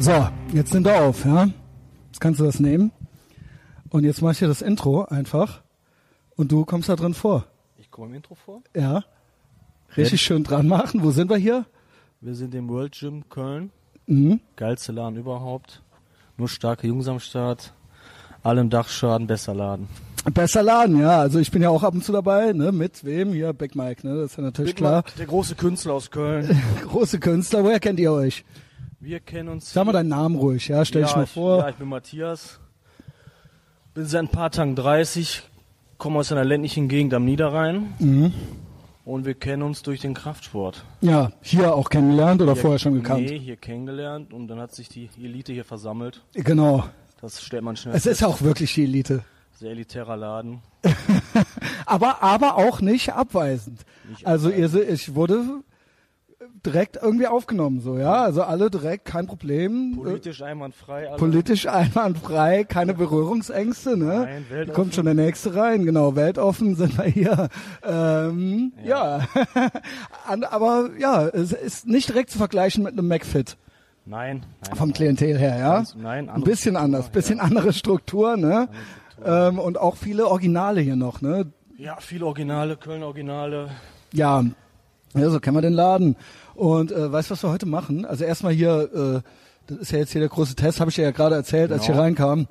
So, jetzt nimmt er auf, ja. Jetzt kannst du das nehmen. Und jetzt mach ich dir das Intro einfach. Und du kommst da drin vor. Ich komme im Intro vor. Ja. Richtig schön dran machen. Wo sind wir hier? Wir sind im World Gym Köln. Mhm. Geilste Laden überhaupt. Nur starke Jungs am Start. Alle im Dachschaden, besser Laden. Besser Laden, ja. Also ich bin ja auch ab und zu dabei, ne? Mit wem? Hier, Big Mike, ne? Das ist ja natürlich klar. Mark, der große Künstler aus Köln. Große Künstler, woher kennt ihr euch? Wir kennen uns. Sag mal deinen Namen ruhig, ja? Stell ja, dich mal ich, vor. Ja, ich bin Matthias. Bin seit ein paar Tagen 30. Komme aus einer ländlichen Gegend am Niederrhein. Mhm. Und wir kennen uns durch den Kraftsport. Ja, hier auch kennengelernt oder Hier- vorher schon gekannt? Nee, hier kennengelernt. Und dann hat sich die Elite hier versammelt. Genau. Das stellt man schnell Es ist fest. auch wirklich die Elite. Sehr elitärer Laden. Aber, aber auch nicht abweisend. Nicht also ihr, se- ich wurde direkt irgendwie aufgenommen, so, ja. Also alle direkt, kein Problem. Politisch einwandfrei. Alle. Politisch einwandfrei, keine Berührungsängste, ne? Nein, weltoffen. kommt schon der nächste rein, genau, weltoffen sind wir hier. Ähm, ja. An, aber ja, es ist nicht direkt zu vergleichen mit einem McFit Nein, nein. vom Klientel her, ja. Ganz- nein, Ein bisschen Struktur, anders, ja. bisschen andere Struktur, ne? Ähm, und auch viele Originale hier noch, ne? Ja, viele Originale, Köln Originale. Ja, ja, so kennen wir den Laden. Und äh, weißt du, was wir heute machen? Also erstmal hier, äh, das ist ja jetzt hier der große Test, habe ich dir ja gerade erzählt, als ich hier Genau. reinkam.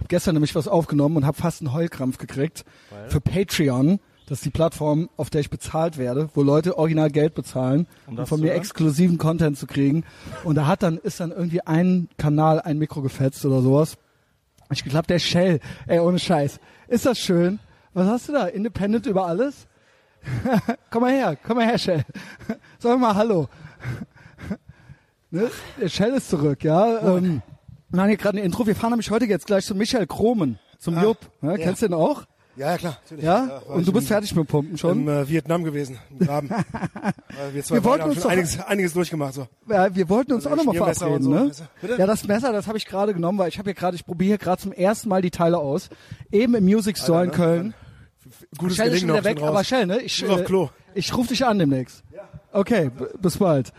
Hab gestern nämlich was aufgenommen und habe fast einen Heulkrampf gekriegt Weil? für Patreon. Das ist die Plattform, auf der ich bezahlt werde, wo Leute original Geld bezahlen, Um um von mir hören? exklusiven Content zu kriegen. Und da hat dann ist dann irgendwie ein Kanal ein Mikro gefetzt oder sowas. Ich glaube, der Shell, ey, ohne Scheiß. Ist das schön? Was hast du da? Independent über alles? komm mal her, komm mal her, Shell. Sag mal Hallo. ne? Der Shell ist zurück, ja. Ähm, wir machen hier gerade ein Intro. Wir fahren nämlich heute jetzt gleich zu Michael Kromen, zum Jupp. Ne? ja. Kennst du den auch? Ja, ja, klar. Natürlich. Ja? war Und du bist in, fertig mit Pumpen schon? in äh, Vietnam gewesen, im Graben. Wir Wir wollten uns schon doch- einiges, einiges durchgemacht. So. Ja, wir wollten uns Also auch nochmal verabreden, so, ne? Bitte? Ja, das Messer, das habe ich gerade genommen, weil ich habe hier gerade, ich probiere hier gerade zum ersten Mal die Teile aus. Eben im Music Store Alter, in ne? Köln. Gutes Shell ist schon wieder weg, schon aber raus. Shell, ne? Ich, äh, ich rufe dich an demnächst. Okay, b- bis bald.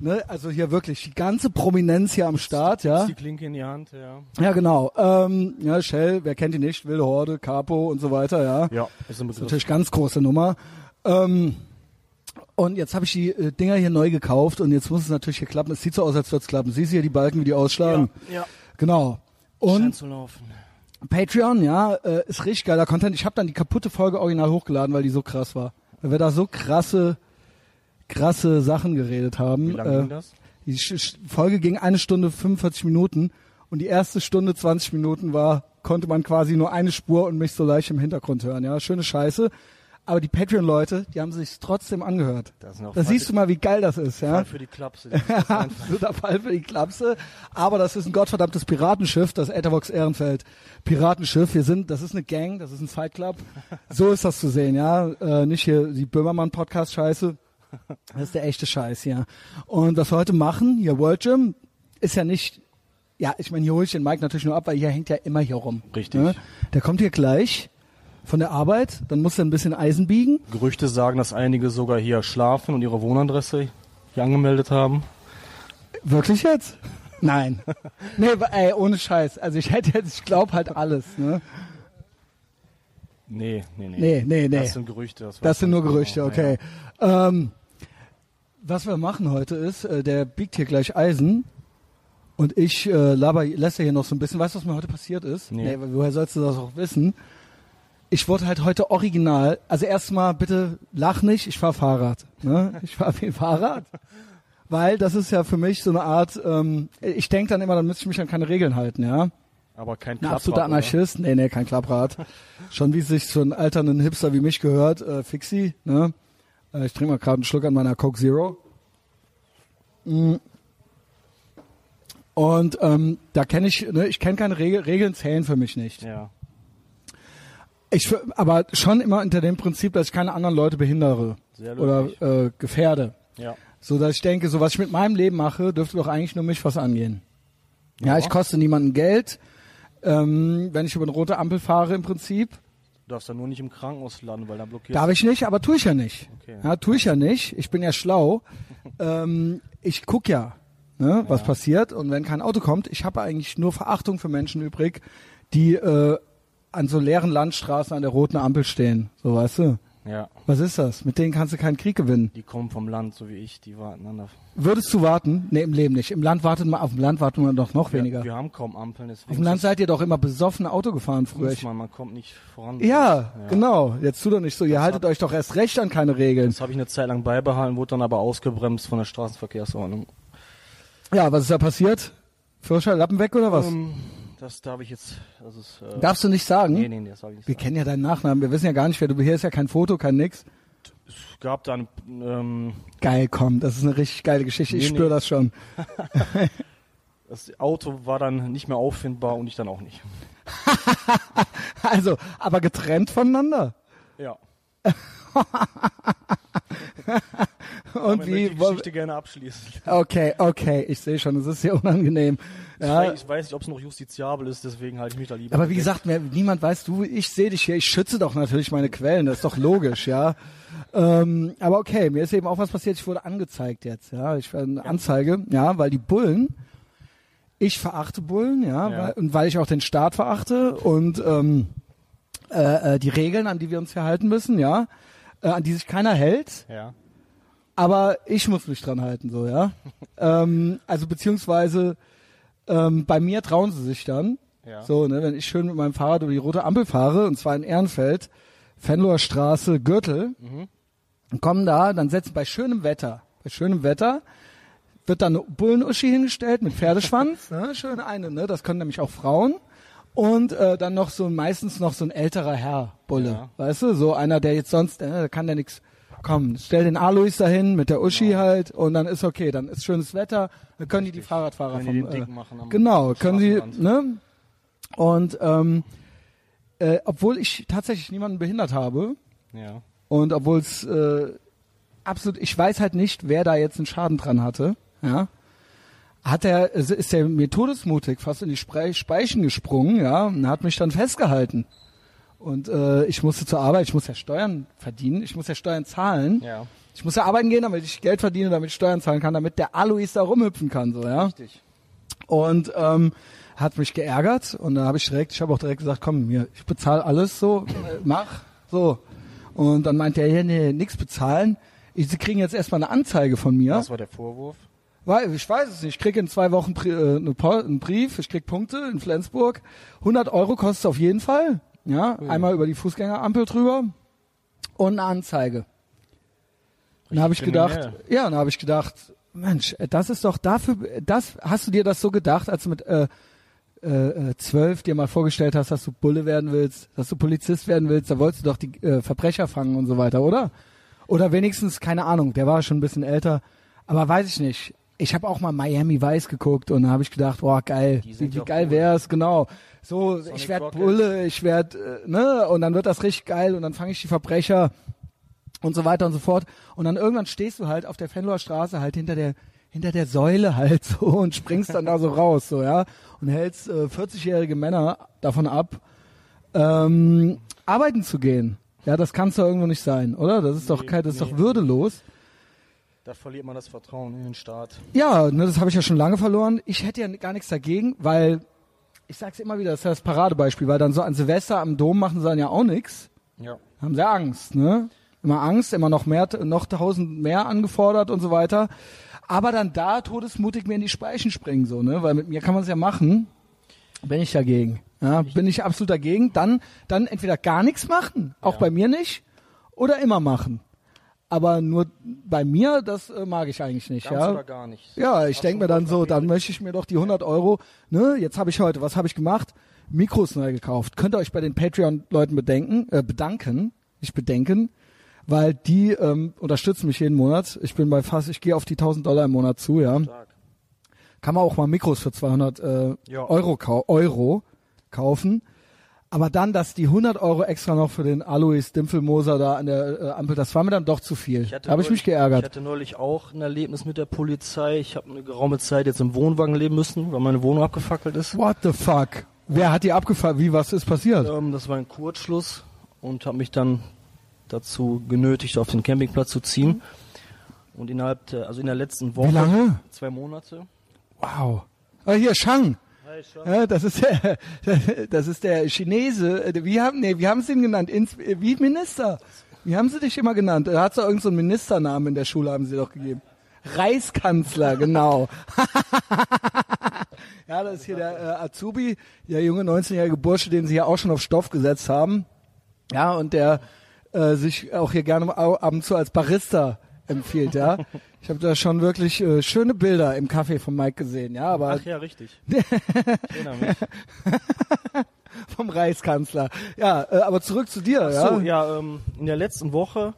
Ne? Also hier wirklich die ganze Prominenz hier am Start, ja. Die Klinke in die Hand, ja. Ja, genau. Ähm, ja, Shell, wer kennt die nicht? Wilde Horde, Capo und so weiter, ja. Ja, ist ein Das ist natürlich ganz große Nummer. Ähm, und jetzt habe ich die äh, Dinger hier neu gekauft und jetzt muss es natürlich hier klappen. Es sieht so aus, als würde es klappen. Siehst du hier die Balken, wie die ausschlagen? Ja, Genau. scheint Und zu laufen. Patreon, ja, äh, ist richtig geiler Content. Ich habe dann die kaputte Folge original hochgeladen, weil die so krass war. Weil wir da so krasse, krasse Sachen geredet haben. Wie lange Äh, ging das? Die Sch Folge ging eine Stunde 45 Minuten und die erste Stunde 20 Minuten war, konnte man quasi nur eine Spur und mich so leicht im Hintergrund hören. Ja, schöne Scheiße. Aber die Patreon-Leute, die haben sich trotzdem angehört. Das ist noch Da Fall siehst du mal, wie geil das ist, ja. Fall für die Klapse. Das Absoluter Fall für die Klapse. Aber das ist ein gottverdammtes Piratenschiff, das Ethervox Ehrenfeld Piratenschiff. Wir sind, das ist eine Gang, das ist ein Fight Club. So ist das zu sehen, ja. Äh, nicht hier die Böhmermann Podcast Scheiße. Das ist der echte Scheiß hier. Und was wir heute machen, hier World Gym, ist ja nicht, ja, ich meine, hier hole ich den Mike natürlich nur ab, weil hier hängt ja immer hier rum. Richtig. Ne? Der kommt hier gleich von der Arbeit, dann muss er ein bisschen Eisen biegen. Gerüchte sagen, dass einige sogar hier schlafen und ihre Wohnadresse hier angemeldet haben. Wirklich jetzt? Nein. nee, ey, ohne Scheiß. Also ich hätte jetzt, ich glaube halt alles, ne? Nee, nee, nee. Nee, nee, nee. Das sind Gerüchte. Das, Das sind nur Gerüchte, genau. okay. Ähm, was wir machen heute ist, äh, der biegt hier gleich Eisen und ich äh, laber, lässt hier noch so ein bisschen. Weißt du, was mir heute passiert ist? Nee. woher sollst du das auch wissen? Ich wurde halt heute original, also erstmal bitte lach nicht, ich fahr Fahrrad. Ne? Ich fahr viel Fahrrad. Weil das ist ja für mich so eine Art, ähm, ich denke dann immer, dann müsste ich mich an keine Regeln halten, ja. Aber kein Ein Klapprad, absoluter oder? Anarchist. Nee, nee, kein Klapprad. Schon wie es sich zu einem alternden Hipster wie mich gehört, äh, Fixi, ne? Äh, ich trinke mal gerade einen Schluck an meiner Coke Zero. Mm. Und ähm, da kenne ich, ne, ich kenne keine Regel, Regeln zählen für mich nicht. Ja. Ich, aber schon immer unter dem Prinzip, dass ich keine anderen Leute behindere Sehr oder äh, gefährde. Ja. So dass ich denke, so was ich mit meinem Leben mache, dürfte doch eigentlich nur mich was angehen. Ja, Ja. ich koste niemandem Geld, ähm, wenn ich über eine rote Ampel fahre im Prinzip. Du darfst dann nur nicht im Krankenhaus landen, weil da blockierst Darf ich nicht, aber tue ich ja nicht. Okay. Ja, tue ich ja nicht. Ich bin ja schlau. ähm, ich guck ja. ne, was passiert. Und wenn kein Auto kommt, ich habe eigentlich nur Verachtung für Menschen übrig, die äh, an so leeren Landstraßen an der roten Ampel stehen. So, weißt du? Ja. Was ist das? Mit denen kannst du keinen Krieg gewinnen. Die kommen vom Land, so wie ich, die warten an der. Würdest du warten? Nee, im Leben nicht. Im Land wartet man, auf dem Land wartet man doch noch weniger. Wir, wir haben kaum Ampeln, deswegen. auf dem Land seid ihr doch immer besoffen Auto gefahren früher. man, man kommt nicht voran. ja, genau. Jetzt tu doch nicht so. Ihr haltet euch doch erst recht an keine Regeln. Das habe ich eine Zeit lang beibehalten, wurde dann aber ausgebremst von der Straßenverkehrsordnung. Ja, was ist da passiert? Führerschein, Lappen weg oder was? Ähm, das darf ich jetzt. Das ist, äh, Darfst du nicht sagen? nee, nee, nee, das sag ich nicht. Wir sagen. kennen ja deinen Nachnamen. Wir wissen ja gar nicht, wer du bist. Hier ist ja kein Foto, kein nix. Es gab dann. Ähm, Geil, komm. Das ist eine richtig geile Geschichte. Ich Nee, spüre nee. das schon. das Auto war dann nicht mehr auffindbar und ich dann auch nicht. Also, aber getrennt voneinander. Ja. Und wie? die Geschichte gerne abschließen. Okay, okay. Ich sehe schon, es ist sehr unangenehm. Ich, Ja. weiß, ich weiß nicht, ob es noch justiziabel ist, deswegen halte ich mich da lieber. Aber wie gesagt, mehr, niemand weiß, du, ich sehe dich hier, ich schütze doch natürlich meine Quellen, das ist doch logisch, ja. Ähm, aber okay, mir ist eben auch was passiert, ich wurde angezeigt jetzt, ja. Ich werde eine Anzeige, ja, weil die Bullen, ich verachte Bullen, ja, Ja. Weil, und weil ich auch den Staat verachte und ähm, äh, äh, die Regeln, an die wir uns hier halten müssen, ja, äh, an die sich keiner hält, Ja. Aber ich muss mich dran halten, so, ja. ähm, also beziehungsweise ähm, bei mir trauen sie sich dann. Ja. So, ne, wenn ich schön mit meinem Fahrrad über die rote Ampel fahre, und zwar in Ehrenfeld, Fenloher Straße, Gürtel, und kommen da, dann setzen bei schönem Wetter, bei schönem Wetter, wird dann eine Bullenuschi hingestellt mit Pferdeschwanz, ne, schön eine, ne, das können nämlich auch Frauen. Und äh, dann noch so meistens noch so ein älterer Herr Bulle, Ja. weißt du, so einer, der jetzt sonst, äh, kann der nix. Komm, stell den Alois dahin mit der Uschi halt und dann ist okay, dann ist schönes Wetter, dann können die die Fahrradfahrer Können die vom den äh, machen am genau, können sie, ne? Und ähm, äh, obwohl ich tatsächlich niemanden behindert habe Ja. und obwohl es äh, absolut, ich weiß halt nicht, wer da jetzt einen Schaden dran hatte, ja, hat er, ist ist er mir todesmutig fast in die Spre Speichen gesprungen, ja, und hat mich dann festgehalten. Und äh, ich musste zur Arbeit, ich muss ja Steuern verdienen, ich muss ja Steuern zahlen. Ja. Ich muss ja arbeiten gehen, damit ich Geld verdiene, damit ich Steuern zahlen kann, damit der Alois da rumhüpfen kann, so, ja. Richtig. Und ähm, hat mich geärgert und da habe ich direkt, ich habe auch direkt gesagt, komm, mir, ich bezahle alles so, äh, mach, so. Und dann meinte er, ja, nee, nix bezahlen. Ich, Sie kriegen jetzt erstmal eine Anzeige von mir. Was war der Vorwurf? Weil, ich weiß es nicht. Ich krieg in zwei Wochen äh, einen Brief, ich krieg Punkte in Flensburg. 100 Euro kostet es auf jeden Fall. Ja, einmal über die Fußgängerampel drüber und eine Anzeige. Und da habe ich gedacht, ja, und da habe ich gedacht, Mensch, äh, das ist doch dafür, das hast du dir das so gedacht, als du mit äh, äh, äh, zwölf dir mal vorgestellt hast, dass du Bulle werden willst, dass du Polizist werden willst, da wolltest du doch die äh, Verbrecher fangen und so weiter, oder? Oder wenigstens, keine Ahnung, der war schon ein bisschen älter, aber weiß ich nicht. Ich habe auch mal Miami Vice geguckt und da habe ich gedacht, boah, geil, wie, wie geil wär's, genau. So, ich Sonic werd Rocket. Bulle, ich werd, äh, ne, und dann wird das richtig geil und dann fange ich die Verbrecher und so weiter und so fort. Und dann irgendwann stehst du halt auf der Fenloher Straße halt hinter der hinter der Säule halt so und springst dann da so raus, so ja, und hältst äh, 40-jährige Männer davon ab, ähm, arbeiten zu gehen. Ja, das kann's doch irgendwo nicht sein, oder? Das ist doch Nee, kein, das ist nee. doch würdelos. Da verliert man das Vertrauen in den Staat. Ja, ne, das habe ich ja schon lange verloren. Ich hätte ja gar nichts dagegen, weil ich sag's immer wieder, das ist ja das Paradebeispiel, weil dann so an Silvester am Dom machen sie dann ja auch nichts. Ja. haben sie Angst, ne? Immer Angst, immer noch mehr, noch tausend mehr angefordert und so weiter. Aber dann da todesmutig mir in die Speichen springen, so, ne? Weil mit mir kann man es ja machen. Bin ich dagegen. Ja, bin ich absolut dagegen. Dann, dann entweder gar nichts machen, auch Ja. bei mir nicht, oder immer machen. Aber nur bei mir, das äh, mag ich eigentlich nicht, Ganz ja. oder gar nicht. Ja, ich denke mir dann so, dann möchte ich mir doch die 100 Euro, ne, jetzt habe ich heute, was habe ich gemacht? Mikros neu gekauft. Könnt ihr euch bei den Patreon-Leuten bedenken, äh, bedanken, nicht bedenken, weil die ähm, unterstützen mich jeden Monat. Ich bin bei fast, ich gehe auf die 1000 Dollar im Monat zu, ja. Stark. Kann man auch mal Mikros für 200 äh. Euro, Euro kaufen. Aber dann, dass die 100 Euro extra noch für den Alois Dimpfelmoser da an der äh, Ampel, das war mir dann doch zu viel. Da habe ich mich geärgert. Ich hatte neulich auch ein Erlebnis mit der Polizei. Ich habe eine geraume Zeit jetzt im Wohnwagen leben müssen, weil meine Wohnung abgefackelt ist. What the fuck? Wer hat die abgefahren? Wie, was ist passiert? Ähm, das war ein Kurzschluss und habe mich dann dazu genötigt, auf den Campingplatz zu ziehen. Und innerhalb der, also in der letzten Woche, Wie lange? zwei Monate, Wow. Ah, hier, Shang. Ja, das ist der, das ist der Chinese. Wie haben, nee, wie haben sie ihn genannt? Ins, wie Minister? Wie haben sie dich immer genannt? Da hat so irgendeinen so einen Ministernamen in der Schule, haben sie doch gegeben. Reichskanzler, genau. ja, das ist hier der äh, Azubi, der junge 19-jährige Bursche, den sie ja auch schon auf Stoff gesetzt haben. Ja, und der äh, sich auch hier gerne ab und zu als Barista empfiehlt, ja. Ich habe da schon wirklich äh, schöne Bilder im Café von Mike gesehen, ja, aber Ach ja, richtig. Ich erinnere mich. vom Reichskanzler. Ja, äh, aber zurück zu dir, ja. So, ja, ähm, in der letzten Woche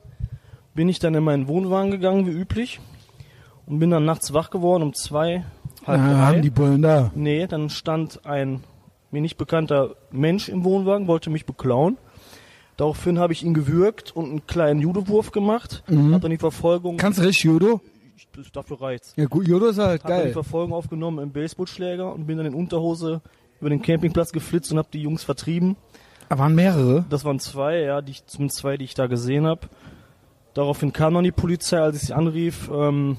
bin ich dann in meinen Wohnwagen gegangen, wie üblich. Und bin dann nachts wach geworden um zwei, halb Ah, drei. haben die Bullen da. Nee, dann stand ein mir nicht bekannter Mensch im Wohnwagen, wollte mich beklauen. Daraufhin habe ich ihn gewürgt und einen kleinen Judowurf gemacht. Mhm. Hab dann die Verfolgung, Kannst du richtig Judo? das, dafür reicht's. Ja gut, Judo ist halt Hab dann die geil. Verfolgung aufgenommen im Baseballschläger und bin dann in Unterhose über den Campingplatz geflitzt und habe die Jungs vertrieben. Da waren mehrere. Das waren zwei, ja, die ich, zumindest zwei, die ich da gesehen habe. Daraufhin kam dann die Polizei, als ich sie anrief, ähm,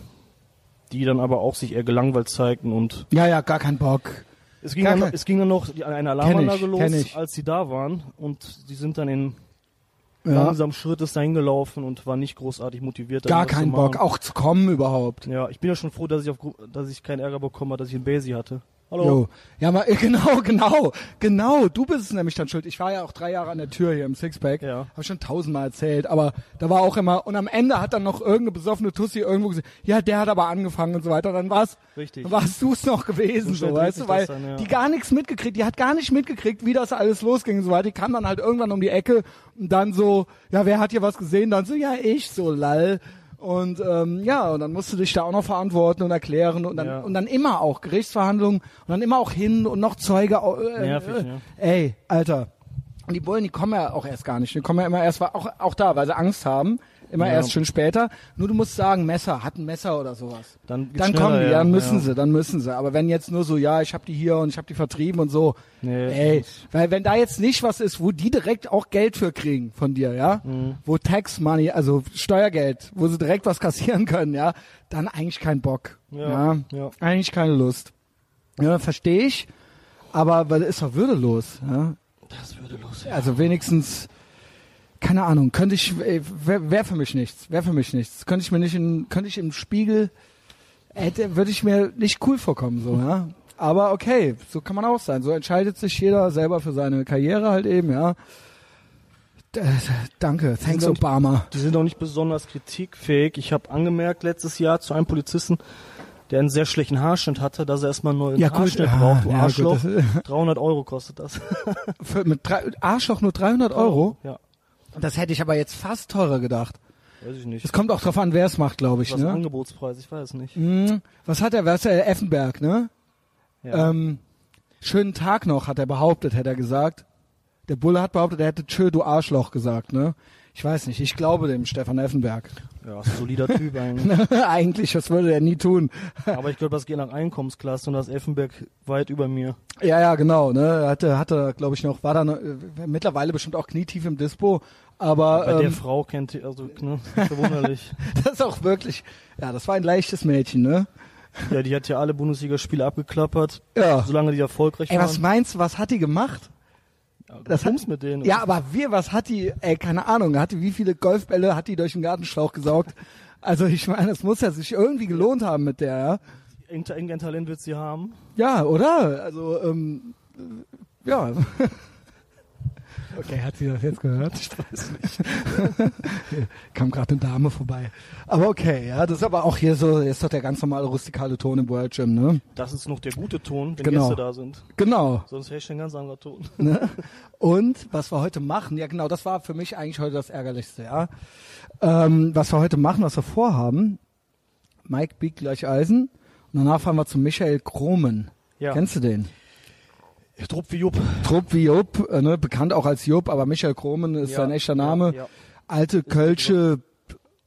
die dann aber auch sich eher gelangweilt zeigten und Ja, ja, gar kein Bock. es ging, Gar dann, kein- es ging dann noch die, eine Alarmanlage ich, los, ich. als sie da waren und die sind dann in Ja. langsam Schrittes dahin gelaufen und waren nicht großartig motiviert. Gar keinen. Bock, auch zu kommen überhaupt. Ja, ich bin ja schon froh, dass ich auf, dass ich keinen Ärger bekommen habe, dass ich einen Basie hatte. Hallo. Jo. Ja, mal, genau, genau, genau. Du bist es nämlich dann schuld. Ich war ja auch drei Jahre an der Tür hier im Sixpack. Ja. Hab schon tausendmal erzählt. Aber da war auch immer, und am Ende hat dann noch irgendeine besoffene Tussi irgendwo gesagt, ja, der hat aber angefangen und so weiter. Dann war's, Richtig. dann warst du es noch gewesen, So so, weißt du, weil dann, ja. die gar nichts mitgekriegt, die hat gar nicht mitgekriegt, wie das alles losging und so weiter. Die kam dann halt irgendwann um die Ecke und dann so, ja, wer hat hier was gesehen? Dann so, ja, ich, so lall. Und ähm, ja, und dann musst du dich da auch noch verantworten und erklären und dann Ja. und dann immer auch Gerichtsverhandlungen und dann immer auch hin und noch Zeuge. Äh, Nervig, äh, ne? Ey, Alter. Und die Bullen, die kommen ja auch erst gar nicht. Die kommen ja immer erst, auch, auch da, weil sie Angst haben. Immer Ja. erst schon später. Nur du musst sagen, Messer, hat ein Messer oder sowas. Dann, Dann kommen die, ja, dann müssen ja. sie, dann müssen sie. Aber wenn jetzt nur so, ja, ich hab die hier und ich hab die vertrieben und so, Nee, ey, weil wenn da jetzt nicht was ist, wo die direkt auch Geld für kriegen von dir, ja, Mhm. wo Tax Money, also Steuergeld, wo sie direkt was kassieren können, ja, dann eigentlich kein Bock, ja, Ja, ja. eigentlich keine Lust. Ja, verstehe ich, aber weil ist doch würdelos, ja. Das würde los. Also wenigstens, keine Ahnung, könnte ich, wäre wär für mich nichts, wäre für mich nichts. Könnte ich mir nicht in, könnte ich im Spiegel, hätte, würde ich mir nicht cool vorkommen, so, ja. Aber okay, so kann man auch sein. So entscheidet sich jeder selber für seine Karriere halt eben, ja. D danke, thanks sind- Obama. Die sind auch nicht besonders kritikfähig. Ich habe angemerkt letztes Jahr zu einem Polizisten, der einen sehr schlechten Haarschnitt hatte, dass er erstmal einen neuen Ja, gut, Haarschnitt ah, braucht. Du ja, gut, Arschloch. das- 300 Euro kostet das. Für, mit drei, Arschloch nur 300 Euro? Ja, Das hätte ich aber jetzt fast teurer gedacht. weiß ich nicht. Es kommt auch drauf an, wer es macht, glaube ich, Was ne? Angebotspreis? Ich weiß es nicht. Hm, was hat er, was ist der Effenberg, ne? Ja. Ähm, schönen Tag noch, hat er behauptet, hätte er gesagt. Der Bulle hat behauptet, er hätte Tschö, du Arschloch gesagt, ne? Ich weiß nicht, ich glaube dem Stefan Effenberg. ja, ist ein solider Typ eigentlich. Eigentlich, das würde er nie tun. Aber ich glaube, das geht nach Einkommensklasse und das Effenberg weit über mir. ja, ja, genau, ne? Er hatte, hatte, glaube ich, noch, war da noch, äh, mittlerweile bestimmt auch knietief im Dispo, aber Bei der ähm, Frau kennt ihr, also, ne, verwunderlich. das ist auch wirklich, ja, das war ein leichtes Mädchen, ne? ja, die hat ja alle Bundesligaspiele abgeklappert, Ja. solange die erfolgreich Ey, was waren. meinst du, was hat die gemacht? Ja, das hat- mit denen. Ja, aber wir, was hat die, ey, keine Ahnung, hat die, wie viele Golfbälle hat die durch den Gartenschlauch gesaugt? Also ich meine, es muss ja sich irgendwie gelohnt haben mit der, ja? Irgendein Talent wird sie haben. Ja, oder? Also, ähm, äh, ja. Okay, hat sie das jetzt gehört? Ich weiß nicht. Kam gerade eine Dame vorbei. Aber okay, ja, das ist aber auch hier so, ist doch der ganz normale rustikale Ton im World Gym, ne? Das ist noch der gute Ton, wenn Genau. Gäste da sind. Genau. Sonst wäre ich ein ganz anderer Ton. Ne? Und was wir heute machen, ja genau, das war für mich eigentlich heute das Ärgerlichste, ja. Ähm, was wir heute machen, was wir vorhaben, Mike biegt gleich Eisen und danach fahren wir zu Michael Kromen. Ja. Kennst du den? Trupp wie Jupp. Trupp wie Jupp, äh, ne, bekannt auch als Jupp, aber Michael Kromen ist Ja, sein echter Name. Ja, ja. Alte Kölsche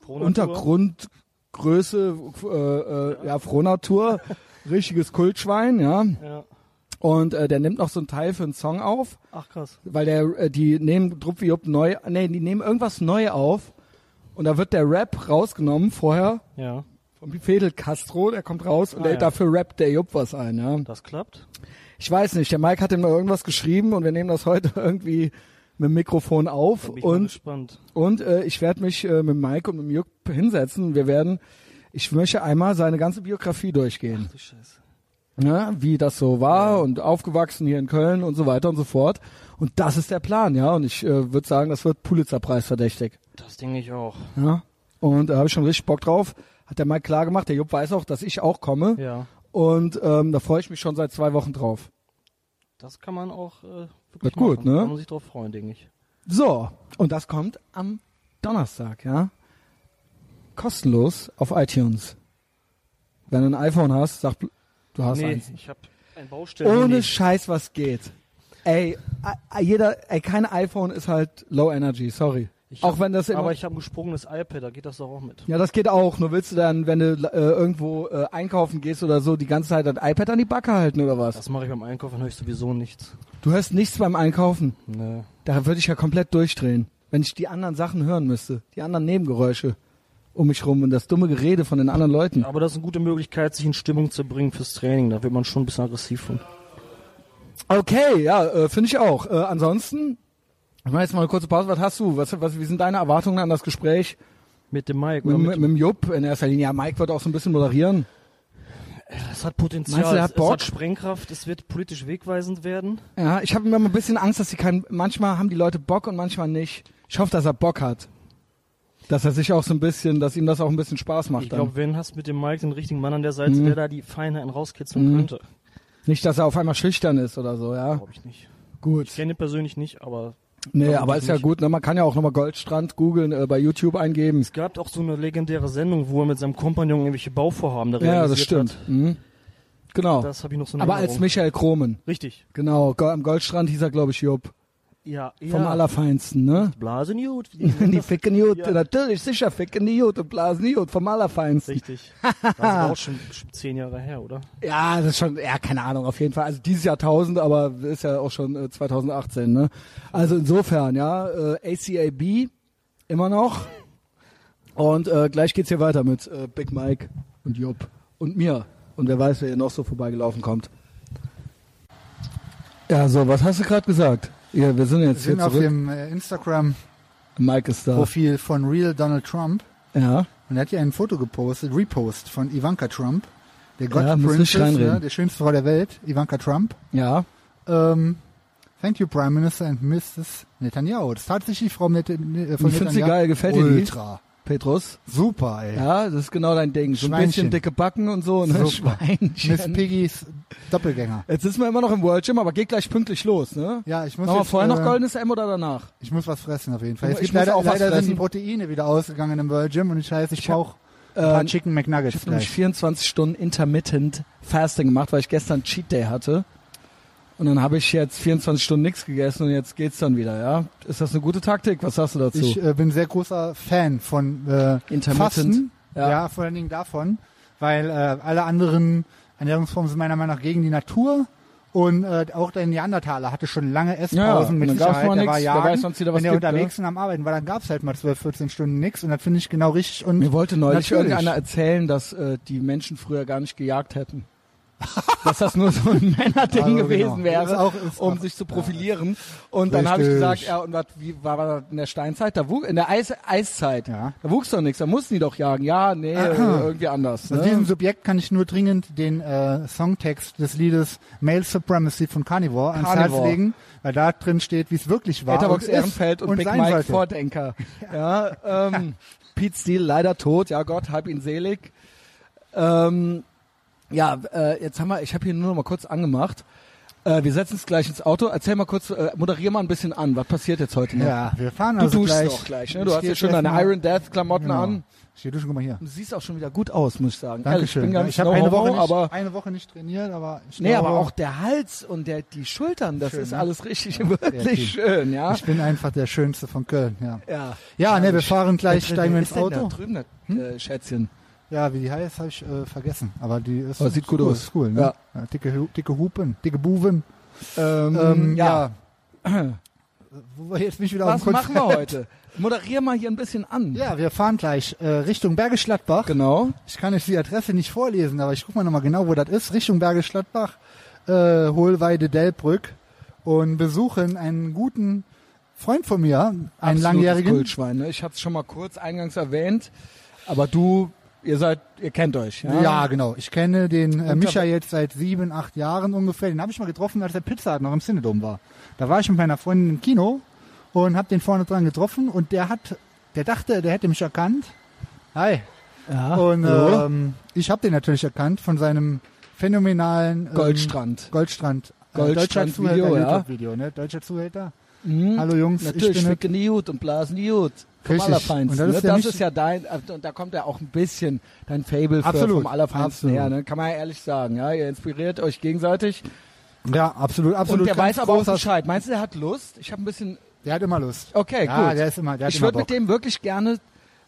Frohnatur. Untergrundgröße, äh, äh, ja, Frohnatur, richtiges Kultschwein, ja. Ja. Und äh, der nimmt noch so einen Teil für einen Song auf. Ach krass. weil der äh, die nehmen Drupp wie Jupp neu, nee, die nehmen irgendwas neu auf und da wird der Rap rausgenommen vorher, Ja. Von Fidel Castro, der kommt raus und Ah, der, ja. dafür rappt der Jupp was ein, ja. Das klappt. Ich weiß nicht, der Mike hat ihm irgendwas geschrieben und wir nehmen das heute irgendwie mit dem Mikrofon auf und und äh, ich werde mich äh, mit Mike und mit Jupp hinsetzen. Wir werden, ich möchte einmal seine ganze Biografie durchgehen. Du Scheiße. ne, wie das so war und aufgewachsen hier in Köln und so weiter und so fort. Und das ist der Plan, ja. Und ich äh, würde sagen, das wird Pulitzerpreis verdächtig. Das denke ich auch. Ja. Und da habe ich schon richtig Bock drauf. Hat der Mike klar gemacht. Der Jupp weiß auch, dass ich auch komme. Ja. Und ähm, da freue ich mich schon seit zwei Wochen drauf. Das kann man auch äh, wirklich Wird gut, machen. ne? Kann man sich drauf freuen, denke ich. So, und das kommt am Donnerstag, ja. Kostenlos auf iTunes. Wenn du ein iPhone hast, sag, du hast nee, eins. ich habe ein Baustellen. Ohne Scheiß, was geht. Ey, jeder, ey, kein iPhone ist halt Low Energy, sorry. Ich auch hab- wenn das immer, aber ich habe ein gesprungenes iPad, da geht das doch auch mit. ja, das geht auch. Nur willst du dann, wenn du äh, irgendwo äh, einkaufen gehst oder so, die ganze Zeit das iPad an die Backe halten oder was? Das mache ich beim Einkaufen, höre ich sowieso nichts. Du hörst nichts beim Einkaufen. Nee. Da würde ich ja komplett durchdrehen, wenn ich die anderen Sachen hören müsste, die anderen Nebengeräusche um mich rum und das dumme Gerede von den anderen Leuten. Aber das ist eine gute Möglichkeit, sich in Stimmung zu bringen fürs Training. Da wird man schon ein bisschen aggressiv von. Okay, ja, äh, finde ich auch. Äh, ansonsten, ich mache jetzt mal eine kurze Pause. Was hast du? Was, was, wie sind deine Erwartungen an das Gespräch Mit dem Mike. Oder mit, mit, mit dem Jupp in erster Linie? Ja, Mike wird auch so ein bisschen moderieren. das hat Potenzial. Meinst du, der hat es, Bock? es hat Sprengkraft. Es wird politisch wegweisend werden. Ja, ich habe immer ein bisschen Angst, dass sie kein. Manchmal haben die Leute Bock und manchmal nicht. Ich hoffe, dass er Bock hat. Dass er sich auch so ein bisschen, dass ihm das auch ein bisschen Spaß macht. Ich glaube, wenn hast mit dem Mike den richtigen Mann an der Seite, Mhm. der da die Feinheiten rauskitzeln Mhm. könnte. Nicht, dass er auf einmal schüchtern ist oder so, ja. Glaube ich nicht. Gut. Ich kenne ihn persönlich nicht, aber Nee, aber ist ja nicht. gut, ne? Man kann ja auch nochmal Goldstrand googeln, äh, bei YouTube eingeben. es gab auch so eine legendäre Sendung, wo er mit seinem Kompagnon irgendwelche Bauvorhaben da Ja, das realisiert stimmt. Mhm. Genau. Das habe ich noch so eine aber als Erinnerung. Michael Kromen. Richtig. Genau. Am Goldstrand hieß er, glaube ich, Jupp. Ja, ja. Vom Allerfeinsten, ne? Blasen gut. Die ficken Jut, Ja. natürlich, sicher ficken die Jut und blasen Jut vom Allerfeinsten. Richtig. Das ist auch schon, schon zehn Jahre her, oder? Ja, das ist schon, ja, keine Ahnung, auf jeden Fall. Also dieses Jahrtausend, aber ist ja auch schon äh, 2018, ne? Also insofern, ja, äh, ACAB immer noch. Und äh, gleich geht's hier weiter mit äh, Big Mike und Jupp und mir. Und wer weiß, wer hier noch so vorbeigelaufen kommt. Ja, so, was hast du gerade gesagt? Ja, wir sind Wir jetzt sind hier auf zurück. dem äh, Instagram-Profil Mike ist da. von Real Donald Trump. Ja. Und er hat hier ein Foto gepostet, Repost von Ivanka Trump. Der God Ja, Princess, ne, der schönste Frau der Welt, Ivanka Trump. Ja. Ähm, thank you, Prime Minister and Mrs. Netanyahu. Das ist tatsächlich die Frau Net äh, von Wie findest du Netanyahu. geil? Gefällt dir? Ultra. Petrus. Super, ey. Ja, das ist genau dein Ding. So ein bisschen dicke Backen und so, ne? Super. Schweinchen. Miss Piggys Doppelgänger. Jetzt sitzen wir immer noch im World Gym, aber geht gleich pünktlich los, ne? Ja, ich muss Machen wir jetzt, vorher noch äh, goldenes M oder danach? Ich muss was fressen auf jeden Fall. Ich Es gibt muss leider, auch leider sind die. Proteine wieder ausgegangen im World Gym und ich heiße, ich, Ich brauche ein paar Ähm, Chicken ich McNuggets habe nämlich gleich. 24 Stunden Intermittent Fasting gemacht, weil ich gestern Cheat Day hatte. Und dann habe ich jetzt 24 Stunden nichts gegessen und jetzt geht's dann wieder, ja? Ist das eine gute Taktik? Was sagst du dazu? Ich äh, bin sehr großer Fan von äh, Intermittent. Fasten. Ja. Ja. vor allen Dingen davon, weil äh, alle anderen Ernährungsformen sind meiner Meinung nach gegen die Natur. Und äh, auch der Neandertaler hatte schon lange Ja, Esspausen mit dann gab's Sicherheit. Der nix, war jagen. weiß, wann's wieder was Wenn der gibt, unterwegs und am Arbeiten war, dann gab's halt mal 12, 14 Stunden nichts. Und das finde ich genau richtig. Und Mir wollte neulich Natürlich. irgendeiner erzählen, dass äh, die Menschen früher gar nicht gejagt hätten. Dass das nur so ein Männerding Also, gewesen genau. wäre, Ist auch- ist um auch- sich zu profilieren. Und dann habe ich gesagt, ja, und was, wie war, war das in der Steinzeit? Da wuch, in der Eis, Eiszeit. Ja. Da wuchs doch nichts, da mussten die doch jagen. Ja, nee, äh, irgendwie anders. Aus diesem Ne? Subjekt kann ich nur dringend den äh, Songtext des Liedes Male Supremacy von Carnivore, ans Carnivore. Herz legen, weil da drin steht, wie es wirklich war. Etherbox und Ehrenfeld und, Big sein Mike sollte. Vordenker. Ja, ähm, Pete Steele leider tot, ja Gott, halb ihn selig. Ähm, ja, äh, jetzt haben wir, ich habe hier nur noch mal kurz angemacht. Äh, wir setzen uns gleich ins Auto. Erzähl mal kurz, äh, moderier mal ein bisschen an. Was passiert jetzt heute noch? Ja, wir fahren Du also duschst gleich. auch gleich, ne? Ich Du hast geh ja schon jetzt deine mal- Iron Death Klamotten Genau. an. Ich geh duschen, guck mal hier. Du siehst auch schon wieder gut aus, muss ich sagen. Dankeschön. Ich bin Ja, nicht ich habe eine Woche nicht, aber eine Woche nicht trainiert, aber ich nee, glaube, aber auch der Hals und der die Schultern, das Schön, ist ne? alles richtig wirklich schön, ja. ich bin einfach der Schönste von Köln, ja. Ja. Ja, ne, wir fahren gleich, steigen wir ins denn Da Auto. drüben, das Hm? äh, Schätzchen. Ja, wie die heißt, habe ich äh, vergessen. Aber die ist, Aber sieht gut cool, aus. Ist cool, ne? Ja. Ja, dicke, dicke Hupen, dicke Buben. Ähm, Ähm, ja. wo wir jetzt nicht wieder auf Was dem machen wir heute? Moderier mal hier ein bisschen an. Ja, wir fahren gleich äh, Richtung Bergisch Gladbach. Genau. Ich kann jetzt die Adresse nicht vorlesen, aber ich guck mal nochmal genau, wo das ist. Richtung Bergisch Gladbach, äh, Hohlweide, Delbrück und besuchen einen guten Freund von mir, einen Absolutes langjährigen. Kultschwein. Ne? Ich hatte es schon mal kurz eingangs erwähnt, aber du, ihr seid, ihr kennt euch. Ja, Ja, genau. Ich kenne den äh, Micha jetzt seit sieben, acht Jahren ungefähr. Den habe ich mal getroffen, als der Pizza noch im Cinedom war. Da war ich mit meiner Freundin im Kino und habe den vorne dran getroffen und der hat, der dachte, der hätte mich erkannt. Hi. ja. Und so. ähm, ich habe den natürlich erkannt von seinem phänomenalen ähm, Goldstrand. Goldstrand. Äh, Goldstrand deutscher Zuhälter, Video, ja. YouTube-Video, ne? Deutscher Zuhälter. Mhm. Hallo Jungs, Natürlich, ich bin gut und blasen die gut. Vom Richtig. Allerfeinsten. Und das ne? ist ja das ist ja dein, äh, und da kommt ja auch ein bisschen dein Fable Absolut, vom Allerfeinsten absolut. her. Ne? Kann man ja ehrlich sagen. Ja? Ihr inspiriert euch gegenseitig. Ja, absolut, absolut. und der weiß aber auch Bescheid. Meinst du, der hat Lust? Ich habe ein bisschen... Der hat immer Lust. Okay, ja, gut. der ist immer, der hat ich würde mit dem wirklich gerne...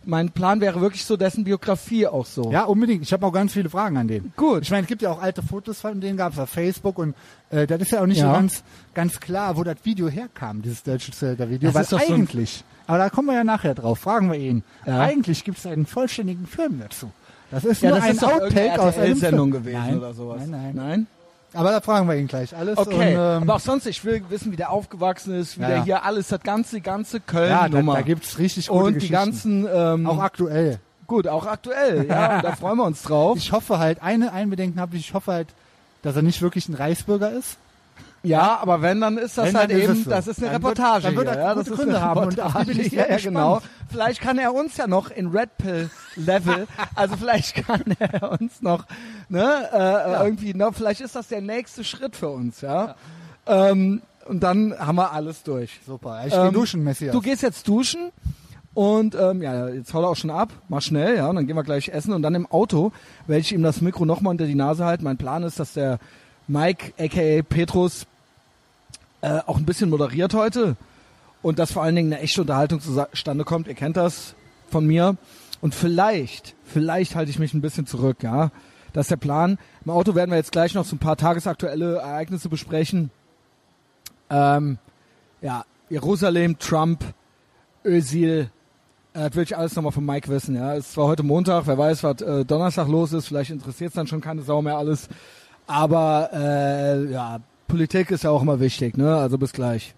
Mein Plan wäre wirklich so dessen Biografie auch so. Ja, unbedingt. Ich habe auch ganz viele Fragen an den. Gut. Ich meine, es gibt ja auch alte Fotos von denen, gab es auf Facebook und äh, das ist ja auch nicht Ja. so ganz, ganz klar, wo das Video herkam, dieses deutsche Zelda-Video. Das ist doch so eigentlich, aber da kommen wir ja nachher drauf, fragen wir ihn. Ja. Eigentlich gibt es einen vollständigen Film dazu. Das ist Ja, nur das ein ist Outtake aus einem RTL-Sendung Film. gewesen nein, oder sowas. Nein, nein. Nein? Aber da fragen wir ihn gleich alles. Okay, Und, ähm, aber auch sonst, ich will wissen, wie der aufgewachsen ist, wie Ja, der hier alles, das ganze, ganze ja, da, da gibt's richtig gute und die ganzen, ähm, auch aktuell. gut, auch aktuell, ja, da freuen wir uns drauf. Ich hoffe halt, eine Einbedenken habe ich, ich hoffe halt, dass er nicht wirklich ein Reichsbürger ist. Ja, aber wenn, dann ist das Wenn, halt eben, so. das ist eine Dann wird- Reportage dann wird er ja, gute das Gründe ist eine haben und auf die bin ich sehr ja, genau. Vielleicht kann er uns ja noch in Red Pill Level, also vielleicht kann er uns noch, ne, äh, irgendwie noch, vielleicht ist das der nächste Schritt für uns, ja. Ähm, und dann haben wir alles durch. Super. Ich Ähm, gehe duschen, Messias. Du gehst jetzt duschen und ähm, ja, jetzt haut er auch schon ab. Mach schnell, ja, und dann gehen wir gleich essen und dann im Auto werde ich ihm das Mikro nochmal unter die Nase halten. Mein Plan ist, dass der Mike, aka Petrus, äh, auch ein bisschen moderiert heute und dass vor allen Dingen eine echte Unterhaltung zustande kommt. Ihr kennt das von mir. Und vielleicht, vielleicht halte ich mich ein bisschen zurück, ja. Das ist der Plan. Im Auto werden wir jetzt gleich noch so ein paar tagesaktuelle Ereignisse besprechen. Ähm, ja, Jerusalem, Trump, Özil, äh, das will ich alles nochmal von Mike wissen, ja. Es zwar heute Montag, wer weiß, was äh, Donnerstag los ist, vielleicht interessiert es dann schon keine Sau mehr alles. Aber äh, ja, Politik ist ja auch immer wichtig, ne? Also bis gleich.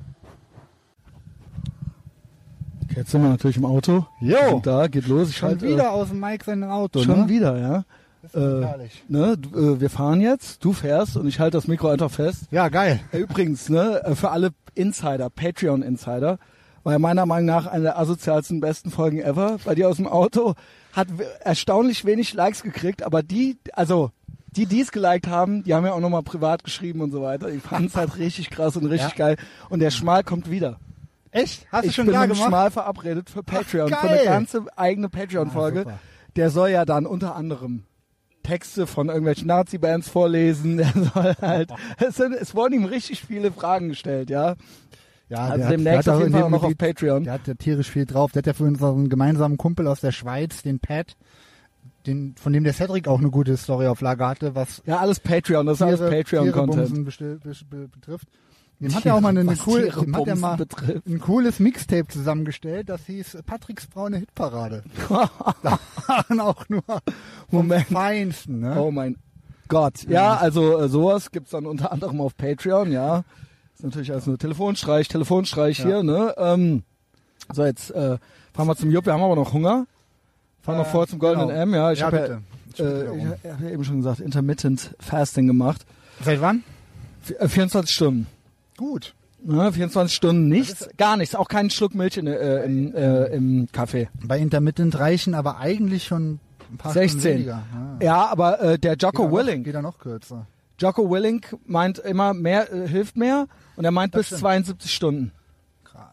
Okay, jetzt sind wir natürlich im Auto. Jo. Da, geht los. Ich Schon schalte, wieder aus dem Mike sein Auto, Äh, schon ne? wieder, ja. Äh. Ne, du, äh, wir fahren jetzt, du fährst und ich halte das Mikro einfach fest. Ja, geil. Äh, Übrigens, ne, äh, für alle Insider, Patreon-Insider, war ja meiner Meinung nach eine der asozialsten besten Folgen ever. Bei dir aus dem Auto hat erstaunlich wenig Likes gekriegt, aber die, also die, die es geliked haben, die haben ja auch nochmal privat geschrieben und so weiter. Ich fand es halt richtig krass und richtig Ja. geil. Und der Schmal kommt wieder. Echt? Hast du ich schon bin klar mit dem gemacht? Schmal verabredet für Patreon, für geil. eine ganze eigene Patreon-Folge. Ah, der soll ja dann unter anderem Texte von irgendwelchen Nazi-Bands vorlesen. Der soll halt, es, sind, es wurden ihm richtig viele Fragen gestellt, ja. Ja, Also der hat, demnächst der auf hat auch jeden Fall noch auf Patreon. Der hat ja tierisch viel drauf. Der hat ja für unseren gemeinsamen Kumpel aus der Schweiz, den Pat, den, von dem der Cedric auch eine gute Story auf Lager hatte, was Ja, alles Patreon, das ist alles Patreon-Content. Betrifft. Dem hat er auch mal eine, eine cool, dem hat er mal betrifft. ein cooles Mixtape zusammengestellt, das hieß Patricks braune Hitparade. da waren auch nur vom Moment. Feinsten, ne? Oh mein Gott. Ja, also äh, sowas gibt's dann unter anderem auf Patreon, ja. ist natürlich alles nur Telefonstreich, Telefonstreich Ja. hier, ne? Ähm, so, jetzt äh, fahren wir zum Jupp, wir haben aber noch Hunger. Fahren noch Äh, vor zum Goldenen genau. M, ja. Ich Ja, habe ja, äh, ich hab ja eben schon gesagt, Intermittent Fasting gemacht. Seit wann? V äh, 24 Stunden. Gut. Ne, 24 Stunden nichts, gar nichts, auch keinen Schluck Milch in, äh, im, äh, im Kaffee. Bei Intermittent reichen aber eigentlich schon ein paar 16. Stunden weniger. Ja. Ja, aber äh, der Geht Jocko noch- Willing, Geht er noch kürzer. Jocko Willing meint immer, mehr äh, hilft mehr und er meint Das bis stimmt. 72 Stunden.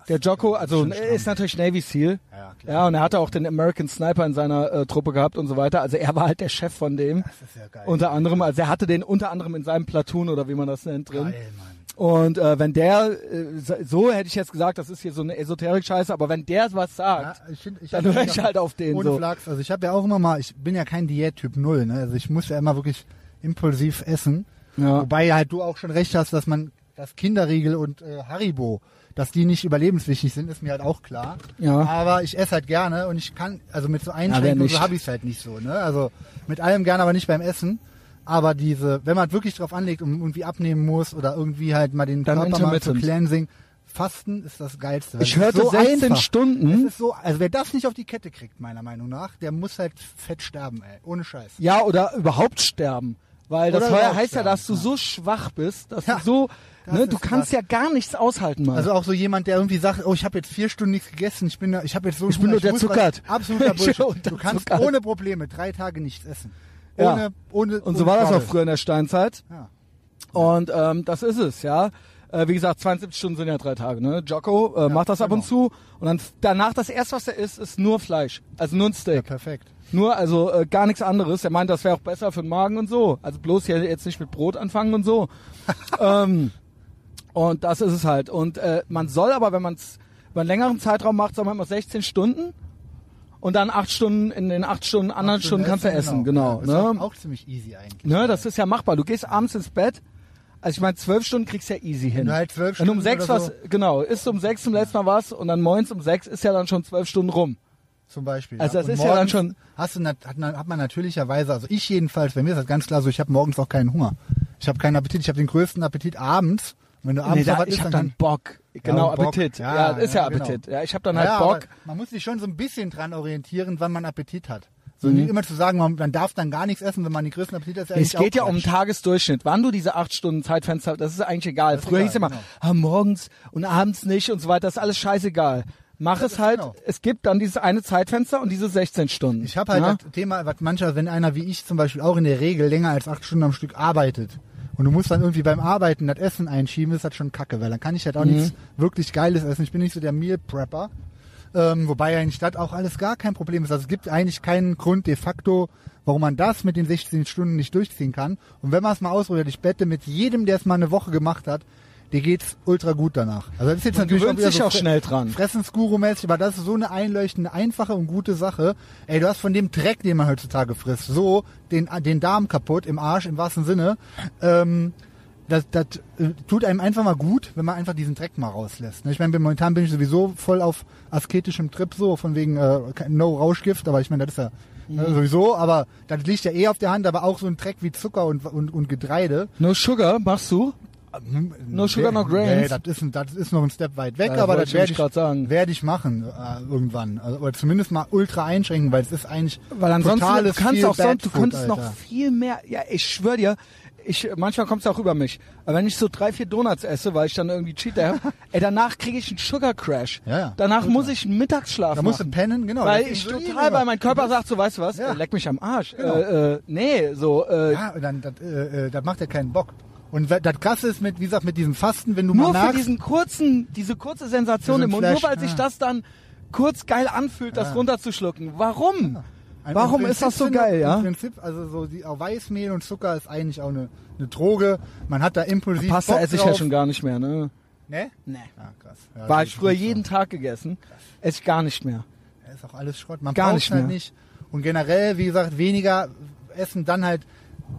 Der Jocko, also er ist natürlich Navy Seal. Ja. Ja, und er hatte auch den American Sniper in seiner äh, Truppe gehabt und so weiter. Also er war halt der Chef von dem. Das ist ja geil. Unter anderem, also er hatte den unter anderem in seinem Platoon oder wie man das nennt drin. geil, Mann. Und äh, wenn der, äh, so- hätte ich jetzt gesagt, das ist hier so eine Esoterik-Scheiße, aber wenn der was sagt, Ja, ich find, ich dann höre ich halt auf den Ohne so. Flachs. Also ich habe ja auch immer mal, ich bin ja kein Diät-Typ Null, ne? Also ich muss ja immer wirklich impulsiv essen. Ja. Wobei halt du auch schon recht hast, dass man dass Kinderriegel und äh, Haribo, dass die nicht überlebenswichtig sind, ist mir halt auch klar. Ja. Aber ich esse halt gerne und ich kann, also mit so Einschränkungen nicht? so habe ich es halt nicht so. Ne? Also mit allem gerne, aber nicht beim Essen. Aber diese, wenn man wirklich drauf anlegt und irgendwie abnehmen muss oder irgendwie halt mal den Dann Körper mal zu cleansing, Fasten ist das Geilste. Ich hörte so 16 einfach. Stunden. Ist so, also wer das nicht auf die Kette kriegt, meiner Meinung nach, der muss halt fett sterben, ey. Ohne Scheiß. Ja, oder überhaupt sterben. Weil das Oder heißt ja, dass du ja. so schwach bist, dass Ja, du so, ne, du kannst was. ja gar nichts aushalten, Mann. Also auch so jemand, der irgendwie sagt, oh, ich habe jetzt vier Stunden nichts gegessen, ich bin, da- ich habe jetzt so Ich bin Hunger, nur muss was- unterzuckert. Absoluter bin Bullshit. Du kannst unterzuckert. ohne Probleme drei Tage nichts essen. Ja. Ohne, ohne, und so ohne war das auch früher in der Steinzeit. Ja. Und ähm, das ist es, ja. Äh, wie gesagt, 72 Stunden sind ja drei Tage, ne? Jocko äh, macht das ab und zu. Und dann danach das erste, was er isst, ist nur Fleisch. Also nur ein Ja, Steak. perfekt. Nur, also äh, gar nichts anderes. Er meint, das wäre auch besser für den Magen und so. Also bloß hier jetzt nicht mit Brot anfangen und so. ähm, und das ist es halt. Und äh, man soll aber, wenn man es über einen längeren Zeitraum macht, soll man immer 16 Stunden und dann acht Stunden, in den acht Stunden, anderen Acht Stunden kannst du essen, genau. Ja, ist ne? auch, auch ziemlich easy eigentlich. ne, das ist ja machbar. Du gehst abends ins Bett. Also ich meine, zwölf Stunden kriegst du ja easy hin. du halt zwölf Wenn du um Stunden sechs was, so- genau, ist um sechs zum letzten Mal was und dann moins um sechs ist ja dann schon zwölf Stunden rum. Zum Beispiel. Also das Und ist ja dann morgens schon- Hast du, hat, man- hat man natürlicherweise, also ich jedenfalls, bei mir ist das ganz klar so, ich habe morgens auch keinen Hunger. Ich habe keinen Appetit, ich habe den größten Appetit abends. Wenn du abends Nee, da, was ich isst, habe dann dann Bock. Genau, Bock. Appetit. Ja, Ja, ist ja, ja, genau. Appetit. Ja, ich habe dann Ja, halt Bock. Man muss sich schon so ein bisschen dran orientieren, wann man Appetit hat. So Mhm. nicht immer zu sagen, man, man darf dann gar nichts essen, wenn man den größten Appetit hat. ist Es geht ja um den. Tagesdurchschnitt. Wann du diese acht Stunden Zeitfenster, das ist eigentlich egal. ist Früher egal, hieß immer, genau. ah, morgens und abends nicht und so weiter. Das ist alles scheißegal. Mach es halt. genau. Es gibt dann dieses eine Zeitfenster und diese 16 Stunden. Ich habe halt ja? das Thema, was mancher, wenn einer wie ich zum Beispiel auch in der Regel länger als acht Stunden am Stück arbeitet und du musst dann irgendwie beim Arbeiten das Essen einschieben, ist das schon kacke, weil dann kann ich halt auch Mhm. nichts wirklich Geiles essen. Ich bin nicht so der Meal Prepper. Ähm, wobei eigentlich das auch alles gar kein Problem ist. Also es gibt eigentlich keinen Grund de facto, warum man das mit den 16 Stunden nicht durchziehen kann. Und wenn man es mal ausprobiert, ich bette mit jedem, der es mal eine Woche gemacht hat, dir geht's ultra gut danach. Also das ist jetzt Man natürlich gewöhnt wieder sich so auch schnell dran. Fressensguru-mäßig, aber das ist so eine einleuchtende, einfache und gute Sache. Ey, du hast von dem Dreck, den man heutzutage frisst, so den, den Darm kaputt, im Arsch, im wahrsten Sinne. Ähm, das, das äh, tut einem einfach mal gut, wenn man einfach diesen Dreck mal rauslässt. ne? Ich meine, momentan bin ich sowieso voll auf asketischem Trip, so von wegen äh, No Rauschgift, aber ich meine, das ist ja Mhm. äh, sowieso, aber das liegt ja eh auf der Hand, aber auch so ein Dreck wie Zucker und, und, und Getreide. No Sugar machst du? No sugar, no grains. Nee, das ist, ein- das ist noch ein Step weit weg, Ja, aber wollte das ich werde ich, sagen. werde ich machen äh, irgendwann. Also, oder zumindest mal ultra einschränken, weil es ist eigentlich Weil ansonsten, totales du kannst auch sonst, du Bad Food, könntest noch viel mehr, ja, ich schwör dir, ich, manchmal kommt es auch über mich. Aber wenn ich so drei, vier Donuts esse, weil ich dann irgendwie Cheat habe, ey, danach kriege ich einen Sugar Crash. Ja, ja. Danach Ultra. muss ich einen Mittagsschlaf Da musst du machen. pennen, genau. weil ich total, weil mein Körper sagt so, weißt du was, Ja. äh, leck mich am Arsch. Genau. Äh, äh, nee, so, äh, Ja, dann, das, äh, äh, das macht ja keinen Bock. Und das Krasse ist mit, wie gesagt, mit diesem Fasten, wenn du nur mal für merkst, diesen kurzen, diese kurze Sensation im Mund, nur weil sich ja. das dann kurz geil anfühlt, das Ja. runterzuschlucken. Warum? Ein- Warum ist das so geil, ja? Im Prinzip, also so die, Weißmehl und Zucker ist eigentlich auch eine, eine Droge. Man hat da impulsiv Pasta Bock esse ich ja schon gar nicht mehr, ne? Ne? Nee. Ja, krass. Ja, War ich früher jeden Tag gegessen. Esse ich gar nicht mehr. Ja, ist auch alles Schrott. Man Gar braucht nicht halt mehr. nicht. Und generell, wie gesagt, weniger essen, dann halt,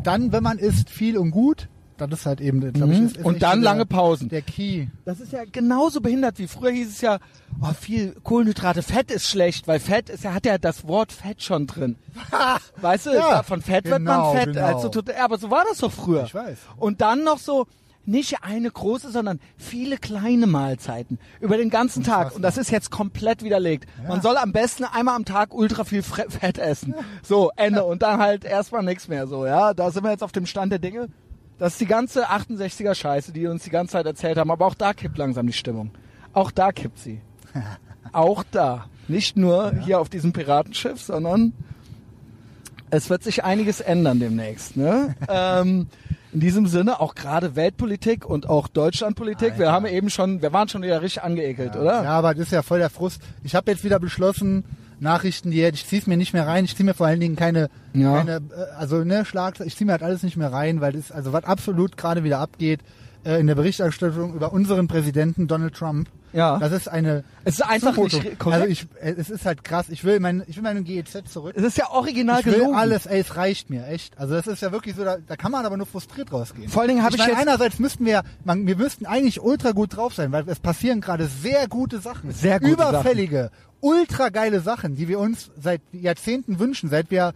dann, wenn man isst, viel und gut. Das ist halt eben, glaub ich, Mhm. ist, ist Und dann so lange der, Pausen. Der Key. Das ist ja genauso behindert wie früher hieß es ja, oh, viel Kohlenhydrate, Fett ist schlecht, weil Fett ist ja, hat ja das Wort Fett schon drin. weißt du, Ja, von Fett genau, wird man fett. genau. Also, ja, aber so war das doch früher. Ich weiß. Und dann noch so, nicht eine große, sondern viele kleine Mahlzeiten über den ganzen Tag. Und das ist jetzt komplett widerlegt. Man soll am besten einmal am Tag ultra viel Fre- Fett essen. So, Ende. Und dann halt erstmal nichts mehr so, ja. Da sind wir jetzt auf dem Stand der Dinge. Das ist die ganze 68er Scheiße, die uns die ganze Zeit erzählt haben. Aber auch da kippt langsam die Stimmung. Auch da kippt sie. auch da. Nicht nur hier auf diesem Piratenschiff, sondern es wird sich einiges ändern demnächst. Ne? ähm, in diesem Sinne auch gerade Weltpolitik und auch Deutschlandpolitik. Wir Alter. haben eben schon, wir waren schon wieder richtig angeekelt, oder? Ja, aber das ist ja voll der Frust. Ich habe jetzt wieder beschlossen, Nachrichten, die ich zieh's mir nicht mehr rein. Ich zieh mir vor allen Dingen keine, Ja. keine äh, also ne Schlag, ich zieh mir halt alles nicht mehr rein, weil das also was absolut gerade wieder abgeht, äh, in der Berichterstattung über unseren Präsidenten Donald Trump. Ja. Das ist eine Es ist einfach Zumutung. nicht korrekt. Also ich, äh, es ist halt krass. Ich will mein, ich will meinen GEZ zurück. es ist ja original Ich will gelogen. alles, ey, es reicht mir, echt. Also das ist ja wirklich so, da, da kann man aber nur frustriert rausgehen. Vor allen Dingen habe ich ich meine, jetzt- einerseits müssten wir, man, wir müssten eigentlich ultra gut drauf sein, weil es passieren gerade sehr gute Sachen. Sehr gute Überfällige, ultra geile Sachen, die wir uns seit Jahrzehnten wünschen, seit wir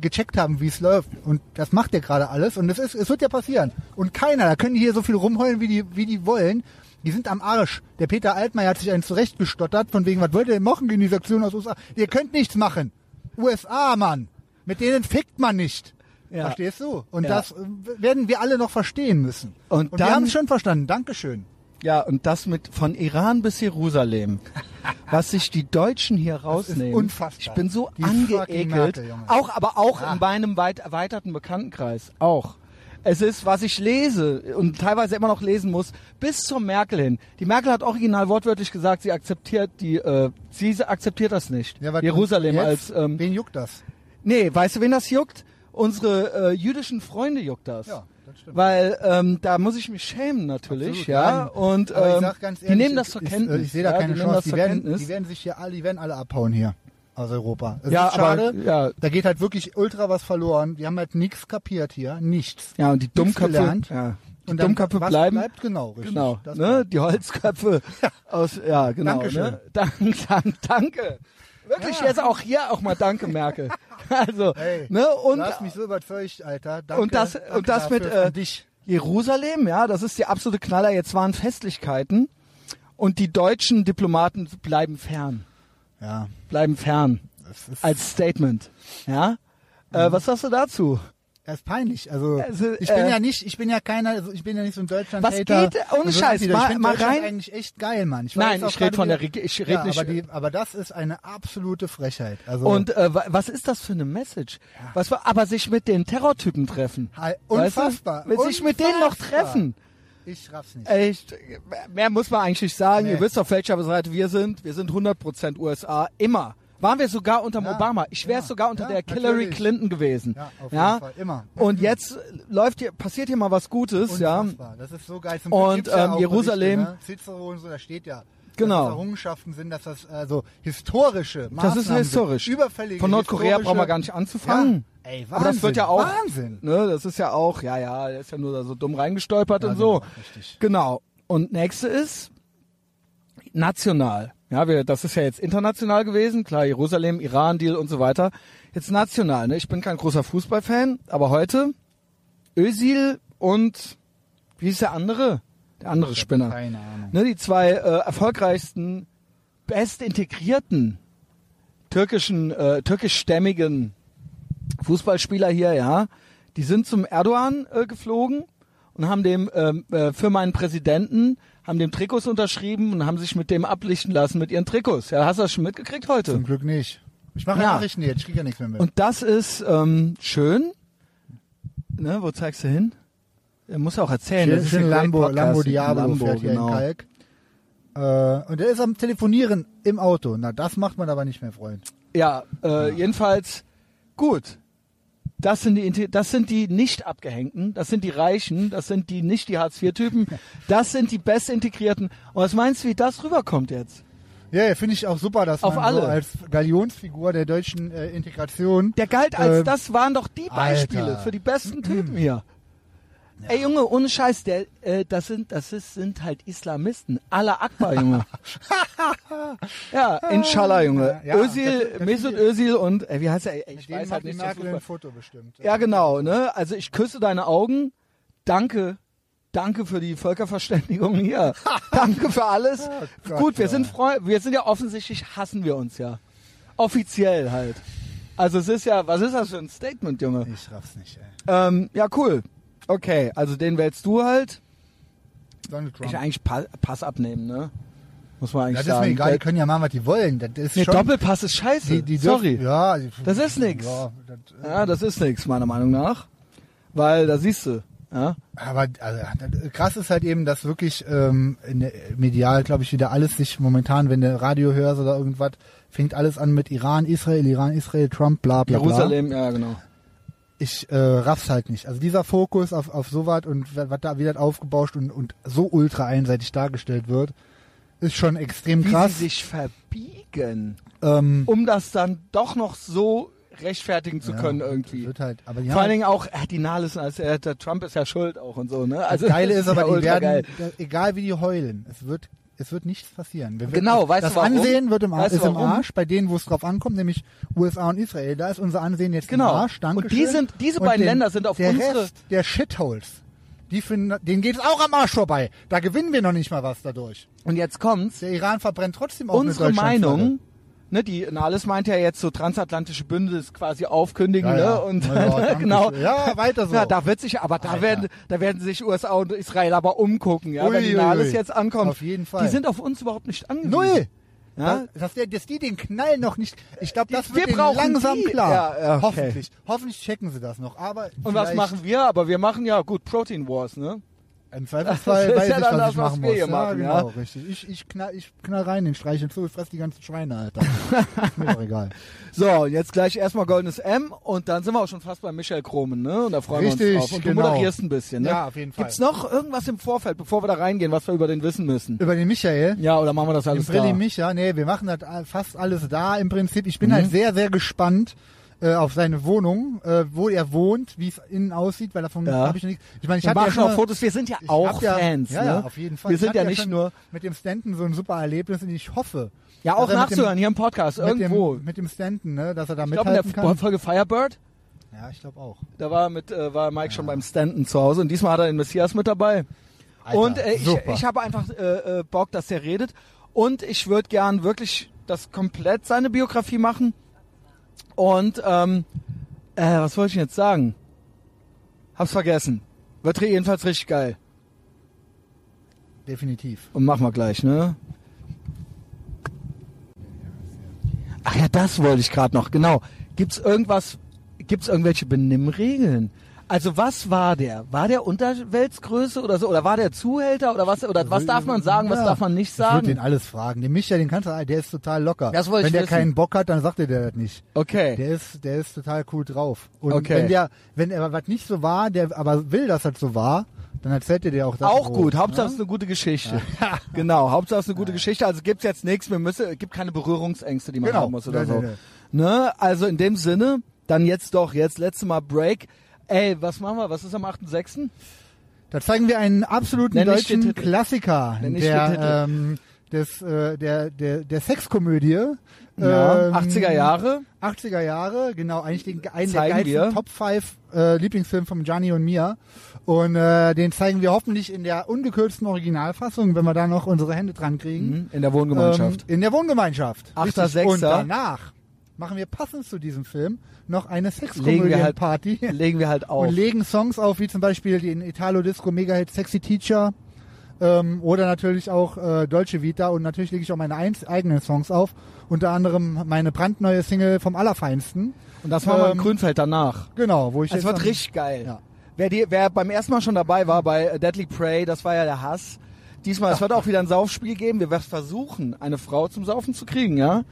gecheckt haben, wie es läuft. Und das macht ja gerade alles. Und es ist, es wird ja passieren. Und keiner, da können die hier so viel rumheulen, wie die, wie die wollen. Die sind am Arsch. Der Peter Altmaier hat sich einen zurechtgestottert, von wegen, was wollt ihr denn machen gegen die Aktion aus USA? Ihr könnt nichts machen. USA, Mann. Mit denen fickt man nicht. Ja. Verstehst du? Und Ja. das werden wir alle noch verstehen müssen. Und wir dann- haben es schon verstanden. Dankeschön. Ja, und das mit von Iran bis Jerusalem. Was sich die Deutschen hier rausnehmen. unfassbar. Ich bin so Die angeekelt. Merkel, auch, aber auch Ja. in meinem weit erweiterten Bekanntenkreis. Auch. Es ist, was ich lese und teilweise immer noch lesen muss, bis zur Merkel hin. Die Merkel hat original wortwörtlich gesagt, sie akzeptiert die, äh, sie akzeptiert das nicht. Ja, Jerusalem als, ähm, Wen juckt das? nee, weißt du, wen das juckt? Unsere äh, jüdischen Freunde juckt das. Ja, das. Weil ähm, da muss ich mich schämen natürlich, Absolut, ja. nein. Und Aber ich ähm, sag ganz die ehrlich, nehmen das zur Kenntnis. Ich, sehe da ja, keine die Chance. Die werden, Kenntnis. die werden sich hier alle, die werden alle abhauen hier aus Europa. Es Ja, ist schade. aber, ja. Da geht halt wirklich ultra was verloren. Die haben halt nichts kapiert hier. Nichts. Ja, und die Dummköpfe, gelernt. ja, die Und Dummköpfe was bleiben. bleibt genau, richtig. Genau, ne? Die Holzköpfe aus, ja, genau. Dankeschön. Ne? Dank, dank, danke. Wirklich Ja. jetzt auch hier auch mal Danke, Merkel. Also, Hey, ne? Und du hast mich so überzeugt, Alter. Danke, Und das- danke und das mit, äh. Jerusalem, ja, das ist die absolute Knaller. Jetzt waren Festlichkeiten und die deutschen Diplomaten bleiben fern, Ja, bleiben fern als Statement, ja. Mhm. Äh, was sagst du dazu? Das ist peinlich. Also, Also, ich bin äh, ja nicht, ich bin ja keiner, also ich bin ja nicht so ein deutschland Was geht? Ohne Scheiß, Ich mal- finde mal rein- eigentlich echt geil, Mann. Ich weiß Nein, ich rede von der, wieder- Reg- ich rede ja, nicht. aber, die, aber das ist eine absolute Frechheit. Also, und äh, wa- was ist das für eine Message? Was war, aber sich mit den Terrortypen treffen. Halt, Weißt du? unfassbar. Sich mit denen noch unfassbar. treffen. ich raff's nicht. Echt, mehr muss man eigentlich nicht sagen. Nee. Ihr wisst auf welcher Seite wir sind. Wir sind 100% USA. Immer. Waren wir sogar unter Ja, Obama. Ich wäre ja, sogar unter ja, der Hillary natürlich. Clinton gewesen. Ja, auf jeden Fall, immer. Und jetzt läuft hier, passiert hier mal was Gutes, ja. Das ist so geil. Zum Und, ähm, Jerusalem- Berichte, ne? Cicero und so, da steht ja. Genau. Dass das Errungenschaften sind, dass das also historische Maßnahmen Das ist historisch. Überfällige Von Nordkorea brauchen wir gar nicht anzufangen. Ey, Wahnsinn. Aber das wird ja auch, Wahnsinn. ne, das ist ja auch, ja, ja, der ist ja nur da so dumm reingestolpert und so. richtig. Genau. Und nächste ist national. Ja, wir, das ist ja jetzt international gewesen, klar, Jerusalem, Iran-Deal und so weiter. Jetzt national, ne? Ich bin kein großer Fußballfan, aber heute Özil und wie ist der andere? Der andere Spinner. Keine Ahnung. Ne, die zwei äh, erfolgreichsten, bestintegrierten türkischen, äh, türkischstämmigen Fußballspieler hier, ja, die sind zum Erdogan äh, geflogen und haben dem ähm, äh, für meinen Präsidenten haben dem Trikots unterschrieben und haben sich mit dem ablichten lassen mit ihren Trikots. Ja, hast du das schon mitgekriegt heute? Zum Glück nicht. Ich mache Ja. ja. Nachrichten jetzt, ich kriege ja nichts mehr mit. Und das ist ähm, schön. Ne, wo zeigst du hin? Er muss auch erzählen. das schön, ist schön ein Lambo, Podcast. Lambo Diablo Lambo, fährt hier genau. in Kalk. Äh, und er ist am Telefonieren im Auto. Na, das macht man aber nicht mehr, Freund. Ja, äh, jedenfalls gut. Das sind die das sind die nicht abgehängten, das sind die Reichen, das sind die nicht die Hartz IV Typen, das sind die bestintegrierten. Und was meinst du, wie das rüberkommt jetzt? Ja, finde ich auch super, dass Auf man alle. so als Galionsfigur der deutschen äh, Integration Der galt als Ähm, das waren doch die Beispiele Alter. für die besten Typen hier. Ey Junge, ohne Scheiß, der äh, das sind das ist, sind halt Islamisten, Allah Akbar, Junge. ja, inshallah, Junge. Ja, Özil, das- das- Mesut Özil und äh, wie heißt er? Ich weiß halt nicht. Merkel ein Foto bestimmt. Ja, genau, ne? Also ich küsse deine Augen. Danke. Danke für die Völkerverständigung hier. Danke für alles. Oh Gott, Gut, wir ja. sind Freunde, wir sind ja offensichtlich hassen wir uns ja. Offiziell halt. Also es ist ja, was ist das für ein Statement, Junge? Ich raff's nicht, ey. Ähm, ja, cool. Okay, also den wählst du halt. Donald Trump. Ich eigentlich Pa- Pass abnehmen, ne? Muss man eigentlich das ist sagen. mir egal, die können ja machen, was die wollen. Das ist nee, schon, Doppelpass ist scheiße. die, die Sorry. dürfen- Ja, die, Das ist nix. Ja, das, Ja, das ist nichts, meiner Meinung nach. Weil, da siehst du, ja. Aber also, das- krass ist halt eben, dass wirklich ähm, in der, medial, glaube ich, wieder alles sich momentan, wenn du Radio hörst oder irgendwas, fängt alles an mit Iran, Israel, Iran, Israel, Trump, bla bla Jerusalem, ja, genau. Ich äh, raff's halt nicht. Also dieser Fokus auf, auf sowas und was da wieder aufgebauscht und, und so ultra einseitig dargestellt wird, ist schon extrem Wie krass. sie sich verbiegen, ähm, um das dann doch noch so rechtfertigen zu ja, können irgendwie. Wird halt, aber die Vor allen Dingen auch, äh, die Nahles, also äh, der Trump ist ja schuld auch und so, ne? Also das Geile ist aber, ja die werden, geil. egal wie die heulen, es wird, es wird nichts passieren. Wir- Genau, weißt das du warum? Ansehen wird im, Weißt ist im? Arsch, bei denen, wo es drauf ankommt, nämlich USA und Israel. Da ist unser Ansehen jetzt Genau. im Arsch. Danke Und die sind- diese beiden Länder sind auf der unsere- Rest der Shitholes. Die finden, denen geht es auch am Arsch vorbei. Da gewinnen wir noch nicht mal was dadurch. Und jetzt kommt's. Der Iran verbrennt trotzdem auch Unsere. Meinung, ne, die Nahles meint ja jetzt so transatlantische Bündnis quasi aufkündigen, Ja, ja. ne? Und Ja, genau. Ja, weiter so. Ja, da wird sich, aber da Alter. werden, da werden sich USA und Israel aber umgucken, ja, wenn Ui, die Nahles ui. jetzt ankommt. Auf jeden Fall. Die sind auf uns überhaupt nicht angewiesen. Null! Ja? Dass, der, dass die den Knall noch nicht. Ich glaube, das wir wird langsam die. klar. Ja, ja, okay. Hoffentlich. Hoffentlich checken sie das noch. Aber Und was machen wir? Aber wir machen ja gut Protein Wars, ne? Im Zweifelsfall weiß ja ich, was das, ich was machen wir muss. ja, machen, genau, ja. richtig. Ich, ich, knall, ich knall rein, den streicheln zu, ich fress die ganzen Schweine, Alter. ist mir doch egal. So, jetzt gleich erstmal goldenes M und dann sind wir auch schon fast bei Michael Kromen, ne? Und da freuen Richtig, wir uns drauf. Und genau. du moderierst ein bisschen, ne? Ja, auf jeden Fall. Gibt's noch irgendwas im Vorfeld, bevor wir da reingehen, was wir über den wissen müssen? Über den Michael. Ja, oder machen wir das alles Brilli da? Micha, nee, wir machen das all- fast alles da im Prinzip. Ich bin Mhm. halt sehr, sehr gespannt äh, auf seine Wohnung, äh, wo er wohnt, wie es innen aussieht, weil davon Ja. habe ich noch nichts. Ich meine, ich hatte ja schon auch Fotos, wir sind ja auch ja, Fans, ja, ne? ja, auf jeden Fall. Wir sind hatte ja nicht nur, mit dem Stanton so ein super Erlebnis und ich hoffe, ja auch mit dem- nachzuhören hier im Podcast, mit irgendwo. dem, mit dem Stanton, ne, dass er da ich glaube in mithalten der kann. Folge Firebird, Ja, ich glaube auch. da war mit äh, war Mike schon beim Stanton zu Hause und diesmal hat er den Messias mit dabei. Alter, und äh, ich, ich habe einfach äh, äh, Bock, dass der redet. Und ich würde gern wirklich das komplett seine Biografie machen. Und ähm, äh, was wollte ich jetzt sagen? Hab's vergessen. Wird jedenfalls richtig geil. Definitiv. Und machen wir gleich, ne? Ach ja, das wollte ich gerade noch. Genau. Gibt's irgendwas? Gibt's irgendwelche Benimmregeln? Also was war der? War der Unterweltsgröße oder so? Oder war der Zuhälter oder was? Oder was darf man sagen? Was Ja, darf man nicht Ich würde den sagen? alles fragen. Den Micha, den kannst du, der ist total locker. Das wollte Wenn ich der wissen. keinen Bock hat, dann sagt er der das nicht. Okay. Der ist, der ist total cool drauf. Und Okay. wenn der, wenn er was nicht so war, der aber will, dass das so war, dann erzählt er dir auch das. Auch gut. ne? Hauptsache es ist eine gute Geschichte. genau. Hauptsache es ist eine gute Geschichte. Also gibt's jetzt nichts. Wir müssen, gibt keine Berührungsängste, die man Genau. haben muss oder Nee, so. nee, Ne? Also in dem Sinne, dann jetzt doch, jetzt letzte Mal Break. Ey, was machen wir? Was ist am 8.6.? Da zeigen wir einen absoluten Nenn deutschen. Klassiker der, ähm, des, äh, der, der, der Sexkomödie. Ja, Ähm, 80er Jahre. 80er Jahre, genau, eigentlich den, einen Zeigen der geilsten wir. Top 5 äh, Lieblingsfilme von Gianni und mir. Und äh, den zeigen wir hoffentlich in der ungekürzten Originalfassung, wenn wir da noch unsere Hände dran kriegen. Mhm, In der Wohngemeinschaft. Ähm, in der Wohngemeinschaft. Achter, Richtig. Und Sechster. danach machen wir passend zu diesem Film noch eine legen wir halt Sexkomödienparty. legen wir halt auf. Und legen Songs auf, wie zum Beispiel den Italo-Disco Mega-Hit Sexy Teacher. Ähm, oder natürlich auch äh, Dolce Vita. Und natürlich lege ich auch meine eigenen Songs auf. Unter anderem meine brandneue Single vom Allerfeinsten. Und das machen wir im ähm, Grünfeld danach. Genau, wo ich Es wird richtig geil. Ja. Wer, die, wer beim ersten Mal schon dabei war bei Deadly Prey, das war ja der Hass. Diesmal, es wird auch wieder ein Saufspiel geben. Wir werden versuchen, eine Frau zum Saufen zu kriegen, ja.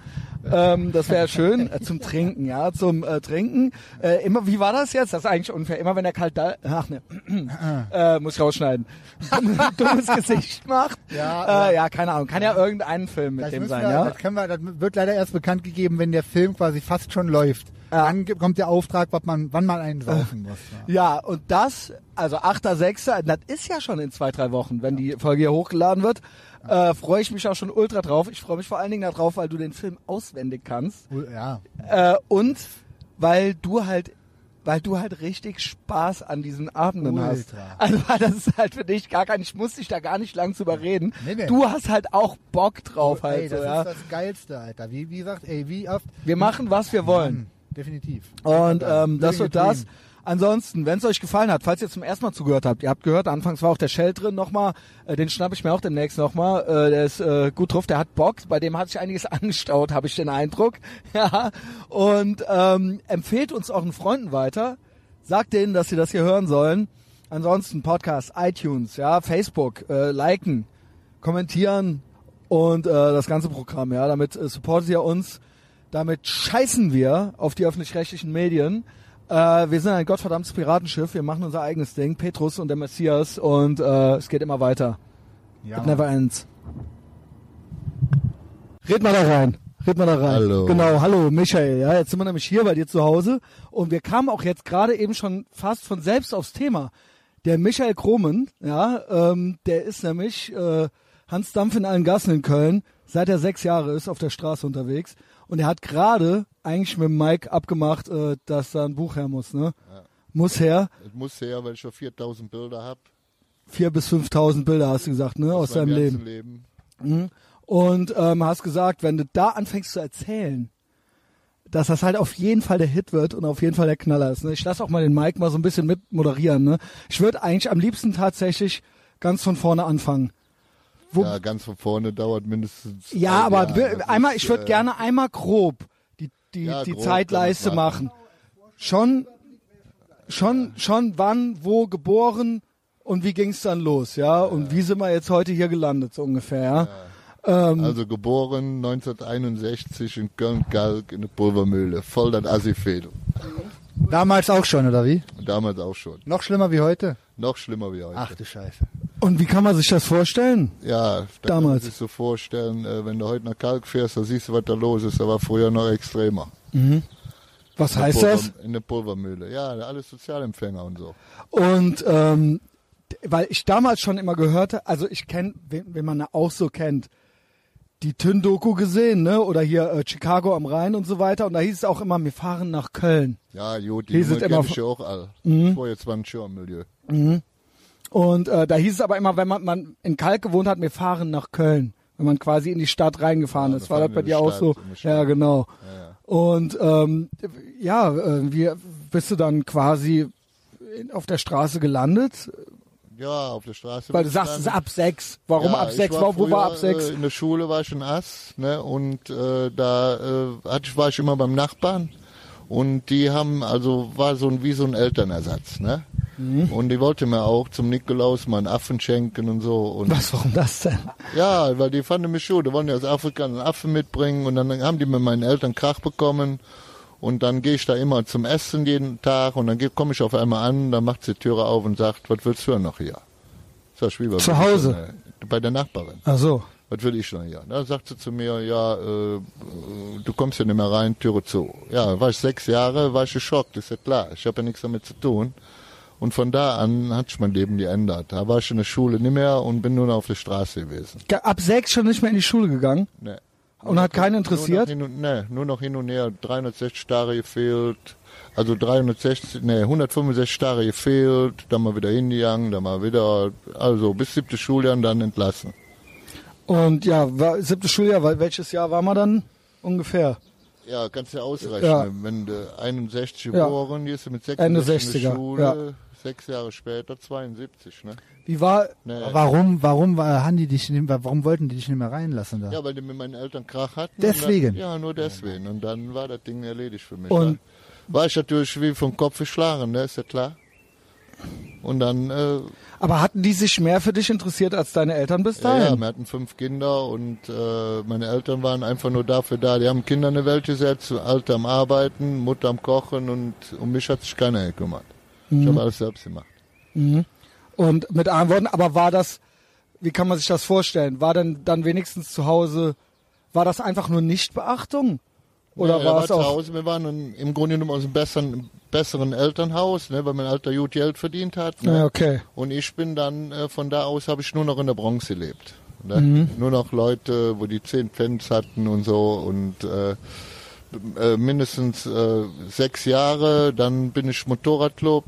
Ähm, das wäre schön. Äh, zum Trinken, ja. Zum äh, Trinken. Äh, immer, wie war das jetzt? Das ist eigentlich unfair. Immer wenn er kalt da, ach ne, äh, muss ich rausschneiden. Dummes Gesicht macht. Ja, äh, ja, keine Ahnung. Kann ja irgendein Film mit dem sein, wir, ja. das, können wir, das wird leider erst bekannt gegeben, wenn der Film quasi fast schon läuft. Dann kommt der Auftrag, man, wann man einen saufen muss. Ja. Ja, und das, also 8.6., das ist ja schon in zwei, drei Wochen, wenn die Folge hier hochgeladen wird. Äh, freue ich mich auch schon ultra drauf. Ich freue mich vor allen Dingen darauf, weil du den Film auswendig kannst. ja. Äh, und weil du halt weil du halt richtig Spaß an diesen Abenden Ultra. hast. Also das ist halt für dich gar kein, ich muss dich da gar nicht lang zu überreden. Nee, nee. Du hast halt auch Bock drauf halt ey, so, das ja. ist das Geilste, Alter. Wie, wie gesagt, ey, wie oft. Wir machen, was wir wollen. Definitiv. Und ähm, das wird das. dream. Ansonsten, wenn es euch gefallen hat, falls ihr zum ersten Mal zugehört habt, ihr habt gehört, anfangs war auch der Shell drin nochmal, äh, den schnapp ich mir auch demnächst nochmal, äh, der ist äh, gut drauf, der hat Bock, bei dem hat sich einiges angestaut, habe ich den Eindruck. Ja. Und ähm, empfehlt uns euren Freunden weiter, sagt denen, dass sie das hier hören sollen. Ansonsten Podcast, iTunes, ja, Facebook, äh, liken, kommentieren und äh, das ganze Programm, ja, damit äh, supportet ihr uns. Damit scheißen wir auf die öffentlich-rechtlichen Medien, Äh, wir sind ein gottverdammtes Piratenschiff. Wir machen unser eigenes Ding. Petrus und der Messias. Und äh, es geht immer weiter. Ja, It never ends. Red mal da rein. Red mal da rein. Hallo. Genau, hallo Michael. Ja, jetzt sind wir nämlich hier bei dir zu Hause und wir kamen auch jetzt gerade eben schon fast von selbst aufs Thema. Der Michael Kromen, ja, ähm, der ist nämlich äh, Hans Dampf in allen Gassen in Köln, seit er sechs Jahre ist, auf der Straße unterwegs und er hat gerade eigentlich mit Mike abgemacht, äh, dass da ein Buch her muss, ne? Muss her. Es muss her, weil ich schon 4000 Bilder habe. Vier bis 5.000 Bilder hast du gesagt, ne, aus deinem Leben. Leben. Und ähm, hast gesagt, wenn du da anfängst zu erzählen, dass das halt auf jeden Fall der Hit wird und auf jeden Fall der Knaller ist. Ne? Ich lasse auch mal den Mike mal so ein bisschen mit moderieren. Ne? Ich würde eigentlich am liebsten tatsächlich ganz von vorne anfangen. Wo, Ja, ganz von vorne dauert mindestens. ja, aber Jahr. einmal, ich würde äh, gerne einmal grob die, die, Ja, die grob Zeitleiste machen. Schon, schon, schon wann, wo geboren und wie ging's dann los, ja? Und wie sind wir jetzt heute hier gelandet, so ungefähr, ja? Ähm, Also geboren 1961 in Köln-Kalk in der Pulvermühle. Voll das Assi-Fädel. Damals auch schon, oder wie? Damals auch schon. Noch schlimmer wie heute? Noch schlimmer wie heute. Ach du Scheiße. Und wie kann man sich das vorstellen? Ja, da kann man Damals. sich so vorstellen, äh, wenn du heute nach Kalk fährst, da siehst du, was da los ist. Da war früher noch extremer. Was In der heißt Pulver- das? In der Pulvermühle. Ja, alles Sozialempfänger und so. Und ähm, weil ich damals schon immer gehörte, also ich kenne, wen, wen man auch so kennt, die Tyn-Doku gesehen, ne? Oder hier äh, Chicago am Rhein und so weiter. Und da hieß es auch immer, wir fahren nach Köln. Ja, gut, die sind Nummer immer ich auch all. Mhm. Ich war jetzt mal im Milieu. Und äh, da hieß es aber immer, wenn man, man in Kalk gewohnt hat, wir fahren nach Köln. Wenn man quasi in die Stadt reingefahren Ja, ist. War das bei dir die auch Stadt, so? Stadt. Ja, genau. Ja, ja. Und ähm, ja, äh, wie bist du dann quasi in, auf der Straße gelandet? Ja, auf der Straße. Weil du sagst, es ist ab sechs. Warum Ja, ab sechs? war Wo, wo war ab sechs? Äh, in der Schule war ich ein Ass, ne? Und äh, da äh, hatte ich, war ich immer beim Nachbarn. Und die haben, also war so ein wie so ein Elternersatz, ne? Mhm. Und die wollte mir auch zum Nikolaus mal einen Affen schenken und so. Und Was, warum das denn? ja, weil die fanden mich schon, die wollen ja aus Afrika einen Affen mitbringen und dann haben die mit meinen Eltern Krach bekommen. Und dann gehe ich da immer zum Essen jeden Tag und dann komme ich auf einmal an, dann macht sie die Türe auf und sagt, was willst du denn noch hier? Sag ich, wie, Zu Hause? Bei der Nachbarin. Ach so. Was will ich denn hier? Da sagt sie zu mir, ja, äh, du kommst hier nicht mehr rein, Türe zu. Ja, war ich sechs Jahre, war ich geschockt, ist ja klar. Ich habe ja nichts damit zu tun. Und von da an hat sich mein Leben geändert. Da war ich in der Schule nicht mehr und bin nur noch auf der Straße gewesen. Ge- Ab sechs schon nicht mehr in die Schule gegangen? Nee. Und hat keinen interessiert? Nur noch, hin und, nee, nur noch hin und her. 360 Tage gefehlt. Also 360, nee, 165 Tage gefehlt. Dann mal wieder hingegangen, dann mal wieder, also bis siebte Schuljahr und dann entlassen. Und ja, siebtes Schuljahr, welches Jahr war man dann ungefähr? Ja, kannst du ja ausrechnen. Ja. Wenn du 61 Ja. geboren, du mit Ende 66 in 60er, Schule. Sechs Jahre später 72, ne? Wie war, Nee. Warum, warum war, haben die dich nicht, warum wollten die dich nicht mehr reinlassen da? Ja, weil die mit meinen Eltern Krach hatten. Deswegen? Dann, ja, nur deswegen. Und dann war das Ding erledigt für mich. Und- da war ich natürlich wie vom Kopf geschlagen, ne? Ist ja klar. Und dann, äh, aber hatten die sich mehr für dich interessiert als deine Eltern bis ja, ja, dahin? wir hatten fünf Kinder und äh, meine Eltern waren einfach nur dafür da. Die haben Kinder in die Welt gesetzt, Alter am Arbeiten, Mutter am Kochen und um mich hat sich keiner gekümmert. Mhm. Ich habe alles selbst gemacht. Und mit anderen Worten, aber war das, wie kann man sich das vorstellen? War denn dann wenigstens zu Hause, war das einfach nur Nichtbeachtung? Oder ja, war er es zu auch, Hause. Wir waren in, im Grunde genommen aus einem besseren, besseren Elternhaus, ne, weil mein Alter gut Geld verdient hat. Ne? ja, okay. Und ich bin dann, äh, von da aus habe ich nur noch in der Bronx gelebt. Ne? Mhm. Nur noch Leute, wo die zehn Pfennig hatten und so und äh, äh, mindestens äh, sechs Jahre, dann bin ich Motorradclub,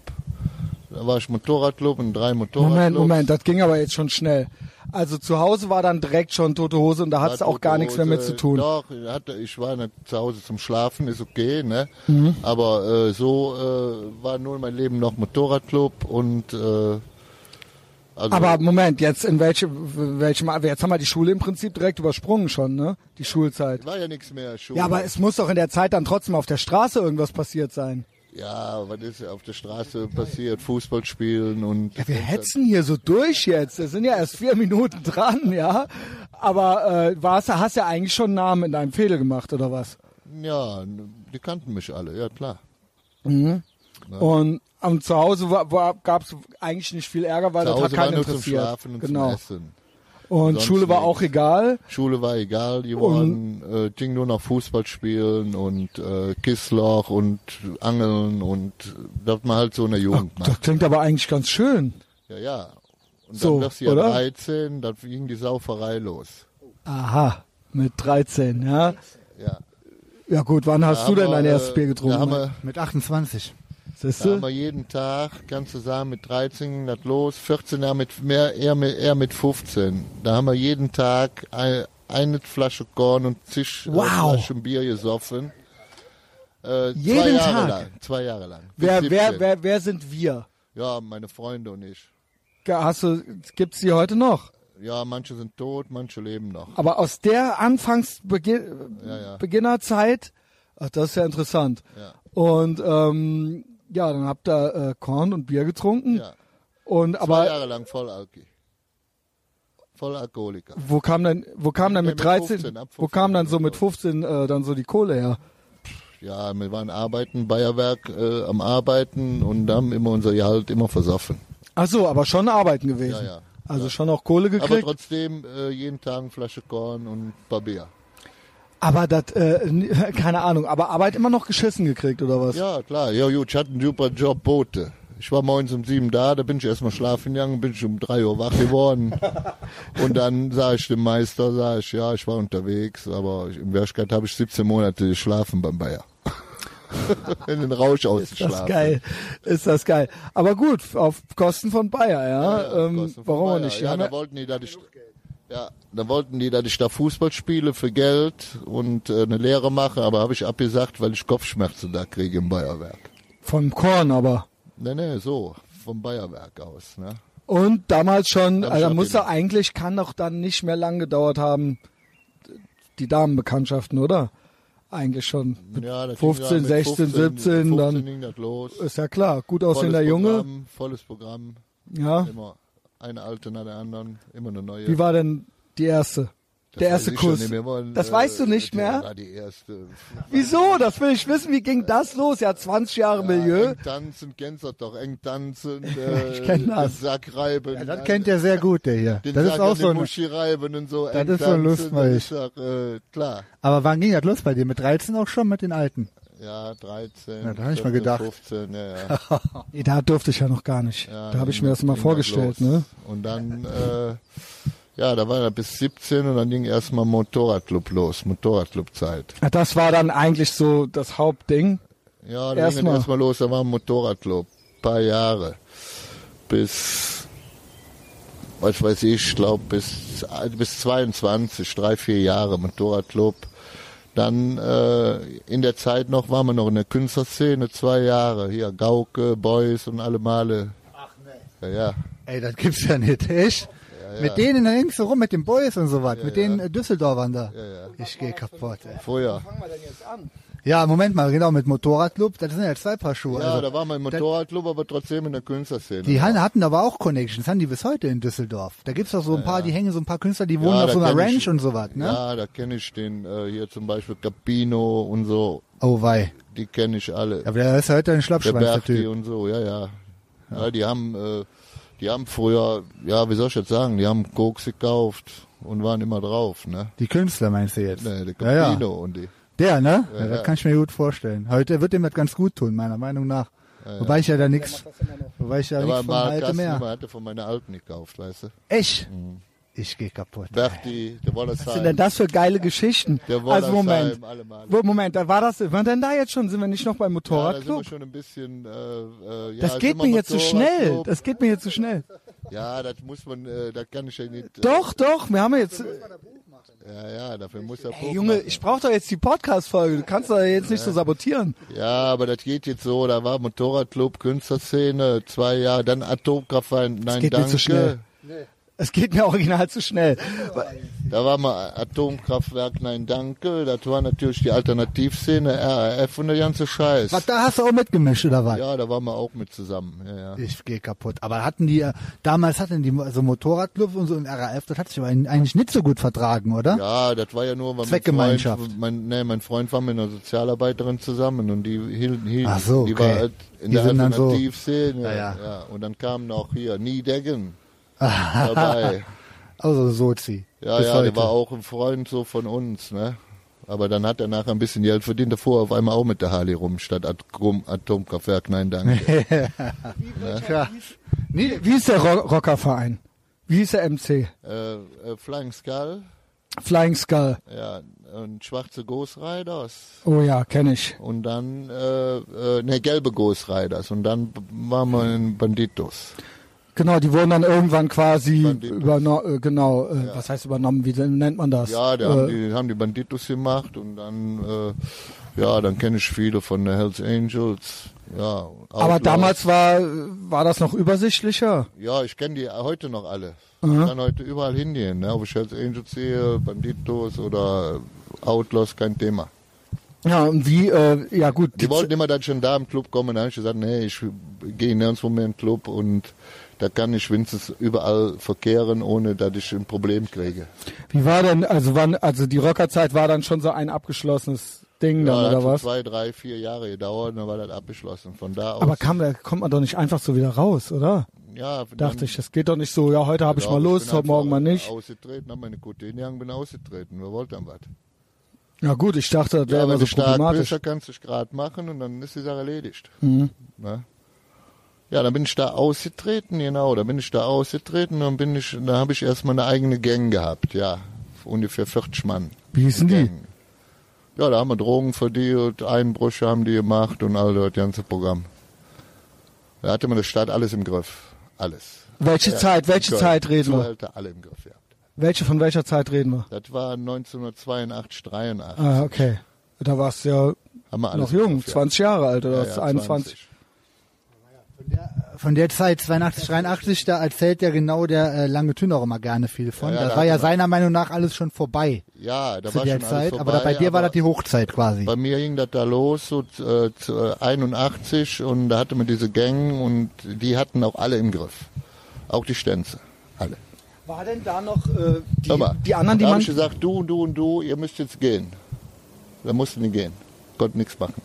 da war ich Motorradclub und drei Motorradclubs. Moment, Moment, das ging aber jetzt schon schnell. Also zu Hause war dann direkt schon tote Hose und da hattest du auch gar tote nichts mehr mit Hose. zu tun. Doch, hatte, ich war nicht zu Hause zum Schlafen, ist okay, ne? Mhm. Aber äh, so äh, war nur mein Leben noch Motorradclub und äh, also Aber Moment, jetzt in welchem, welchem, jetzt haben wir die Schule im Prinzip direkt übersprungen schon, ne? Die Schulzeit. war ja nichts mehr Schule. Ja, aber es muss doch in der Zeit dann trotzdem auf der Straße irgendwas passiert sein. Ja, was ist auf der Straße passiert? Fußball spielen und Ja, wir hetzen hier so durch jetzt. Es sind ja erst vier Minuten dran, ja. Aber äh, warst, du- hast ja eigentlich schon einen Namen in deinem Fehler gemacht, oder was? ja, die kannten mich alle, ja klar. Und, und zu Hause gab es eigentlich nicht viel Ärger, weil Zu das hat Hause war keinen interessiert. Schlafen und genau. zum Essen. Und Sonst Schule war nichts. auch egal. Schule war egal geworden, äh, ging nur noch Fußball spielen und äh, Kissloch und Angeln und das man halt so in der Jugend Das macht. klingt aber eigentlich ganz schön. Ja, ja. Und So, dann wirst du ja oder? 13, dann ging die Sauferei los. Aha, mit 13, ja. Ja. Ja gut, wann hast Da du denn dein erstes äh, Bier Da getrunken? wir, Mit 28. Siehst da haben wir jeden Tag, ganz zusammen mit 13 ging das los, 14 Jahre mit mehr, eher mit, eher mit 15. Da haben wir jeden Tag ein, eine Flasche Korn und zig äh, Wow. Flaschen Bier gesoffen. Äh, Jeden zwei Jahre Tag? lang. Zwei Jahre lang. Wer, wer, 17. wer, wer sind wir? Ja, meine Freunde und ich. Hast du, gibt's die heute noch? Ja, manche sind tot, manche leben noch. Aber aus der Anfangsbeginnerzeit, ach, das ist ja interessant. Ja. Und ähm, ja, dann habt ihr äh, Korn und Bier getrunken. Ja. Und Zwei aber Jahre lang voll Alki. Voll Alkoholiker. wo kam denn, wo kam dann mit mit 13, 15, ab wo 15 kam dann so mit 15 äh, dann so die Kohle her? Ja, wir waren arbeiten, Bayerwerk äh, am Arbeiten und haben immer unser Gehalt immer versoffen. Ach so, aber schon arbeiten gewesen. Ja, ja. Also Ja. schon auch Kohle Aber gekriegt. trotzdem äh, jeden Tag eine Flasche Korn und ein paar Bier. Aber das, äh, keine Ahnung, aber Arbeit immer noch geschissen gekriegt oder was? Ja, klar. Ja, gut, ich hatte einen super Job, Boote. Ich war morgens um sieben da, da bin ich erstmal schlafen gegangen, bin ich um drei Uhr wach geworden. und dann sah ich dem Meister, sah ich, ja, ich war unterwegs, aber in Wirklichkeit habe ich 17 Monate geschlafen beim Bayer. in den Rausch Ist das ausgeschlafen. geil. Ist das geil. Aber gut, auf Kosten von Bayer, ja. Ja, ähm, Kosten von warum Bayer. nicht? Ja, Ja, da wollten die, dass ich, ja, da wollten die, dass ich da Fußball spiele für Geld und äh, eine Lehre mache, aber habe ich abgesagt, weil ich Kopfschmerzen da kriege im Bayerwerk. Vom Korn aber. Nee, nee, so, vom Bayerwerk aus, ne? Und damals schon, Hab ich also muss er eigentlich, kann doch dann nicht mehr lang gedauert haben, die Damenbekanntschaften, oder? Eigentlich schon. Ja, das 15, ging ja mit 16, 17, dann- ging das los. Ist ja klar, gut aussehender volles Junge. Programm, volles Programm, Ja. immer eine alte nach der anderen, immer eine neue. Wie war denn die erste? Das der erste Kuss? nicht wollen, Das äh, weißt du nicht der mehr? War die erste. Wieso? Das will ich wissen. Wie ging das los? Ja, 20 Jahre Milieu. Eng tanzen, kennst du doch, eng tanzen, äh, Ich kenn das. Sack reiben. Ja, das kennt er sehr gut, der hier. Den Das Sack ist auch so ein, Muschi reiben und so. Das eng ist so lustig. Äh, klar. Aber wann ging das los bei dir? Mit 13 auch schon mit den Alten? Ja, 13. Ja, da hab ich mal 14, gedacht. 15, ja, ja. Nee, da durfte ich ja noch gar nicht. ja da habe ich ging- mir das mal ging vorgestellt, ne? Und dann, äh, ja, da war er bis 17 und dann ging erstmal Motorradclub los, Motorradclubzeit. Ja, Das war dann eigentlich so das Hauptding. Ja, da ging Erstmal. dann erstmal los, da war ein Motorradclub, paar Jahre. Bis, was weiß ich, ich glaube bis, bis 22, drei, vier Jahre Motorradclub. Dann äh, in der Zeit noch waren wir noch in der Künstlerszene, zwei Jahre. Hier Gauke, Boys und alle Male. Ach nee. Ja, ja. Ey, das gibt's ja nicht, echt? ja. Mit denen da hängst du rum, mit den Boys und so was, mit ja. den äh, Düsseldorfern da. Ja, ja. Ich geh kaputt, ey. Vorher. Ja, Moment mal, genau, mit Motorradclub, das sind ja zwei Paar Schuhe. Ja, also, da waren wir im Motorradclub, aber trotzdem in der Künstlerszene. die Han- hatten aber auch Connections, haben die bis heute in Düsseldorf. Da gibt's doch so ein paar, die hängen so ein paar Künstler, die wohnen Ja, auf so einer kenn ich- Ranch und so was, ne? Ja, da kenne ich den, äh, hier zum Beispiel Capino und so, Oh wei. die kenne ich alle. Aber der ist heute ein der Schlappschwanz, der Typ. und so, ja, ja. Ja, die haben, äh, die haben früher, ja, wie soll ich jetzt sagen, die haben Koks gekauft und waren immer drauf, ne? Die Künstler meinst du jetzt? Ne, der ja, ja. Capino und die. Der, ne? Ja, Ja, das ja. kann ich mir gut vorstellen. Heute wird dem das ganz gut tun, meiner Meinung nach. Wobei ich ja da nix, wobei ich ja nichts von Gastnummer, mehr. hatte von meiner Alten gekauft, weißt du? Echt? Mhm. Ich geh kaputt. Berti, der Was sind denn das für geile Geschichten? Der Also Moment. Moment, da war das, war denn da jetzt schon? Sind wir nicht noch beim Ja, da sind wir Motorradclub? schon ein bisschen, äh, äh, ja, das geht mir jetzt zu schnell. Motorradclub. Das geht mir jetzt zu schnell. Ja, das muss man, äh, das kann ich ja nicht. Äh, Doch, doch, wir haben ja jetzt. Ja, ja, dafür muss er Hey, Junge, ich brauche doch jetzt die Podcast-Folge. Du kannst doch jetzt nicht so sabotieren. Ja, aber das geht jetzt so, da war Motorradclub, Künstlerszene, zwei Jahre, dann Atomkraftverein, nein, geht mir danke. zu schnell. Es geht mir original zu schnell. Da war mal Atomkraftwerk Nein Danke, das war natürlich die Alternativszene, RAF und der ganze Scheiß. Was, da hast du auch mitgemischt, oder was? Ja, da waren wir auch mit zusammen. Ja, ja. Ich gehe kaputt. Aber hatten die, damals hatten die so Motorradclub und so im RAF, das hat sich aber eigentlich nicht so gut vertragen, oder? Ja, das war ja nur, weil Zweckgemeinschaft. Mein Freund, mein, nee, mein Freund war mit einer Sozialarbeiterin zusammen und die hielten, hielten Ach so, die okay. war halt in Die der dann so- Alternativszene. Ja, ja, ja. Und dann kamen auch hier Niedeggen dabei. Also Sozi. Ja, ja, heute. der war auch ein Freund so von uns, ne? Aber dann hat er nachher ein bisschen Geld verdient, davor auf einmal auch mit der Harley rum, statt Atom Atomkraftwerk, nein, danke. Ja. Nee, Wie ist der Ro Rockerverein? Wie ist der MC? äh, äh, Flying Skull, Flying Skull. ja, und schwarze Ghost Riders. Oh ja, kenne ich. Und dann, äh, äh, ne, gelbe Ghost Riders. Und dann waren wir in Banditos. Genau, die wurden dann irgendwann quasi übernommen, äh, genau, äh, was heißt übernommen, wie nennt man das? Ja, da äh, haben, die, haben die Banditos gemacht und dann, äh, ja, dann kenne ich viele von der Hells Angels. Ja, aber damals war, war das noch übersichtlicher. Ja, ich kenne die heute noch alle. Mhm. Ich kann heute überall hingehen, ne? ob ich Hells Angels sehe, Banditos oder Outlaws, kein Thema. Ja, und wie, äh, ja gut. Die wollten immer dann schon da im Club kommen, da habe ich gesagt, nee, ich gehe nirgendwo mehr in den Club und da kann ich wenigstens überall verkehren, ohne dass ich ein Problem kriege. Wie war denn, also wann, also die Rockerzeit war dann schon so ein abgeschlossenes Ding dann, Ja, oder hat so was? zwei, drei, vier Jahre gedauert und dann war das abgeschlossen. Von da aus. Aber kam, da kommt man doch nicht einfach so wieder raus, oder? ja, Dachte ich, das geht doch nicht so, ja, heute habe ich mal Lust, heute morgen mal nicht. Ausgetreten, haben meine Gute hingegangen, bin ausgetreten. Wer wollte dann was? Ja gut, ich dachte, das wäre Ja, wenn so stark bist, problematisch. dann kannst du es gerade machen und dann ist die Sache erledigt. Mhm. Ne? Ja, dann bin ich da ausgetreten, genau, da bin ich da ausgetreten und bin ich, da habe ich erstmal eine eigene Gang gehabt, ja. Ungefähr 40 Mann. Wie hießen die? Ja, da haben wir Drogen verdient, Einbrüche haben die gemacht und all das ganze Programm. Da hatte man der Stadt alles im Griff. Alles. Welche ja, Zeit, welche Zeit reden wir? Zuhälter, wir? alle im Griff, ja. Welche, von welcher Zeit reden wir? Das war 1982, 83. Ah, okay. Da warst du ja noch jung, Griff, ja. 20 Jahre alt oder ja, 21. 20. Von der, von der Zeit 82, 83, da erzählt ja genau der äh, lange Tünner immer gerne viel von. Ja, ja, das war ja seiner Meinung nach alles schon vorbei. Ja, da zu war der schon Zeit, vorbei, aber bei dir war das die Hochzeit quasi. Bei mir ging das da los so äh, 81 äh, und da hatte man diese Gang und die hatten auch alle im Griff. Auch die Stänze, alle. War denn da noch äh, die, mal, die anderen, die da man... Da gesagt, du und du und du, ihr müsst jetzt gehen. Da mussten die gehen, konnten nichts machen.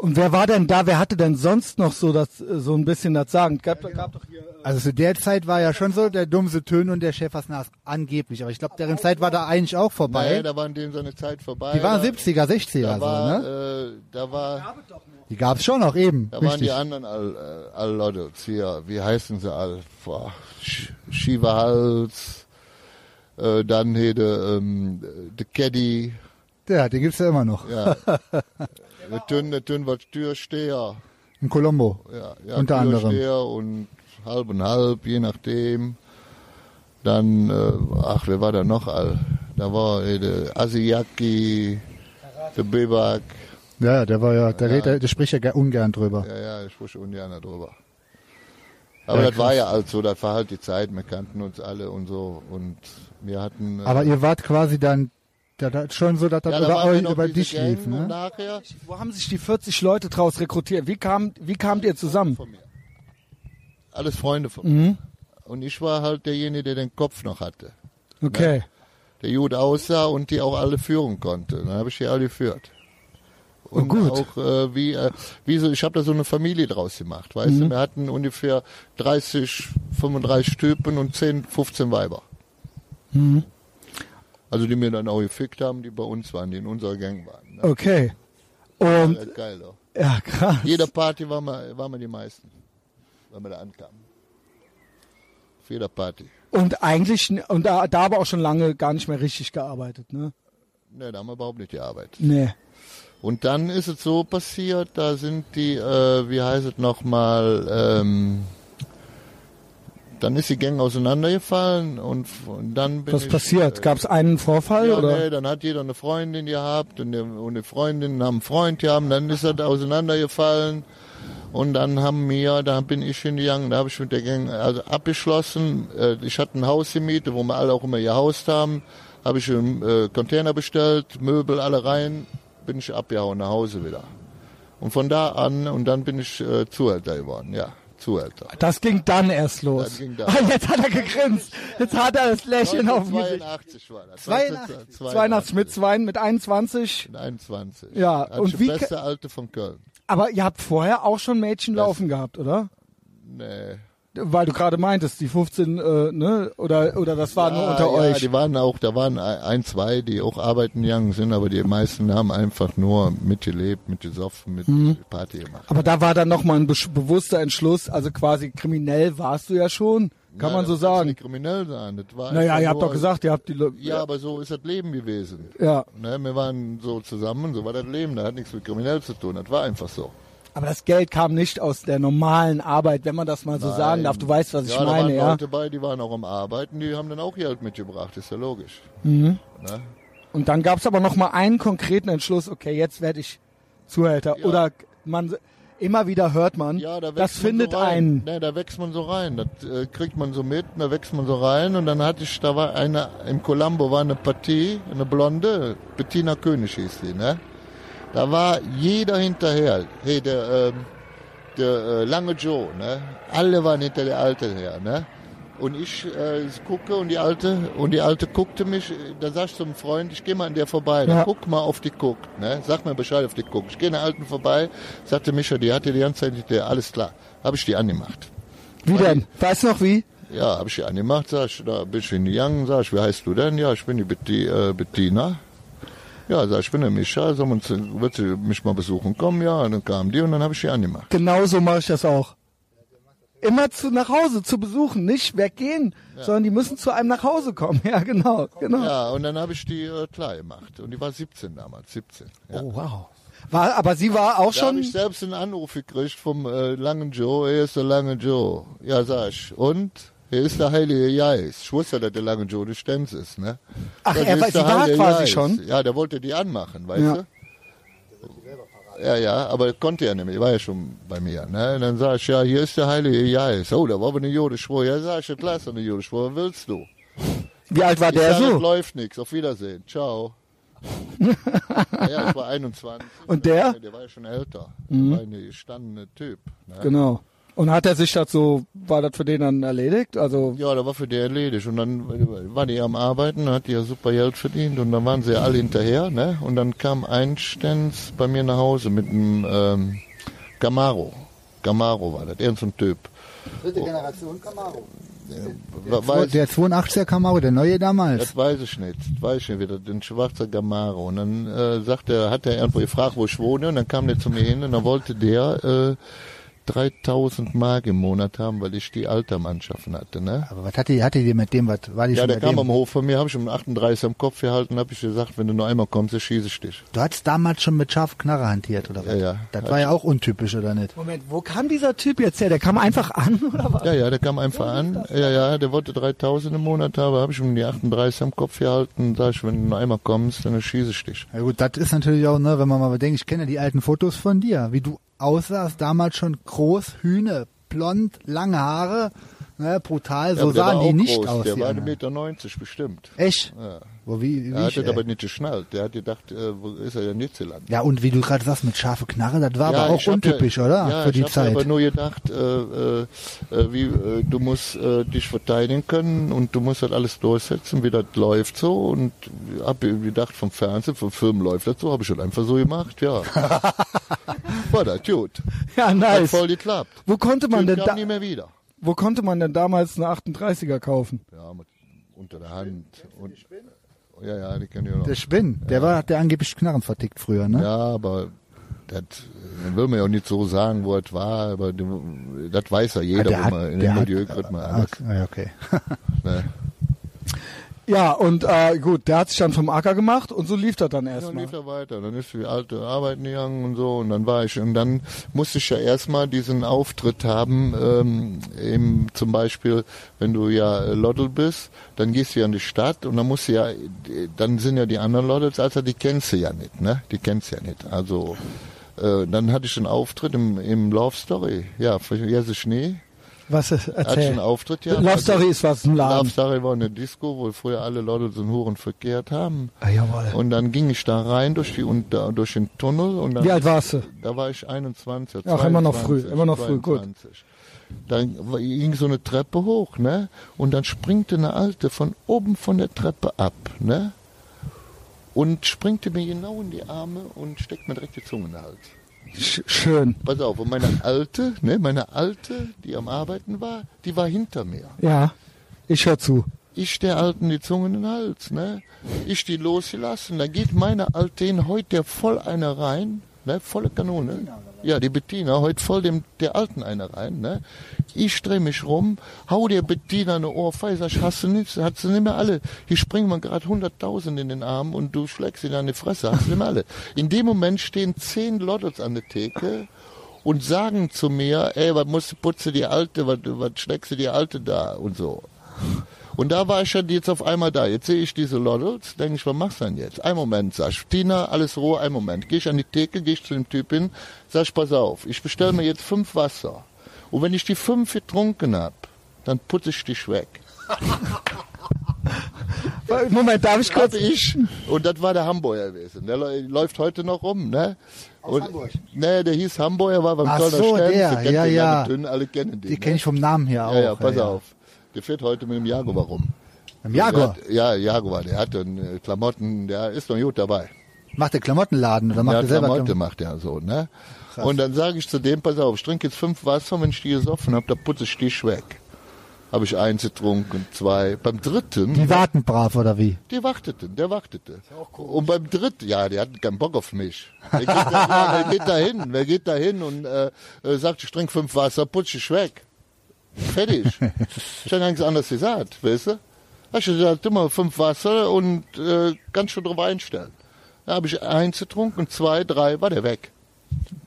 Und wer war denn da, wer hatte denn sonst noch so das, äh, so ein bisschen das Sagen? Gab, gab doch hier... äh, Also zu der Zeit war ja schon so der Dummse Tön und der Schäfersnas angeblich. Aber ich glaube, deren Zeit war da eigentlich auch vorbei. Nee, da waren denen seine Zeit vorbei. die waren da, 70er, 60er da so, war, ne? äh, da war, Die gab's schon noch eben. da waren Richtig. die anderen all, äh, all Leute hier, wie heißen sie all? Boah, Sch- Schieberhals, äh, dann hier der, ähm, der Caddy, Ja, den gibt's ja immer noch. ja. der Tünn war Türsteher. In Colombo. Ja, ja, Unter anderem. Türsteher und halb und halb, je nachdem. Dann, äh, ach, wer war da noch all? Da war äh, der Asiaki, der Bebak. Ja, der war ja, der, Ja. redet, der spricht ja ge- ungern drüber. Ja, ja, ich spreche ungern darüber. Aber Ja, das war ja halt so, das war halt die Zeit, wir kannten uns alle und so und wir hatten... äh, Aber ihr wart quasi dann da, da, schon so, dass das ja, da über, über dich Gang lief, ne? nachher Wo haben sich die 40 Leute draus rekrutiert? Wie, kam, wie kamt ihr zusammen? von mir. Alles Freunde von Mhm. mir. Und ich war halt derjenige, der den Kopf noch hatte. Okay. der gut aussah und die auch alle führen konnte. Dann habe ich die alle geführt. Und gut. auch äh, wie, äh, wie so, ich habe da so eine Familie draus gemacht, weißt Mhm. du, wir hatten ungefähr 30, 35 Typen und 10, 15 Weiber. Mhm. Also die mir dann auch gefickt haben, die bei uns waren, die in unserer Gang waren. Ne? Okay. Und, Ja, geil doch. ja, krass. Jeder Party waren wir, waren wir die meisten, wenn wir da ankamen. Auf jeder Party. Und eigentlich, und da, da aber auch schon lange gar nicht mehr richtig gearbeitet, ne? Ne, da haben wir überhaupt nicht gearbeitet. Nee. Und dann ist es so passiert, da sind die, äh, wie heißt es nochmal, ähm, dann ist die Gang auseinandergefallen und, und dann bin Was ich... passiert? Äh, Gab es einen Vorfall ja, oder? nee, dann hat jeder eine Freundin gehabt und die, und die Freundinnen haben einen Freund gehabt, dann ist er da auseinandergefallen Und dann haben wir, da bin ich hingegangen, da habe ich mit der Gang also abgeschlossen. Äh, ich hatte ein Haus gemietet, wo wir alle auch immer gehaust haben. Habe ich einen äh, Container bestellt, Möbel alle rein, bin ich abgehauen nach Hause wieder. Und von da an, und dann bin ich äh, Zuhälter geworden, ja, Zuhälter. Das ging dann erst los. Das ging dann. Ah, jetzt hat er gegrinst. Jetzt hat er das Lächeln auf dem Gesicht. 82 war das. 82. 82 mit 2, mit 21. Mit 21. Ja, Als und die wie beste Alte von Köln. Aber ihr habt vorher auch schon Mädchen laufen gehabt, oder? Nee. Weil du gerade meintest, die 15, äh, ne? Oder, oder das war nur Ja, unter ja, euch. die waren auch, da waren ein, zwei, die auch arbeiten gegangen sind, aber die meisten haben einfach nur mitgelebt, mitgesoffen, mit Mhm. Party gemacht. Aber da war dann nochmal ein besch- bewusster Entschluss, also quasi kriminell warst du ja schon, kann Ja, man so sagen. nicht kriminell sein. Das war Naja, ihr habt nur- doch gesagt, ihr habt die Le Ja, aber so ist das Leben gewesen. ja. Ne, wir waren so zusammen, so war das Leben. Das hat nichts mit kriminell zu tun. Das war einfach so. Aber das Geld kam nicht aus der normalen Arbeit, wenn man das mal so sagen darf. Du weißt, was ich ja, da meine, waren ja. Leute bei, die waren auch am Arbeiten, die haben dann auch Geld mitgebracht, ist ja logisch. Mhm. Ne? Und dann gab's aber noch mal einen konkreten Entschluss, okay, jetzt werde ich Zuhälter. Ja. Oder man immer wieder hört man, Ja, da das man findet so einen. Ne, da wächst man so rein. Das äh, kriegt man so mit, da wächst man so rein. Und dann hatte ich, da war eine, im Colombo war eine Partie, eine Blonde, Bettina König hieß die, ne? Da war jeder hinterher. Hey, der, ähm, der äh, lange Joe, ne? Alle waren hinter der Alte her, ne? Und ich äh, gucke und die Alte und die Alte guckte mich, da sag ich zum Freund, ich gehe mal an der vorbei, Ja. guck mal auf die guckt, ne? Sag mir Bescheid auf die guckt. Ich gehe an der Alten vorbei, sagte Micha, die hatte die ganze Zeit hinter der, alles klar. Habe ich die angemacht. Wie denn? Weißt du noch wie? Ja, habe ich die angemacht, sag ich, da bin ich in die Young, sag ich, wie heißt du denn? Ja, ich bin die Betti, äh, Bettina. Ja, sag ich, ich bin der Micha, soll man, wird sie mich mal besuchen kommen? Ja, und dann kam die und dann habe ich die angemacht. Genau so mache ich das auch. Immer zu nach Hause zu besuchen, nicht weggehen, sondern die müssen zu einem nach Hause kommen. Ja, genau, genau. Ja, und dann habe ich die äh, klar gemacht. Und die war 17 damals, 17. Ja. Oh wow. War, aber sie war auch Da schon. ich selbst einen Anruf gekriegt vom äh, langen Joe. Hier ist der lange Joe. Ja, sag ich. Und? Hier ist der heilige Geist. Ich wusste, dass der lange Joe Stenz ist, ne? Ach, Ja, er war- sie war quasi Geist. schon? Ja, der wollte die anmachen, weißt Ja. du? Ja, ja, aber das konnte er nicht. War ja schon bei mir. Ne? Und dann sag ich, ja, hier ist der heilige Geist. Oh, da war aber eine Jodespur. Ja, sag ich, ist doch eine Jodespur. Was willst du? Wie alt war Ich der sag, so? läuft nichts. Auf Wiedersehen. Ciao. ja, ich war 21. Und der? Mhm. Der war ja schon älter. Der war ein gestandener Typ. Ne? Genau. Und hat er sich das so, war das für den dann erledigt? Also, Ja, da war für der erledigt. Und dann war die am Arbeiten, hat die ja super Geld verdient und dann waren sie ja alle hinterher, ne? Und dann kam ein Stenz bei mir nach Hause mit einem ähm, Camaro. Camaro war das, irgend so ein Typ. Dritte Generation Camaro. Weiß, Der 82er Camaro, der neue damals. das weiß ich nicht, das weiß ich nicht wieder, den schwarzer Camaro. Und dann äh, sagt er, hat er irgendwo gefragt, wo ich wohne, und dann kam der zu mir hin und dann wollte der äh, 3000 Mark im Monat haben, weil ich die Altermannschaften hatte, ne? Aber was hatte, hatte die mit dem, was war die Ja, schon der kam dem? am Hof von mir, habe ich um 38 am Kopf gehalten, habe ich gesagt, wenn du noch einmal kommst, dann schieße ich dich. Du hattest damals schon mit scharfen Knarre hantiert, oder was? Ja, ja. Das war ja auch untypisch, oder nicht? Moment, wo kam dieser Typ jetzt her? Der kam einfach an, oder was? Ja, ja, der kam einfach an. Ja, ja, der wollte 3000 im Monat haben, habe ich um die 38 am Kopf gehalten, sag ich, wenn du noch einmal kommst, dann schieße ich dich. Ja gut, das ist natürlich auch, ne, wenn man mal bedenkt, ich kenne ja die alten Fotos von dir, wie du aussahst, damals schon groß, Hühne, blond, lange Haare, ne, brutal, Ja, so der sahen die nicht groß, aus. Der war anderen. 1,90 Meter bestimmt. Echt? Ja. Wo, wie, wie Er hat ich, das ey. aber nicht geschnallt. Der hat gedacht, äh, wo ist er denn nicht gelandet? Ja, und wie du gerade sagst, mit scharfe Knarre, das war aber auch ich untypisch, ja, oder? Ja, Für die ich hab Zeit. aber nur gedacht, äh, äh, äh, wie, äh, du musst äh, dich verteidigen können und du musst das alles durchsetzen, wie das läuft so. Und hab gedacht, vom Fernsehen, vom Film läuft das so, habe ich das einfach so gemacht, ja. War das gut. Ja, Hat nice. voll geklappt. Wo konnte man denn da, nie mehr wieder. wo konnte man denn damals eine 38er kaufen? Ja, mit, unter der Hand. Und, ja, ja, die kennen ja noch. Der Spinn, der war, hat der angeblich Knarren vertickt früher, ne? Ja, aber das äh, will man ja auch nicht so sagen, wo es war, aber das weiß ja jeder, Ah, hat- man in dem hat- Milieu man Ah, okay. Ne? Ja, und äh, gut, der hat sich dann vom Acker gemacht und so lief das dann Dann erstmal. lief er weiter, dann ist die alte Arbeiten gegangen und so und dann war ich und dann musste ich ja erstmal diesen Auftritt haben, ähm, eben zum Beispiel, wenn du ja äh, Loddel bist, dann gehst du ja in die Stadt und dann musst du ja, dann sind ja die anderen Loddels, also die kennst du ja nicht, ne? Die kennst du ja nicht. Also Äh, dann hatte ich einen Auftritt im, im Love Story. Ja, für Jesse Schnee. Was ist, Hatte ich erzähl. einen Auftritt, ja. Love Story ist was, ein Love Laden. Story war eine Disco, wo früher alle Leute so Huren verkehrt haben. Ah, jawohl. Und dann ging ich da rein durch die und da, durch den Tunnel und dann Wie alt warst du? da war ich 21. Ach, immer noch 22, früh, immer noch früh, gut. 22. Dann ging so eine Treppe hoch, ne? Und dann springte eine Alte von oben von der Treppe ab, ne? Und springte mir genau in die Arme und steckt mir direkt die Zunge in den Hals. Sch schön. Pass auf, und meine Alte, ne, meine Alte, die am Arbeiten war, die war hinter mir. Ja, ich hör zu. Ich der Alten die Zunge in den Hals, ne? Ich die losgelassen, da geht meine Alte hin, heute der voll eine rein, ne? Volle Kanone. Ja, die Bettina, heute voll dem, der Alten eine rein, ne? Ich dreh mich rum, hau der Bettina eine Ohrfeige, sag hast du nichts, hat sie nicht mehr alle. Hier springen mir gerade hunderttausend in den Arm und du schlägst in die Fresse, hast du nicht mehr alle. In dem Moment stehen zehn Lottels an der Theke und sagen zu mir, ey, was musst du putze die Alte, was, was schlägst du die Alte da und so. Und da war ich dann jetzt auf einmal da. Jetzt sehe ich diese Loddles, denke ich, was machst du denn jetzt? Ein Moment, sag ich, Tina, alles roh, ein Moment. Gehe ich an die Theke, gehe ich zu dem Typ hin, sag ich, pass auf, ich bestelle mir jetzt fünf Wasser. Und wenn ich die fünf getrunken hab, dann putze ich dich weg. Moment, darf ich kurz? Ich. Und das war der Hamburger gewesen. Der läu- läuft heute noch rum, ne? Und, Hamburg? Ne, der hieß Hamburger, war beim Ach Kölner so, Stern. der, ja, den ja. Dünn, alle kennen den. Die ne? kenne ich vom Namen her auch. Ja, ja, pass ja. auf. Der fährt heute mit dem Jaguar rum. Im Der Jaguar. hat, ja, Jaguar, der hat dann äh, Klamotten, der ist noch gut dabei. Macht der Klamottenladen oder macht Der er selber Klamotte Klamotten? macht er so, ne? Und dann sage ich zu dem, pass auf, ich trinke jetzt fünf Wasser, wenn ich die gesoffen hab, da putze ich dich weg. Habe ich eins getrunken, zwei. Beim dritten, Die warten brav oder wie? die warteten, der wartete. Und beim dritten, ja, der hat keinen Bock auf mich. Wer geht da, ja, wer geht da hin? Wer geht da hin und äh, äh, sagt, ich trinke fünf Wasser, putze ich weg. Fertig. ich habe nichts anderes gesagt, weißt du? Hab ich gesagt, immer fünf Wasser und äh, ganz schon drauf einstellen. Da habe ich eins getrunken, zwei, drei, war der weg.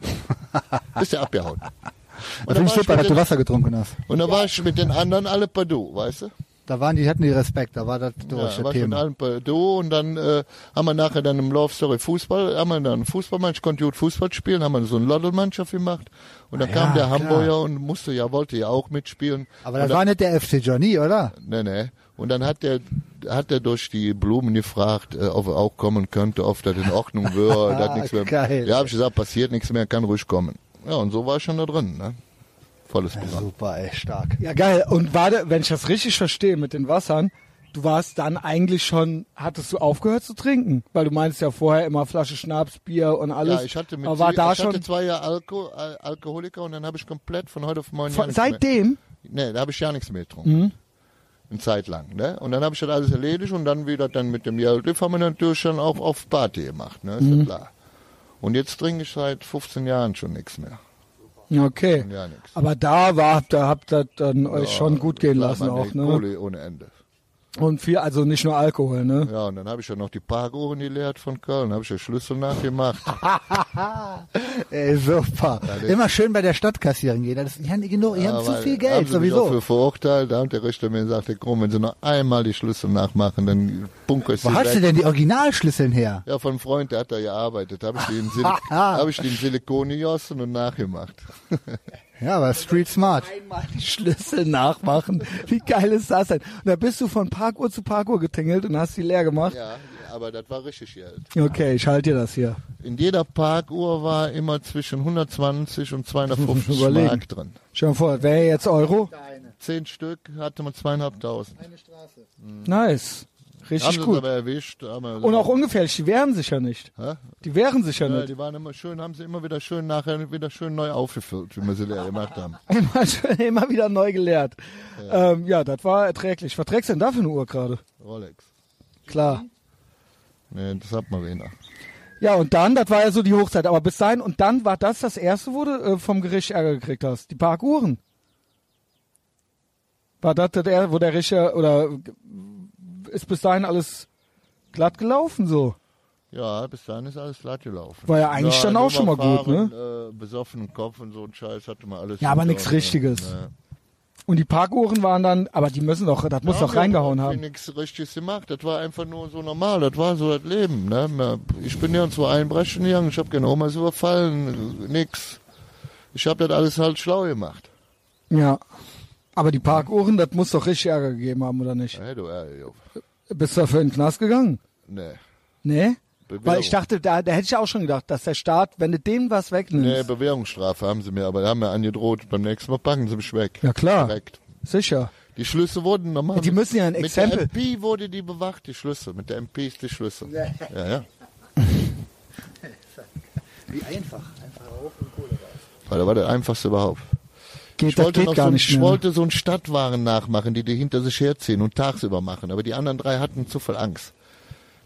Ist der abgehauen. Da finde ich war super, mit dass du Wasser getrunken hast. und da war ich mit den anderen alle Padu, weißt du? Da waren die, hatten die Respekt, da war das durch Ja, das Thema. allen Padu und dann äh, haben wir nachher dann im Love Story Fußball, haben wir dann Fußballmann, ich konnte gut Fußball spielen, haben wir so eine Lottelmannschaft gemacht und dann Ah, kam ja, der klar. Hamburger und musste ja, wollte ja auch mitspielen. Aber das dann, war nicht der FC Johnny, oder? Nee, nee. Und dann hat der, hat er durch die Blumen gefragt, äh, ob er auch kommen könnte, ob das in Ordnung wäre. da hat nichts mehr. Geil. Ja, habe ich gesagt, passiert nichts mehr, kann ruhig kommen. Ja, und so war ich schon da drin, ne? Volles Programm. Super, ey, stark. Ja, geil. Und warte, wenn ich das richtig verstehe mit den Wassern, du warst dann eigentlich schon, hattest du aufgehört zu trinken? Weil du meinst ja vorher immer Flasche Schnaps, Bier und alles. Ja, ich hatte mit Aber war sie- da ich schon, hatte zwei Jahre Alko, Al Alkoholiker und dann habe ich komplett von heute auf morgen von, nichts mehr. seitdem? Nee, da habe ich ja nichts mehr getrunken. Mhm. Eine Zeit lang, ne? Und dann habe ich das alles erledigt und dann wieder dann mit dem Geld haben wir natürlich dann auch auf Party gemacht, ne? Ist Mhm. ja klar. Und jetzt trinke ich seit 15 Jahren schon nichts mehr. Okay. Ja. Aber da war, da habt ihr dann euch Ja, schon gut gehen lassen auch, ne? Kohle ohne Ende. Und viel, also nicht nur Alkohol, ne? Ja, und dann habe ich ja noch die Parkuhren geleert von Köln, habe ich ja Schlüssel nachgemacht. Ey, super. Immer schön bei der Stadt kassieren gehen. Das, die haben, genug, die haben Ja, zu weil- viel haben Geld, sie mich auch sowieso. für verurteilt, da hat der Richter mir gesagt, Krumm, wenn Sie noch einmal die Schlüssel nachmachen, dann bunker ich Wo hast weg. du denn die Originalschlüsseln her? Ja, von einem Freund, der hat da gearbeitet. Habe ich Sil hab ich den Silikon gegossen und nachgemacht. Ja, aber Street Smart. Einmal die Schlüssel nachmachen. Wie geil ist das denn? Und da bist du von Parkuhr zu Parkuhr getingelt und hast die leer gemacht? Ja, aber das war richtig Geld. Okay, ich halte dir das hier. In jeder Parkuhr war immer zwischen 120 und 250 Überlegen. Mark drin. Stell dir vor, wäre jetzt Euro? Zehn Stück hatte man zweieinhalbtausend. Nice. Haben Richtig uns gut. aber erwischt. Aber Und auch ungefährlich, die wehren sich ja nicht. Hä? Die wehren sich ja Ja, nicht. die waren immer schön, haben sie immer wieder schön nachher wieder schön neu aufgefüllt, wie wir sie leer gemacht haben. Immer, schön- immer wieder neu gelehrt. Ja, ähm, ja das war erträglich. Was trägst du denn da für eine Uhr gerade? Rolex. Klar. Nee, das hat Marina. Ja, und dann, das war ja so die Hochzeit. Aber bis dahin, und dann war das das erste, wo du äh, vom Gericht Ärger gekriegt hast. Die Parkuhren. War das der, wo der Richter, oder ist bis dahin alles glatt gelaufen so? Ja, bis dahin ist alles glatt gelaufen. War ja eigentlich dann auch schon mal gut, ne? Äh, besoffenen Kopf und so ein Scheiß hatte man alles. Ja, aber nichts uns, Richtiges. Ne? Und die Parkuhren waren dann, aber die müssen doch, das muss Ja, doch wir reingehauen haben haben. nichts Richtiges gemacht. Das war einfach nur so normal. Das war so das Leben. Ne? Ich bin nirgendwo einbrechen gegangen. Ich habe keine Omas überfallen. Nix. Ich habe das alles halt schlau gemacht. Ja. Aber die Parkuhren, das muss doch richtig Ärger gegeben haben, oder nicht? Hey, du, ey, jo. Bist du dafür in den Knast gegangen? Nee. Nee? Bewährung. Weil ich dachte, da, da hätte ich auch schon gedacht, dass der Staat, wenn du dem was Nee, wegnimmst, Bewährungsstrafe haben sie mir, aber haben mir angedroht. Beim nächsten Mal packen sie mich weg. Ja, klar. Direkt. sicher. Die Schlüsse wurden normal. Die müssen ja ein mit Exempel- der MP wurde die bewacht, die Schlüsse. Mit der MP ist die Schlüsse. Ja, ja. Wie einfach. Einfach auf und Kohle raus. Weil das war das einfachste überhaupt. Geht, Ich wollte, geht noch gar so, ein- nicht ich mehr. wollte so einen Stadtwaren nachmachen, die die hinter sich herziehen und tagsüber machen. Aber die anderen drei hatten zu viel Angst.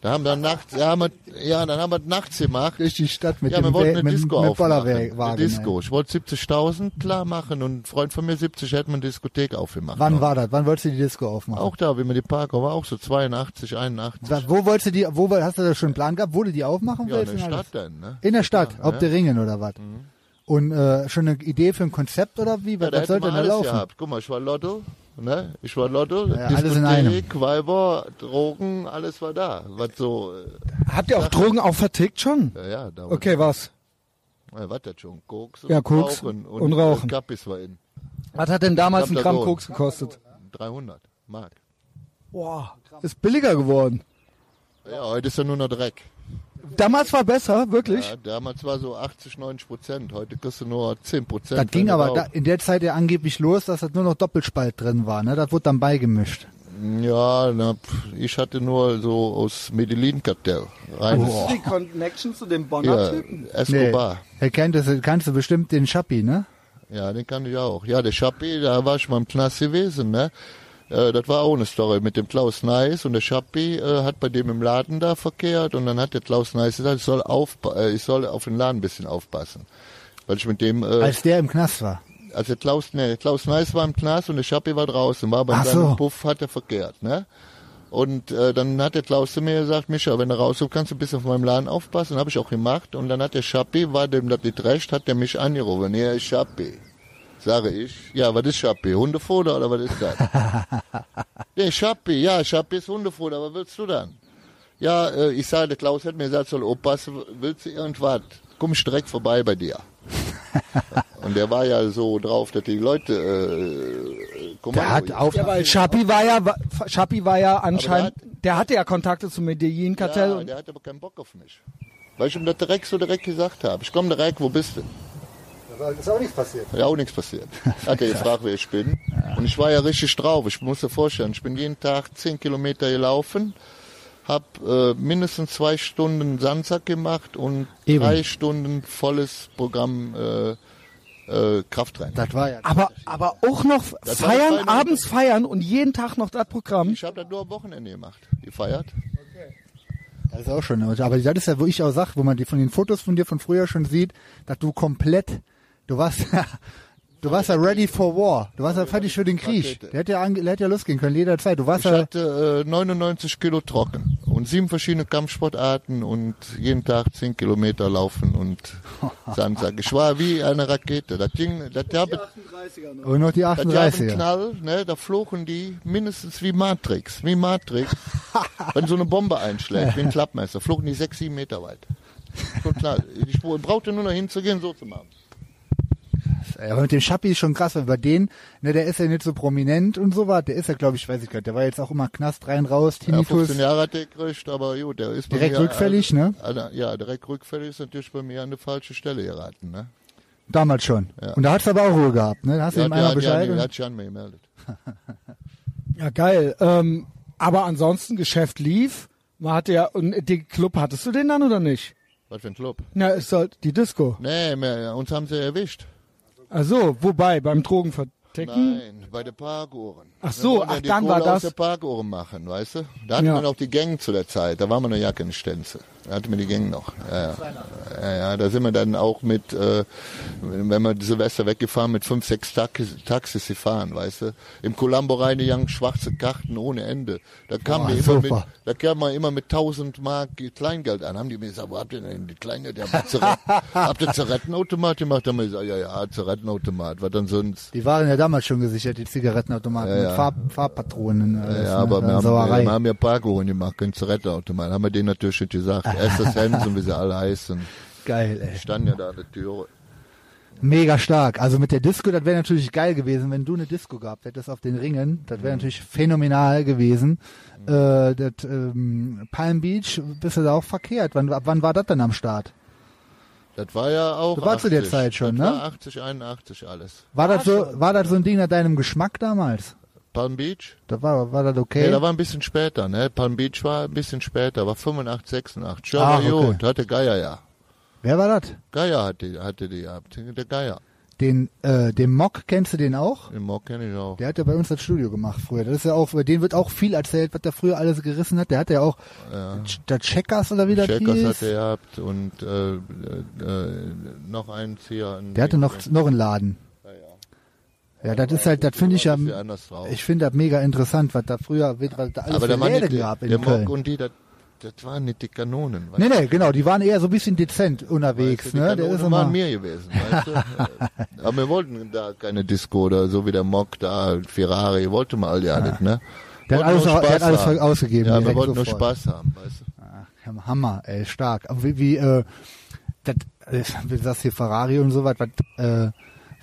Da haben dann nachts, ja, haben wir, ja, dann haben wir nachts gemacht. Durch die Stadt mit ja, wir dem wollten eine mit, Disco mit aufmachen. Bollerwagen. Eine Disco. Ich wollte 70.000 klar machen und ein Freund von mir 70 hätte man eine Diskothek aufgemacht. Wann war das? Wann wolltest du die Disco aufmachen? Auch da, wie man die Parker war auch so 82, 81. Wa- Wo wolltest du die, wo hast du da schon einen Plan gehabt, wo du die aufmachen Ja, willst? in der und alles? Stadt dann, ne? In der Stadt, Ja, ob ja. der Ringen oder was? Und äh, schon eine Idee für ein Konzept oder wie? Ja, Was, da was hätte soll man denn da alles laufen? gehabt. Guck mal, ich war Lotto, ne? Ich war Lotto, Ja, alles in einem. Weiber, Drogen, alles war da. Was so, äh, Habt ihr auch Drogen auch vertickt schon? ja, ja, da Okay, was? Ja, was das schon? Koks Ja, Koks Rauchen und, und Rauchen. Äh, Kappis war in. Was hat denn damals ein Gramm. Koks gekostet? 300 Mark. Boah, ist billiger geworden. Ja, heute ist ja nur noch Dreck. Damals war besser, wirklich. Ja, damals war so 80, 90 Prozent. Heute kriegst du nur 10 Prozent. Das ging aber da, in der Zeit ja angeblich los, dass das nur noch Doppelspalt drin war. Ne? Das wurde dann beigemischt. Ja, na, ich hatte nur so aus Medellin-Kartell. Reines. die Connection zu dem Ja, Escobar. Er kennt das, kannst du bestimmt den Schappi, ne? Ja, den kann ich auch. Ja, der Schappi, da war ich mal im Knast gewesen, ne? Äh, das war auch eine Story mit dem Klaus Neis und der Schappi äh, hat bei dem im Laden da verkehrt und dann hat der Klaus Neis gesagt, ich soll, aufpa äh, ich soll auf den Laden ein bisschen aufpassen. Weil ich mit dem, äh, Als der im Knast war. also Klaus, ne, Klaus Neis war im Knast und der Schappi war draußen, war bei seinem so. Puff, hat er verkehrt, ne? Und äh, dann hat der Klaus zu mir gesagt, Micha, wenn du rauskommst, kannst du ein bisschen auf meinem Laden aufpassen. Habe ich auch gemacht. Und dann hat der Schappi, war dem das nicht recht, hat der mich angerufen. Ja, ist Schappi. Sage ich, ja, was ist Schappi? Hundefutter oder was ist das? nee, Schappi, ja, Schappi ist Hundefutter, was willst du dann? Ja, äh, ich sage, der Klaus hat mir gesagt, soll aufpassen, willst du irgendwas? Komm ich direkt vorbei bei dir. Und der war ja so drauf, dass die Leute äh, Der hat auf, Ja, weil Schappi war ja, Schappi war ja anscheinend, Aber der hatte ja Kontakte zum Medellin-Kartell. Ja, und- der hat aber keinen Bock auf mich. Weil ich ihm das direkt so direkt gesagt habe. Ich komme direkt, wo bist du? Ist auch nichts passiert. Ja, auch nichts passiert. Hat er gefragt, wer ich bin. Und ich war ja richtig drauf. Ich muss dir vorstellen, ich bin jeden Tag 10 Kilometer gelaufen, habe äh, mindestens zwei Stunden Sandsack gemacht und Eben. drei Stunden volles Programm äh, äh, Krafttraining. Das war ja. aber, aber auch noch Das feiern, abends feiern und jeden Tag noch das Programm. Ich habe das nur am Wochenende gemacht. Gefeiert. Das ist auch schon. Aber das ist ja, wo ich auch sag, wo man die von den Fotos von dir von früher schon sieht, dass du komplett, du warst, du warst ja ready for war. Du warst ja fertig für den Krieg. Der hätte ja, ange- der hätte ja losgehen können, jederzeit. Du warst Ich ja, hatte äh, 99 Kilo trocken und sieben verschiedene Kampfsportarten und jeden Tag 10 Kilometer laufen und Sandsack. Ich war wie eine Rakete. Das Ding, das, das, und noch die das einen 38er. Knall, ne, da flogen die mindestens wie Matrix, wie Matrix. wenn so eine Bombe einschlägt, wie ein Klappmesser, flogen die sechs, sieben Meter weit. So Knall. Ich brauchte nur noch hinzugehen, so zu machen. Aber mit dem Schappi ist schon krass, weil bei denen, ne, der ist ja nicht so prominent und so was. Der ist ja, glaube ich, weiß ich gar nicht, der war jetzt auch immer Knast rein, raus, Ja, Tinnitus. 15 Jahre hat der gekriegt, aber gut, der ist bei Direkt mir, rückfällig, ne? Alter, ja, direkt rückfällig ist natürlich bei mir an die falsche Stelle geraten, ne? Damals schon. Ja. Und da hat's aber auch Ruhe gehabt, ne? Da hast du Ja, ihm der, einmal Bescheid. und- hat sich an mir gemeldet. Ja, geil. Ähm, aber ansonsten, Geschäft lief. Man hatte ja, und den Club hattest du den dann oder nicht? Was für ein Club? Na, ist halt die Disco. Nee, mehr, uns haben sie erwischt. Also, wobei, beim Drogenverticken? Nein, bei den Parkuhren. Ach so, wollten ach, die dann Kohle war das- aus der Parkuhren machen, weißt du? Da hatten Ja. wir noch die Gänge zu der Zeit. Da waren wir noch Jacke in Stenze. Da hatten wir die Gänge noch. Ja, ja. Ja, da sind wir dann auch mit, äh, wenn wir Silvester weggefahren, mit fünf, sechs Taxis, Taxis gefahren, weißt du? Im Columbo reingegangen, schwarze Karten ohne Ende. Da kam mir immer mit, da kam man immer mit 1000 Mark Kleingeld an. Haben die mir gesagt, wo habt ihr denn die Kleingeld? Ja, habt ihr Zigarettenautomat gemacht? Haben wir gesagt, ja, ja, Zigarettenautomat. Was dann sonst? Die waren ja damals schon gesichert, die Zigarettenautomaten Ja, ja. Farb, Farbpatronen. Ja, alles, ja, ne? aber wir haben, Sauerei. wir haben ja Parkgeholen gemacht, kein Zigarettenautomat. Haben wir denen natürlich nicht gesagt. Erstes Hansen, wie sie alle heißen. Geil, ey. Standen ja da an der Tür. Mega stark. Also mit der Disco, das wäre natürlich geil gewesen, wenn du eine Disco gehabt hättest auf den Ringen. Das Mhm. wäre natürlich phänomenal gewesen. Äh, das ähm, Palm Beach, bist du da auch verkehrt. Wann, ab wann war das denn am Start? Das war ja auch. Du warst zu der 80. Zeit schon, das ne? War 80, 81 alles. War das so, war das so ein Ding nach deinem Geschmack damals? Palm Beach? Da war, war das Nee, okay? da war ein bisschen später, ne? Palm Beach war ein bisschen später, war 85, 86. Ja, Ah, okay. gut, hatte Geier ja. Wer war das? Geier hatte, hatte die gehabt. Der Geier. Den, äh, den Mock, kennst du den auch? Den Mock kenne ich auch. Der hat ja bei uns das Studio gemacht früher. Das ist ja auch, über den wird auch viel erzählt, was der früher alles gerissen hat. Der hat ja auch, Ja. der Checkers oder wie das Checkers hieß. hatte er gehabt und äh, äh, äh, noch eins hier. Der hatte noch, noch einen Laden. Ja, das ist halt, das finde ich ja, ich finde das mega interessant, was da früher, was da alles Aber für Läden der, gab in der Köln. Mock und die, das, das waren nicht die Kanonen. weißt Nee, nee, genau, die waren eher so ein bisschen dezent unterwegs, Weißt du, die ne? Der Kanonen waren mir gewesen, weißt du? Aber wir wollten da keine Disco oder so wie der Mock da, Ferrari, wollte mal ja nicht, ne? der hat alles, der hat alles haben. ausgegeben. Ja, wir wollten nur. Spaß haben, weißt du? Ach, Hammer, ey, stark. Aber wie, wie, äh, das, wie sagst hier Ferrari und so was, was, äh,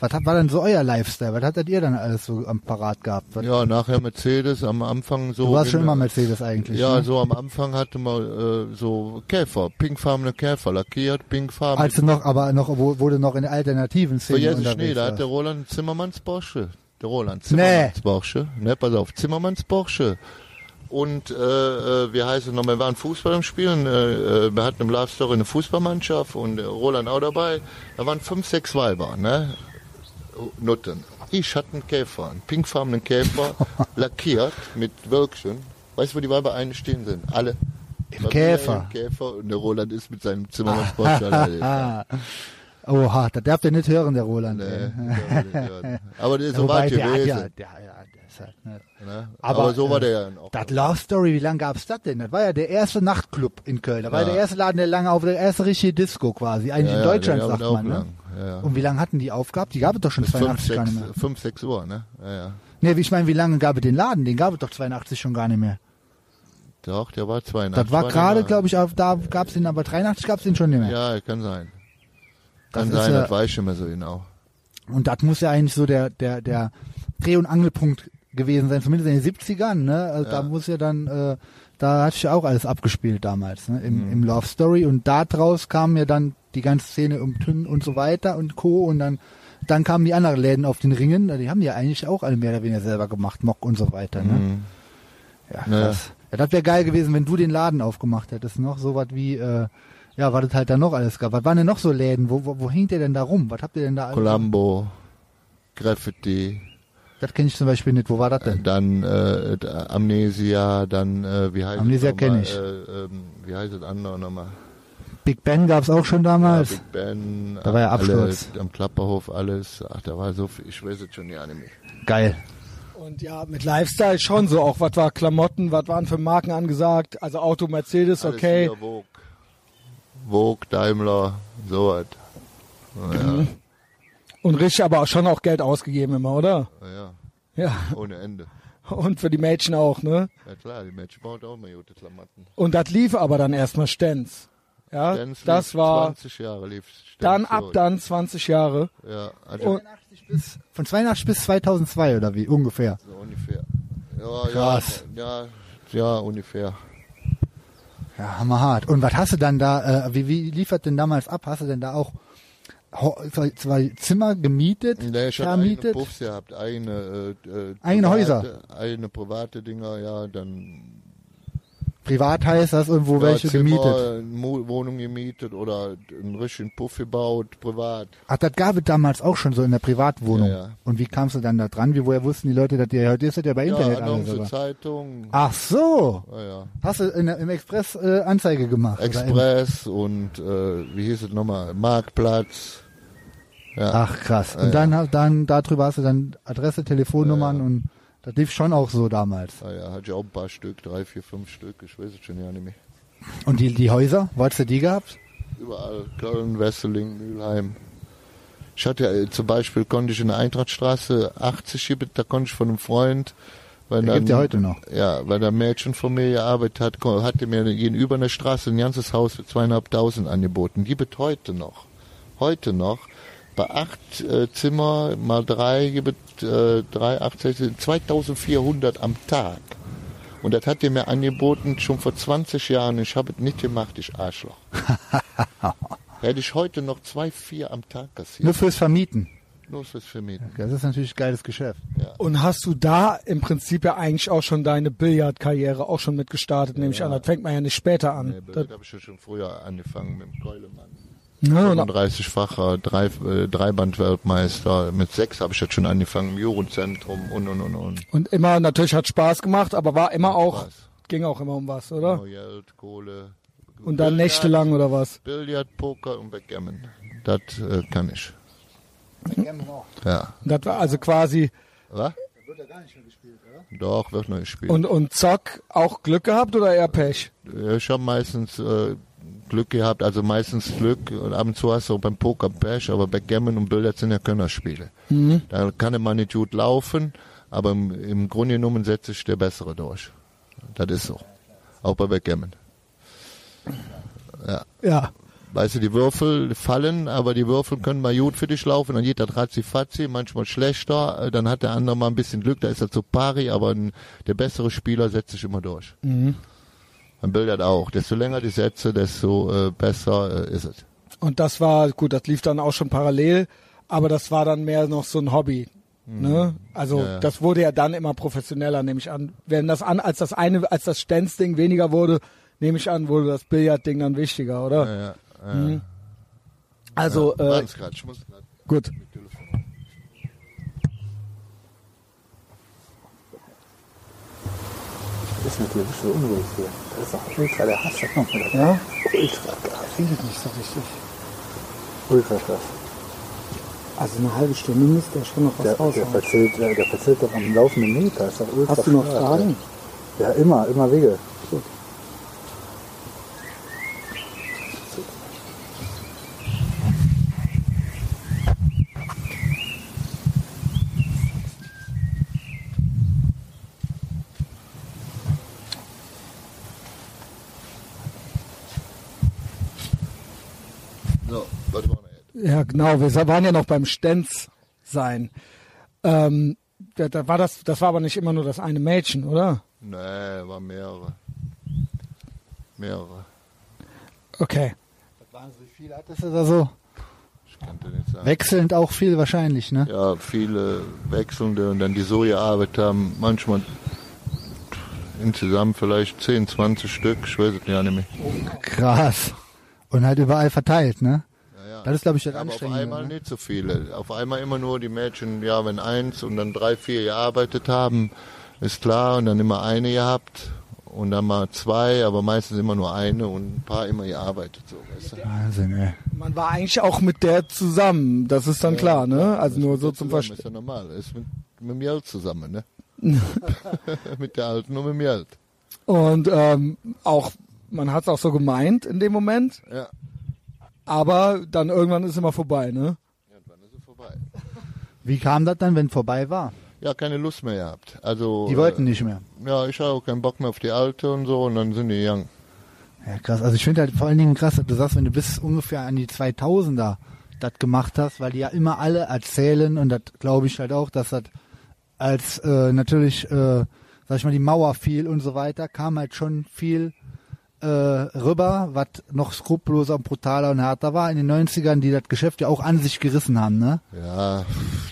was hat, war denn so euer Lifestyle? Was hattet ihr dann alles so am Parat gehabt? Was, Ja, nachher Mercedes, am Anfang so. du warst schon in- immer Mercedes eigentlich, Ja, ne? so am Anfang hatte man äh, so Käfer, pinkfarbene Käfer, lackiert, pinkfarben. Als noch, aber noch, wo, du noch in alternativen Szene Vergiss ich unterwegs nicht, da hat der Roland Zimmermanns Porsche. Der Roland Zimmermanns Porsche. Ne, pass auf, Zimmermanns Porsche. Und äh, äh, wie heißt es noch, wir waren Fußball am Spielen, äh, äh, wir hatten im Love Story eine Fußballmannschaft und äh, Roland auch dabei. Da waren fünf, sechs Weiber, ne? Nutten. Ich hatte einen Käfer, einen pinkfarbenen Käfer, lackiert mit Wölkchen. Weißt du, wo die Weiber einstehen sind? Alle. Im Käfer. Im Käfer und der Roland ist mit seinem Zimmermanns Porsche alleine. Ah. Oha, das darf der nicht hören, der Roland. Nee, war nicht hören. Aber der ist so Wobei, weit der hat gewesen. der, ja, der ist halt, ne. ne? Aber, Aber, so war der ja auch. Das Love Story, wie lange gab's das denn? Das war ja der erste Nachtclub in Köln. Das war Ja. der erste Laden, der lange auf, der erste richtige Disco quasi. Eigentlich Ja, in Deutschland, sagt man. Ne? Ja. Und wie lange hatten die aufgehabt? Die gab es doch schon Bis 82 fünf, gar nicht mehr. fünf, sechs Uhr, ne? Ja, wie ich meine, wie lange gab es den Laden? Den gab es doch 82 schon gar nicht mehr. Doch, der war 82. Das war gerade, glaube ich, auf, da gab's den, aber 83 gab's den schon nicht mehr. Ja, kann sein. Das Kann ist sein, ja- das weiß ich mehr so genau. Und das muss ja eigentlich so der, der, der Dreh- und Angelpunkt gewesen sein, zumindest in den 70ern, ne? Also Ja. Da muss ja dann, äh, da hatte ich ja auch alles abgespielt damals, ne? Mhm. Im, im Love Story und da draus kam ja dann die ganze Szene um Tünn und so weiter und Co. und dann, dann kamen die anderen Läden auf den Ringen, die haben ja eigentlich auch alle mehr oder weniger selber gemacht, Mock und so weiter, ne? Mhm. Ja, krass. Ja, das wäre geil gewesen, wenn du den Laden aufgemacht hättest, noch so was wie, äh, ja, was es halt da noch alles gab. Was waren denn noch so Läden? Wo, wo, wo hängt ihr denn da rum? Was habt ihr denn da alles? Columbo, Graffiti, Das kenne ich zum Beispiel nicht. Wo war das denn? dann äh, Amnesia, dann äh, wie heißt Amnesia es nochmal? kenn ich. Äh, ähm, wie heißt das andere nochmal? Big Ben gab's auch schon damals. Ja, Big Ben, Da war ja alle, Absturz. am Klapperhof alles. Ach, da war so viel, ich weiß es schon ja nicht mehr. Geil. Und ja, mit Lifestyle schon so. Auch was war Klamotten, was waren für Marken angesagt. Also Auto, Mercedes, Alles okay. Vogue. Vogue, Daimler, so was. Ja, Und richtig aber auch schon auch Geld ausgegeben immer, oder? ja, Ja. ohne Ende. Und für die Mädchen auch, ne? Ja klar, die Menschen bauen auch mal gute Klamotten. Und das lief aber dann erstmal Stens. Ja, Stenz das war 20 Jahre lief Stenz dann so. ab dann 20 Jahre. Ja, also Und- 82 bis, von 82 bis 2002 oder wie? Ungefähr. so ungefähr. Ja, Krass. Ja, ja, ja, ungefähr. Ja, hammerhart. Und was hast du dann da, äh, wie, wie liefert denn damals ab? Hast du denn da auch zwei, zwei Zimmer gemietet, Nee, ich hatte eigene vermietet? Puffs gehabt, eigene, äh, äh, Eigene private, Häuser? Eigene private Dinger, ja, dann Privat heißt das irgendwo ja, welche Zimmer, gemietet. Mo Wohnung gemietet oder einen richtigen Puff gebaut, privat. Ach, das gab es damals auch schon so in der Privatwohnung. Ja, ja. Und wie kamst du dann da dran? Wie, woher wussten die Leute, dass die heute ist das ja bei Internet ja, alles aber. Zeitung, Ach so. Hast du in, der- im Express äh, Anzeige gemacht? Express und äh, wie hieß es nochmal, Marktplatz. Ja, Ach krass. Und Ja, dann, dann darüber hast du dann Adresse, Telefonnummern Ja, ja. und das lief schon auch so damals. ja, ja, hatte ich auch ein paar Stück, drei, vier, fünf Stück, ich weiß es schon ja nicht mehr. Und die, die Häuser, wo hast du die gehabt? Überall, Köln, Wesseling, Mülheim. Ich hatte äh, zum Beispiel, konnte ich in der Eintrachtstraße 80 geben, da konnte ich von einem Freund, weil Der dann, gibt's ja heute noch. Ja, weil der Mädchen von mir gearbeitet hat, hatte mir gegenüber in der Straße ein ganzes Haus für zweieinhalbtausend angeboten. Die wird heute noch, heute noch, bei acht äh, Zimmer mal drei, gibt äh, drei, acht, sechs, 2400 am Tag. Und das hat die mir angeboten schon vor 20 Jahren. Ich habe es nicht gemacht, ich Arschloch. Hätte ich heute noch zwei, vier am Tag kassiert. Nur fürs Vermieten. Los fürs Vermieten. Das ist natürlich ein geiles Geschäft. Und hast du da im Prinzip ja eigentlich auch schon deine Billardkarriere auch schon mit gestartet, nehme ich an. Das fängt man ja nicht später Nee, an. Billard habe ich ja schon früher angefangen mit dem Keulemann. Ne, und, 35-facher drei, äh, Dreiband-Weltmeister. Mit sechs habe ich jetzt schon angefangen im Jugendzentrum und und und und. und immer, natürlich hat Spaß gemacht, aber war immer auch, Spaß. ging auch immer um was, oder? Oh, Geld, Kohle. Und dann Billard, nächtelang oder was? Billard, Poker und Backgammon. Das äh, kann ich. Ja. Und das war also quasi, Was? Doch, wird noch gespielt. und, und Zock auch Glück gehabt oder eher Pech? Ja, Ich habe meistens äh, Glück gehabt, also meistens Glück und ab und zu hast du auch beim Poker Pech, aber Backgammon und Billard sind ja Könnerspiele. Da kann man nicht gut laufen, aber im, im Grunde genommen setzt sich der Bessere durch. Das ist so. Auch bei Backgammon. Ja. Weißt du, die Würfel fallen, aber die Würfel können mal gut für dich laufen, dann geht das ratzi-fatzi, manchmal schlechter, dann hat der andere mal ein bisschen Glück, da ist er zu pari, aber der bessere Spieler setzt sich immer durch. Mhm. Beim Billard auch. Desto länger die Sätze, desto äh, besser äh, ist es. Und das war, gut, das lief dann auch schon parallel, aber das war dann mehr noch so ein Hobby. Ne? Also Ja, ja. das wurde ja dann immer professioneller, nehme ich an. Wenn das an, als das eine, als das Stenzding weniger wurde, nehme ich an, wurde das Billardding dann wichtiger, oder? Ja, ja. Also, äh, Warte grad, ich muss grad gut. mit Telefon. ist natürlich so unruhig hier. Das ist doch ultra der Hass. Ja? Ultra krass. Findet nicht so richtig. Ultra krass. Also eine halbe Stunde müsste er schon noch was Der, der, raushauen. verzählt, der, der verzählt doch am laufenden Meter. Ist doch ultra Hast du noch Fragen? ey. Ja, immer, immer Wege. So, warte mal. Ja, genau. Wir waren ja noch beim Stenz sein. Ähm, da, da war das, das war aber nicht immer nur das eine Mädchen, oder? Nee, war mehrere. Mehrere. Okay. Wahnsinnig viel hat das da so? Ich kann dir nicht sagen. Wechselnd auch viel wahrscheinlich, ne? Ja, viele wechselnde und dann die so gearbeitet haben. Manchmal insgesamt vielleicht 10, 20 Stück. Ich weiß es ja nicht mehr. Krass. Und halt überall verteilt, ne? Ja, ja. Das ist, glaube ich, das Aber auf einmal ne? nicht so viele. Auf einmal immer nur die Mädchen, ja, wenn eins und dann drei, vier gearbeitet haben, ist klar. Und dann immer eine gehabt und dann mal zwei, aber meistens immer nur eine und ein paar immer gearbeitet. So, weißt du? Wahnsinn, ey. Man war eigentlich auch mit der zusammen, das ist dann klar, ne? Also nur so zum Verstehen. Ist ja normal. Ist mit, mit dem Geld zusammen, ne? mit der Alten und mit dem Geld. Und ähm, auch, man hat es auch so gemeint in dem Moment, Ja. Aber dann irgendwann ist immer vorbei, ne? Irgendwann ist es vorbei. Wie kam das dann, wenn vorbei war? Ja, keine Lust mehr gehabt. Also, Die wollten nicht mehr. Äh, ja, ich habe auch keinen Bock mehr auf die Alte und so und dann sind die young. Ja, krass. Also ich finde halt vor allen Dingen krass, dass du sagst, wenn du bis ungefähr an die 2000er das gemacht hast, weil die ja immer alle erzählen und das glaube ich halt auch, dass das als äh, natürlich, äh, sag ich mal, die Mauer fiel und so weiter, kam halt schon viel äh, rüber, was noch skrupelloser und brutaler und härter war in den 90ern, die das Geschäft ja auch an sich gerissen haben, ne? Ja,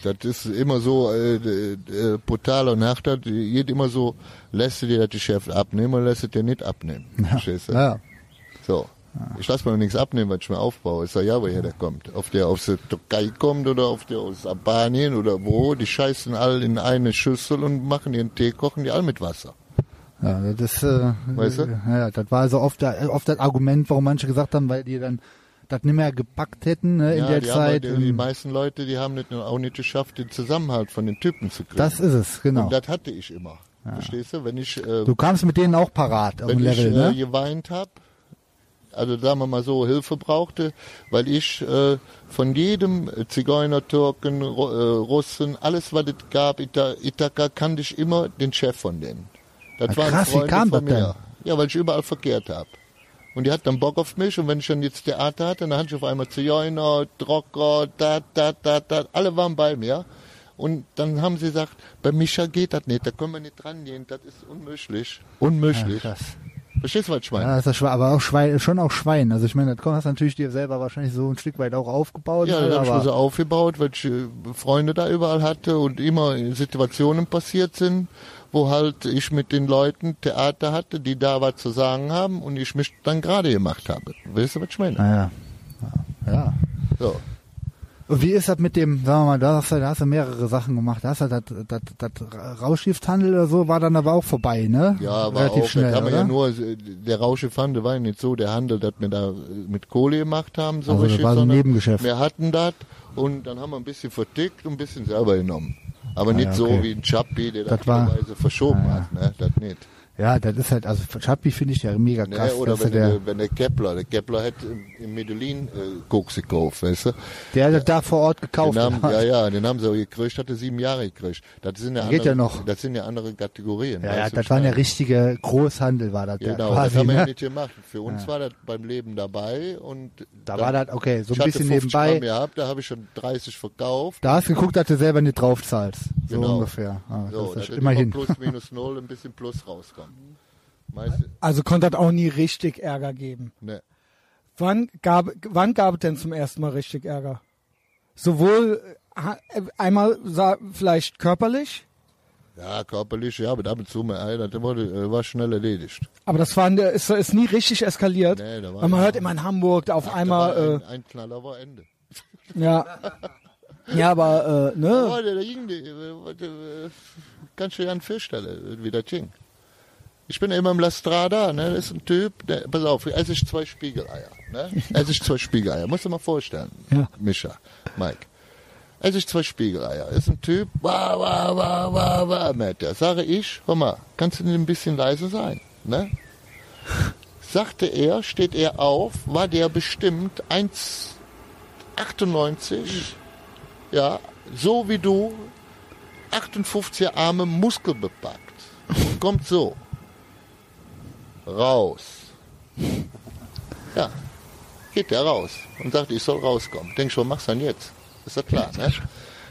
das ist immer so äh, äh, äh, brutal und härter. Die geht immer so, lässt du dir das Geschäft abnehmen oder lässt du dir nicht abnehmen. Verstehst du? Ja. So. Ich lasse mir nichts abnehmen, was ich mir aufbaue. Ich sag ja, woher der kommt. Ob der aus der Türkei kommt oder ob der aus Albanien oder wo. Die scheißen alle in eine Schüssel und machen ihren Tee, kochen die alle mit Wasser. Ja, das äh, Weißt du? ja, das war also oft, der- oft das Argument, warum manche gesagt haben, weil die dann das nicht mehr gepackt hätten ne, in ja, der die, Zeit. Haben, die, die meisten Leute, die haben nicht, auch nicht geschafft, den Zusammenhalt von den Typen zu kriegen. das ist es, genau. Und das hatte ich immer. Verstehst du? Wenn ich, äh, Du kamst mit denen auch parat auf wenn dem ich Level, äh, ne? geweint hab, also sagen wir mal so, Hilfe brauchte, weil ich äh, von jedem Zigeuner, Türken, äh, Russen, alles was es gab, Ita Ithaka, kannte ich immer den Chef von denen. Das Ah, waren krass, wie kam von das mir. Ja, weil ich überall verkehrt habe. Und die hat dann Bock auf mich und wenn ich dann jetzt Theater hatte, dann hatte ich auf einmal Zigeuner, Drocker, da, da, da, da, alle waren bei mir. Und dann haben sie gesagt, bei Micha geht das nicht, da können wir nicht dran gehen, das ist unmöglich. Unmöglich. Krass. Verstehst du, was ich meine? Ja, das ist Schwein, aber auch Schwein, schon auch Schwein. Also ich meine, das hast du natürlich dir selber wahrscheinlich so ein Stück weit auch aufgebaut. Ja, das habe ich mir so aufgebaut, weil ich äh, Freunde da überall hatte und immer Situationen passiert sind, wo halt ich mit den Leuten Theater hatte, die da was zu sagen haben und ich mich dann gerade gemacht habe. Weißt du, was ich meine? naja. Ja. ja. So. Und wie ist das mit dem, sagen wir mal, da hast du, da hast du mehrere Sachen gemacht. Da hast du das, das, das Rauschgifthandel oder so, war dann aber auch vorbei, ne? Ja, war Relativ auch, schnell, das wir ja oder? nur, der Rauschefande war ja nicht so, der Handel, dass wir da mit Kohle gemacht haben, so Also das richtig, war so ein sondern Nebengeschäft. Wir hatten das und dann haben wir ein bisschen vertickt und ein bisschen selber genommen. Aber nicht ja, so okay. wie ein Chappi, der das, teilweise verschoben Ah, ja. hat, ne? Das nicht. Ja, das ist halt, also Chappi finde ich ja mega krass. oder dass wenn er der, der, wenn der Kepler, der Kepler hat im, im Medellin äh, Koks gekauft, weißt du? der hat das da vor Ort gekauft. Den haben, oder? ja, ja, den haben sie auch gekriegt, hatte sieben Jahre gekriegt. Das sind ja, Geht andere, ja noch. Das sind ja andere Kategorien. ja, ja, das war ja meine? richtige Großhandel, war das ja Genau, quasi. das haben wir ja ne? nicht gemacht. Für uns war das beim Leben dabei und Da dann- war das, okay, so ein bisschen 50 Gramm nebenbei. gehabt, da habe ich schon 30 verkauft. Da hast du geguckt, dass du selber nicht drauf zahlst. So Genau. ungefähr. Ah, So, das das ist ist immerhin. immer plus minus null, ein bisschen plus rauskommt. Meist, Also konnte das auch nie richtig Ärger geben. ne. Wann gab, wann gab es denn zum ersten Mal richtig Ärger? Sowohl äh, äh, einmal vielleicht körperlich, Ja, körperlich, ja, aber damit zu mir, ey, das wurde, äh, war schnell erledigt. aber das war ist, ist nie richtig eskaliert. Nee, da war man ja- hört immer in Hamburg auf war einmal, ein, ein Knaller war Ende. äh, ja, ja, aber äh, ne, Leute, da ging die, äh, äh, kannst du ja einen Feststellen, wie das ging. Ich bin immer im La Strada, ne, das ist ein Typ, der, pass auf, esse ich zwei Spiegeleier, ne, esse ich zwei Spiegeleier, musst du mal vorstellen, Ja. Mischa, Mike. Esse ich zwei Spiegeleier, ist ein Typ, wah, wah, wah, wah, wah, mit der, sage ich, hör mal, kannst du ein bisschen leise sein, ne? Sagte er, steht er auf, war der bestimmt 1,98, ja, so wie du, 58er Arme muskelbepackt. Und kommt so. Raus. Ja. Geht der raus und sagt, ich soll rauskommen. Denk schon, mach's dann jetzt. Ist ja klar, ne?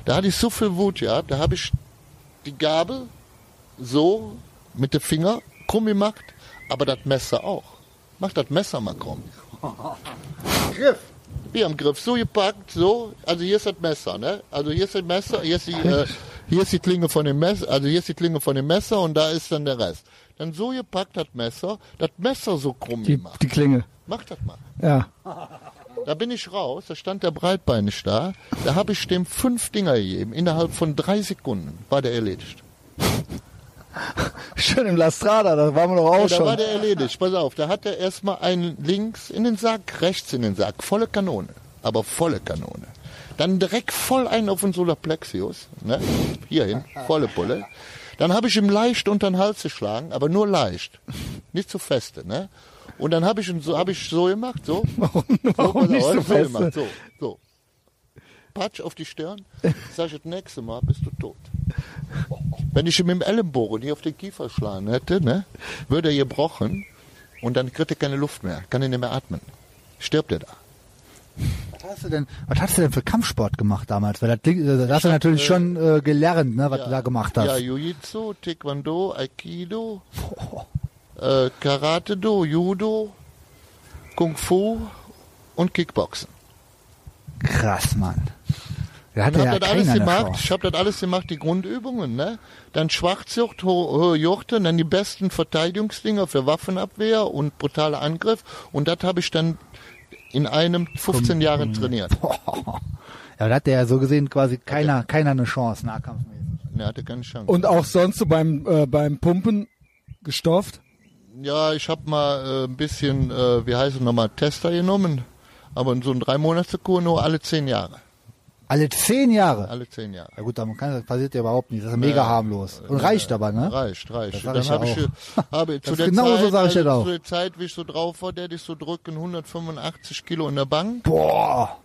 Da hatte ich so viel Wut gehabt, da habe ich die Gabel so mit dem Finger krumm gemacht, aber das Messer auch. Mach das Messer mal krumm. Wie am Griff, so gepackt, so. Also hier ist das Messer, ne? Also hier ist das Messer, hier ist die, äh, hier ist die Klinge von dem Messer, also hier ist die Klinge von dem Messer und da ist dann der Rest. Dann so gepackt das Messer, das Messer so krumm die, gemacht. die Klinge, Mach das mal. ja. Da bin ich raus, da stand der breitbeinig da, da habe ich dem fünf Dinger gegeben. Innerhalb von drei Sekunden war der erledigt. Schön im La Strada, da waren wir doch auch Ja, da war schon. der erledigt. Pass auf, da hat er erstmal einen links in den Sack, rechts in den Sack. Volle Kanone. Aber volle Kanone. Dann direkt voll einen auf den Solarplexius. Ne? Hierhin, volle Pulle. Dann habe ich ihm leicht unter den Hals geschlagen, aber nur leicht. Nicht zu feste, ne? Und dann habe ich ihn so, habe ich so gemacht, so. Warum, So, warum pass nicht so hab ich fest? gemacht, so, so. Patsch auf die Stirn. Sag ich, das nächste Mal bist du tot. Wenn ich ihm dem Ellenbogen hier auf den Kiefer schlagen hätte, ne, würde er gebrochen und dann kriegt er keine Luft mehr, kann er nicht mehr atmen. Stirbt er da. Was hast du denn, was hast du denn für Kampfsport gemacht damals? Weil das, klingt- das hast du natürlich schon äh, gelernt, ne, was du da gemacht hast. Ja, Jiu-Jitsu, Taekwondo, Aikido, äh, Karate Do, Judo, Kung Fu und Kickboxen. Krass, Mann. Da Ich habe ja das alles gemacht. Chance. Ich habe das alles gemacht, die Grundübungen, ne? Dann Schwachzucht, Ho- Ho- Juchte, dann die besten Verteidigungsdinger für Waffenabwehr und brutale Angriff. Und das habe ich dann in einem 15 Jahren trainiert. Ja, da hat der ja so gesehen quasi keiner, keiner eine Chance, nahkampfmäßig. Er hatte keine Chance. Und auch sonst so beim, äh, beim Pumpen gestofft? ja, ich habe mal äh, ein bisschen, äh, wie heißt es nochmal, Tester genommen. Aber so ein drei Monats Kur nur alle zehn Jahre. Alle zehn Jahre. Alle zehn Jahre. Ja gut, dann kann, das passiert ja überhaupt nicht. Das ist meiga harmlos. Und reicht aber, ne? Reicht, reicht. Das Dann ich habe ich, zu Das der genauso Zeit, sag ich also das auch. zu der Zeit, wie ich so drauf war, der dich so drücken 185 Kilo in der Bank Boah.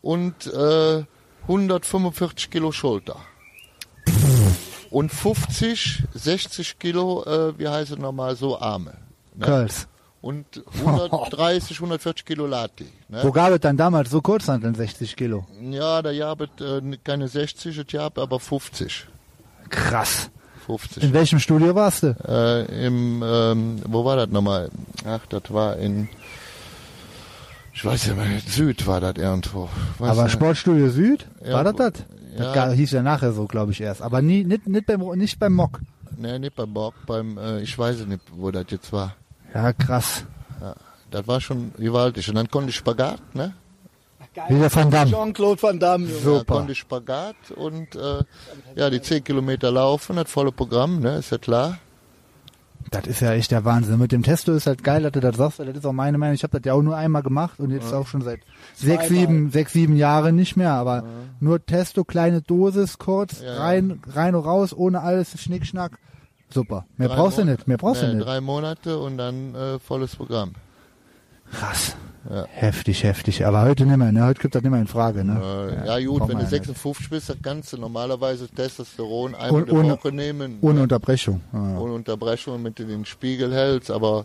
und äh, 145 Kilo Schulter. Und 50, 60 Kilo, äh, wie heißt es nochmal, so Arme. Ne? Curls. Und 130, 140 Kilo Lati. Ne? Wo gab es dann damals so Kurzhanteln 60 Kilo? Ja, da gab es äh, keine 60, es gab aber 50. Krass. 50. In welchem Studio warst du? Äh, im, ähm, wo war das nochmal? Ach, das war in, ich weiß ja nicht, Süd war das irgendwo. Weiß Aber nicht. Sportstudio Süd? Ja, war das das? Das hieß ja nachher so, glaube ich, erst. Aber nie, nicht, nicht beim, nicht beim Mock. Nee, nicht beim Bock, beim, äh, ich weiß nicht, wo das jetzt war. Ja, krass. Das war schon gewaltig. Und dann konnte ich Spagat, ne? Wieder Van Damme. Jean-Claude Van Damme. Junge. Super. konnte ich Spagat und äh, ja, die 10 Kilometer laufen, das volle Programm, ne, ist ja klar. Das ist ja echt der Wahnsinn. Mit dem Testo ist halt geil, dass du das sagst, weil das ist auch meine Meinung. Ich habe das ja auch nur einmal gemacht und jetzt auch schon seit sechs, sieben, sechs, sieben Jahren nicht mehr. Aber nur Testo, kleine Dosis, kurz, Ja, ja. rein, rein und raus, ohne alles Schnickschnack. Super. Mehr Drei brauchst du nicht. Mehr brauchst nee, du nicht. Drei Monate und dann äh, volles Programm. Krass. Ja. Heftig, heftig. Aber heute nicht mehr, ne? Heute kommt das nicht mehr in Frage, ne? Äh, ja, gut, braucht wenn du ja nicht. 56 bist, dann kannst du normalerweise Testosteron einmal Und die ohne- Woche nehmen. Ohne ne? Unterbrechung. Ja. ohne Unterbrechung, damit du den Spiegel hältst, aber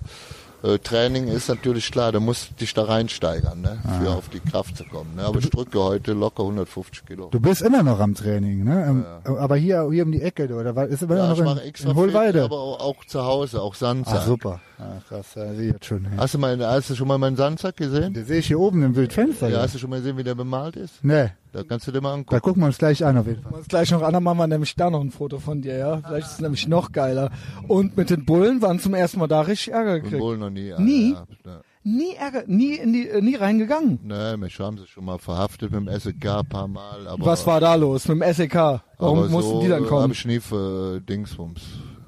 äh, Training ist natürlich klar, du musst dich da reinsteigern, ne, für auf die Kraft zu kommen. Ne? Aber ich drücke heute locker 150 Kilo. Du bist immer noch am Training, ne? Ähm, Aber hier, hier um die Ecke, oder? Ist immer ja, noch ich in, mache extra in Hohlweide? Fit, aber auch, auch zu Hause, auch Sandsack. Ach, super. Ah, krass, ja, sehe ich jetzt schon. Ja. Hast du, mal, hast du schon mal meinen Sandsack gesehen? Den sehe ich hier oben im Wildfenster. Ja, Ja, hast du schon mal gesehen, wie der bemalt ist? Nee, Da kannst du dir mal da angucken. gucken wir uns gleich an auf jeden Fall. Uns gleich noch an, dann machen wir nämlich da noch ein Foto von dir, ja? Vielleicht ist es nämlich noch geiler. Und mit den Bullen waren zum ersten Mal da richtig Ärger Mit gekriegt. Bullen noch nie. Nie? Ja, ja. Nie Ärger, nie in die, äh, nie reingegangen. Nee, mich haben sie schon mal verhaftet mit dem SEK ein paar Mal. Aber, Was war da los mit dem SEK? Warum aber mussten so, die dann äh, kommen? Hab ich nie für äh, Dingsbums.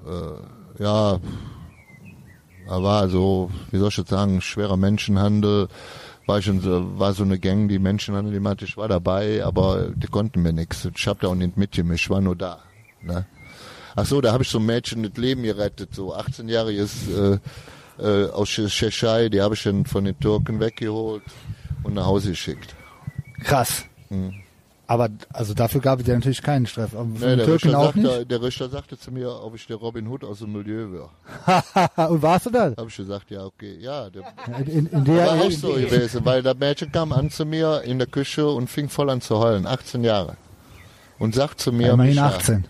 Äh, ja, da war so, wie soll ich jetzt sagen, schwerer Menschenhandel. War schon so, war so eine Gang, die Menschenhandel, die meinte, ich war dabei, aber die konnten mir nichts. Ich hab da auch nicht mitgemischt, ich war nur da. Ne? Ach so, da habe ich so ein Mädchen das Leben gerettet, so 18-jähriges äh, äh, aus Tschechei, die habe ich dann von den Türken weggeholt und nach Hause geschickt. Krass. Hm. Aber also dafür gab es ja natürlich keinen Stress. Nee, der, Türken Richter auch sagte, nicht. der Richter sagte zu mir, ob ich der Robin Hood aus dem Milieu wäre. Und warst du das? Habe ich gesagt, ja, okay, ja. Der In, in der, war auch so gewesen, weil das Mädchen kam an zu mir in der Küche und fing voll an zu heulen, 18 Jahre. Und sagt zu mir, immerhin Micha, 18.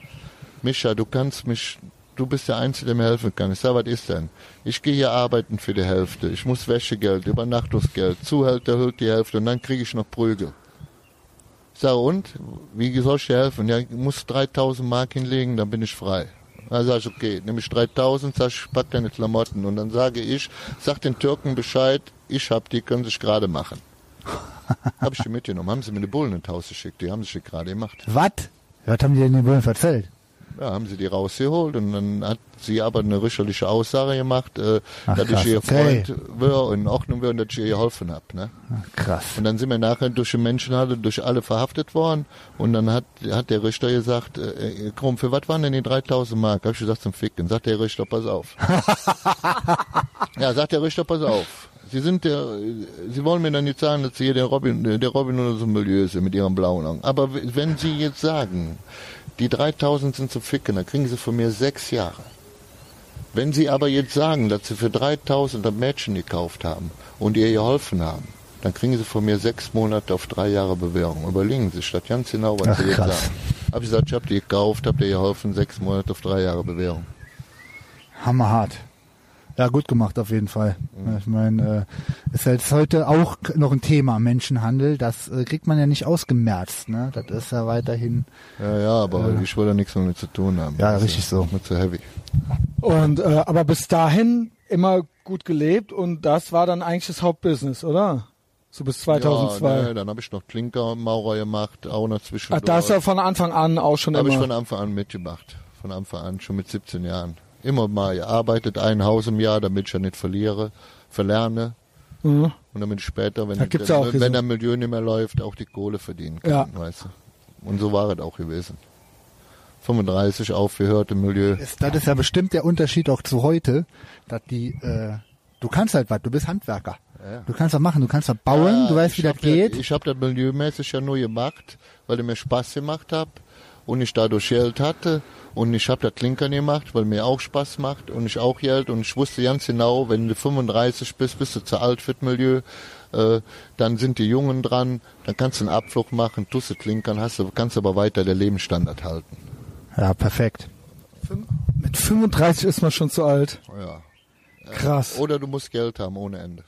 Micha, du kannst mich, du bist der Einzige, der mir helfen kann. Ich sag, was ist denn? Ich gehe hier arbeiten für die Hälfte. Ich muss Wäschegeld, Übernachtungsgeld, Zuhälter die Hälfte und dann kriege ich noch Prügel. Ich sage, und? Wie soll ich dir helfen? Ja, ich muss 3000 Mark hinlegen, dann bin ich frei. Dann sage ich, okay, nehme ich 3000, sag ich, pack deine Klamotten. Und dann sage ich, sag den Türken Bescheid, ich hab die, können sich gerade machen. Hab ich die mitgenommen, haben sie mir eine Bullen ins Haus geschickt, die haben sich die gerade gemacht. Was? Was haben die denn den Bullen erzählt? Ja, haben sie die rausgeholt und dann hat sie aber eine richterliche Aussage gemacht, äh, Ach, dass krass, ich ihr. Freund wäre und in Ordnung wäre und dass ich ihr geholfen habe. Ne? Krass. Und dann sind wir nachher durch den Menschenhandel, durch alle verhaftet worden und dann hat, hat der Richter gesagt, äh, Krumm, für was waren denn die 3000 Mark? Hab ich gesagt, zum Ficken. Sagt der Richter, pass auf. ja, sagt der Richter, pass auf. Sie sind der, Sie wollen mir dann nicht sagen, dass Sie hier der Robin, der Robin oder so Milieu sind mit Ihren blauen Augen. Aber wenn Sie jetzt sagen, die 3000 sind zu ficken, dann kriegen Sie von mir sechs Jahre. Wenn Sie aber jetzt sagen, dass Sie für 3000 das Mädchen gekauft haben und ihr geholfen haben, dann kriegen Sie von mir sechs Monate auf drei Jahre Bewährung. Überlegen Sie sich das ganz genau, was Ach, Sie jetzt krass. sagen. Hab ich gesagt, ich hab die gekauft, hab dir geholfen, sechs Monate auf drei Jahre Bewährung. Hammerhart. Ja, gut gemacht auf jeden Fall. Mhm. Ich meine, äh, ist jetzt heute auch noch ein Thema, Menschenhandel. Das äh, kriegt man ja nicht ausgemerzt. Ne? Das ist ja weiterhin. Ja, ja, aber ich will da nichts mehr mit zu tun haben. Ja, Das richtig ist so. Mir zu heavy. Und äh, aber bis dahin immer gut gelebt und das war dann eigentlich das Hauptbusiness, oder? So bis 2002. Ja, ne, dann habe ich noch Klinkermaurer gemacht, auch noch Ach, zwischendurch. da hast du ja von Anfang an auch schon habe ich immer. von Anfang an mitgemacht. Von Anfang an, schon mit 17 Jahren. Immer mal gearbeitet, ein Haus im Jahr, damit ich ja nicht verliere, verlerne. Mhm. Und damit ich später, wenn, gibt's ja wenn der Milieu nicht mehr läuft, auch die Kohle verdienen kann, Ja. weißt du. Und so war es auch gewesen. 35 aufgehört im Milieu. Das, das ist ja bestimmt der Unterschied auch zu heute, dass die, äh, du kannst halt was, du bist Handwerker. Du kannst was machen, du kannst was bauen, Ja, du weißt, ich wie das hab ja- geht. Ich habe das milieumäßig ja nur gemacht, weil es mir Spaß gemacht hat und ich dadurch Geld hatte und ich habe das Klinkern gemacht, weil mir auch Spaß macht und ich auch Geld und ich wusste ganz genau, wenn du 35 bist, bist du zu alt für das Milieu, äh, dann sind die Jungen dran, dann kannst du einen Abflug machen, tust du Klinkern, hast du, kannst aber weiter der Lebensstandard halten. Ja, perfekt. Mit 35 ist man schon zu alt. Ja. Krass. Oder du musst Geld haben ohne Ende.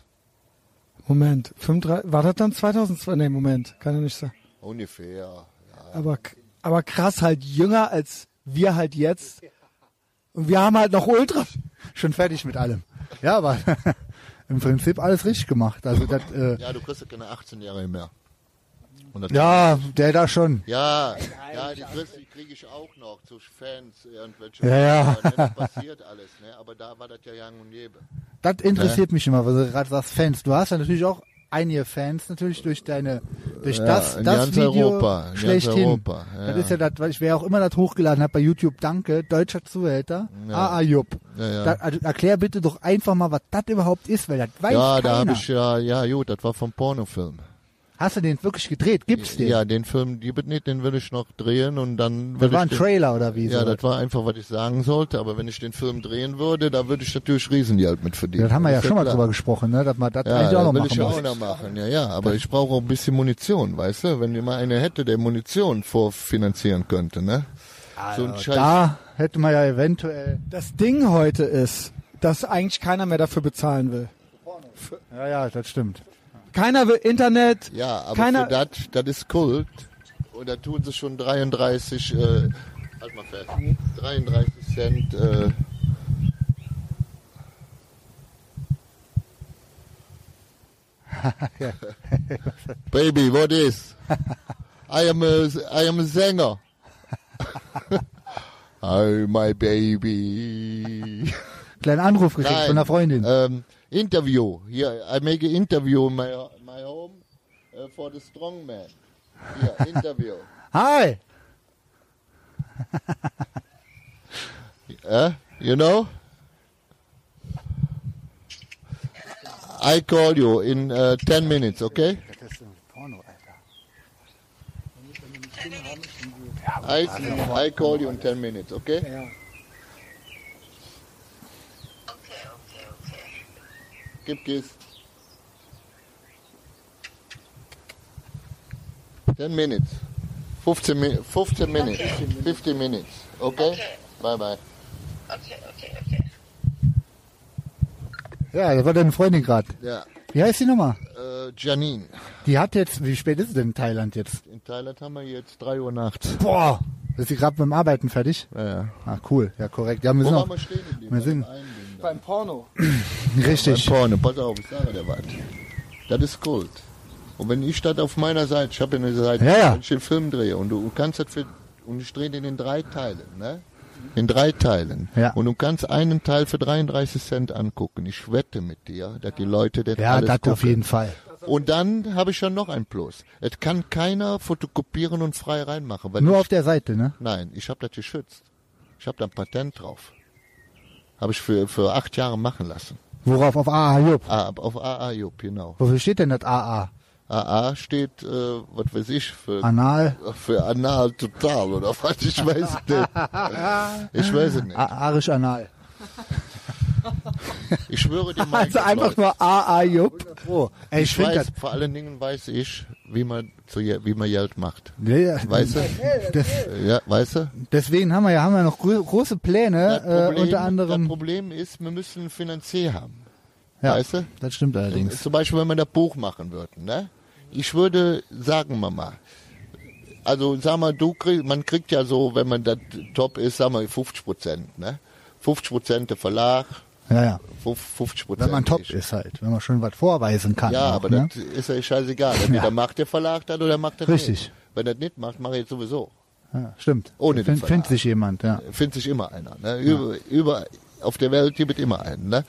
Moment, 35, war das dann 2002? Nee, Moment, kann ja nicht sein. Ungefähr. Ja. Aber, aber krass, halt jünger als wir halt jetzt. Und wir haben halt noch Ultra. Schon fertig mit allem. Ja, aber im Prinzip alles richtig gemacht. Also das, äh, ja, du kriegst ja keine 18 Jahre mehr. Ja, der da schon. Ja, ja, die die kriege ich auch noch zu Fans, irgendwelche. Ja, ja. Ne, Das passiert alles, ne? Aber da war das ja Gang und Gäbe. Das interessiert mich immer, weil du gerade sagst Fans. Du hast ja natürlich auch einige Fans natürlich durch deine durch Ja, das das Video Europa, schlechthin. Europa, ja, das ja. ist ja das, weil ich wer auch immer das hochgeladen hat bei YouTube. Danke, deutscher Zuhälter. AA Jupp. Ja, ja. Da, also erklär bitte doch einfach mal, was das überhaupt ist, weil das weiß ja, da keiner. habe ich ja, ja, gut, das war vom Pornofilm. Hast du den wirklich gedreht? Gibt's den? Ja, den Film, die wird nicht, den will ich noch drehen und dann das war ich ein den, Trailer oder wie? Ja, so? das war einfach, was ich sagen sollte, aber wenn ich den Film drehen würde, da würde ich natürlich Riesengeld mit verdienen. das haben wir ja Ist schon mal klar. drüber gesprochen, ne? dass man das Ja, eigentlich auch noch das will machen ich auch noch machen, ja, ja, aber ich brauche auch ein bisschen Munition, weißt du, wenn jemand eine hätte, der Munition vorfinanzieren könnte, ne? so ein Scheiß. Da hätte man ja eventuell. Das Ding heute ist, dass eigentlich keiner mehr dafür bezahlen will. Ja, ja, das stimmt. Keiner will Internet. Ja, aber keiner, für das, das ist Kult. Und da tun sie schon 33, äh, halt mal fest, 33 Cent, äh, Baby, what is? I am a, I am a singer. oh, my baby. Kleinen Anruf gekriegt von einer Freundin. Um, interview. Here, I make an interview in my, my home uh, for the strong man. Here, interview. Hi! uh, you know? I call you in uh, 10 minutes, okay? I, I call you in 10 minutes, okay? Gib Kiss. 10 minutes. 15, mi 15 minutes. 15 minutes. Okay? Okay. Bye bye. Okay, okay, okay. Ja, das war deine Freundin gerade. Ja. Wie heißt die Nummer? Äh, Janine. Die hat jetzt, wie spät ist es denn in Thailand jetzt? In Thailand haben wir jetzt 3 Uhr nachts. Boah! Ist sie gerade mit dem Arbeiten fertig? Ja, ja. Ah, cool. Ja, korrekt. Ja, wir Wo sind auch, wir stehen wir sind- Beim Porno. richtig. Beim Porno, pass auf, ich sage dir was. Das ist Kult. Und wenn ich das auf meiner Seite, ich habe ja eine Seite, Ja, ja. wenn ich den Film drehe und du kannst das für, und ich drehe den in drei Teilen, ne? In drei Teilen. Ja. Und du kannst einen Teil für 33 Cent angucken. Ich wette mit dir, dass die Leute das Ja, alles das gucken. auf jeden Fall. Und dann habe ich schon noch ein Plus. Es kann keiner fotokopieren und frei reinmachen. Weil Nur ich, auf der Seite, ne? Nein, ich habe das geschützt. Ich habe da ein Patent drauf. Habe ich für, für acht Jahre machen lassen. Worauf? Auf AA Jupp. Ah, auf AA Jupp, genau. Wofür steht denn das AA? AA steht, äh, was weiß ich, für, Anal? für anal total oder was, ich weiß es nicht. Ich weiß es nicht. Arisch Anal. Ich schwöre dir mal. Also einfach nur AA Jupp. Oh, ey, ich, Ich weiß, das. vor allen Dingen weiß ich, wie man, zu, wie man Geld macht. Ja, Weißt du? das, Ja, weißt du? deswegen haben wir ja haben wir noch gro große Pläne, Das äh, unter das anderem. Problem ist, wir müssen einen Finanzier haben. Ja, Weißt du? das stimmt allerdings. Zum Beispiel, wenn wir das Buch machen würden, ne? Ich würde sagen, Mama, also sag mal, du krieg, man kriegt ja so, wenn man da top ist, sag mal 50 Prozent, ne? 50 Prozent der Verlag, Ja, ja. 50 Prozent. Wenn man top ist halt, wenn man schon was vorweisen kann. Ja, auch, aber ne? das ist ja scheißegal. Entweder macht der Verlag das oder macht das Richtig. nicht. Wenn das nicht macht, mache ich es sowieso. ja, stimmt. Ohne den Find, Verlag. findet sich jemand, ja. Findet sich immer einer. Ne? Über, über, auf der Welt gibt es immer einen. Ne?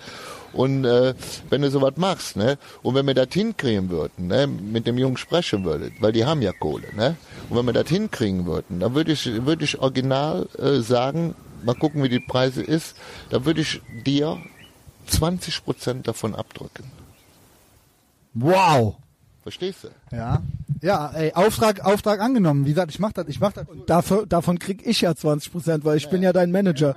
Und äh, wenn du sowas machst, ne, und wenn wir das hinkriegen würden, ne, mit dem Jungen sprechen würdet, weil die haben ja Kohle, ne, und wenn wir das hinkriegen würden, dann würde ich, würde ich original äh, sagen, mal gucken, wie die Preise ist, da würde ich dir 20 Prozent davon abdrücken. Wow. Verstehst du? Ja. Ja, ey, Auftrag, Auftrag angenommen. Wie gesagt, ich mach das, ich mach das. Dafür, davon krieg ich ja 20 Prozent, weil ich bin ja dein Manager.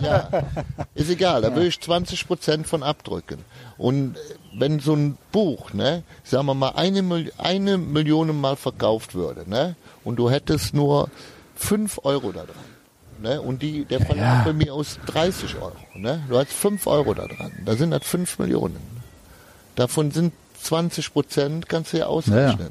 Ja, ist egal, da würde ich 20 Prozent von abdrücken. Und wenn so ein Buch, ne, sagen wir mal, eine, eine Million Mal verkauft würde, ne, und du hättest nur 5 Euro da dran, ne, und die, der Verlag bei mir aus 30 Euro, ne, du hast 5 Euro da dran, da sind das 5 Millionen. Davon sind 20 Prozent, kannst du ja ausrechnen.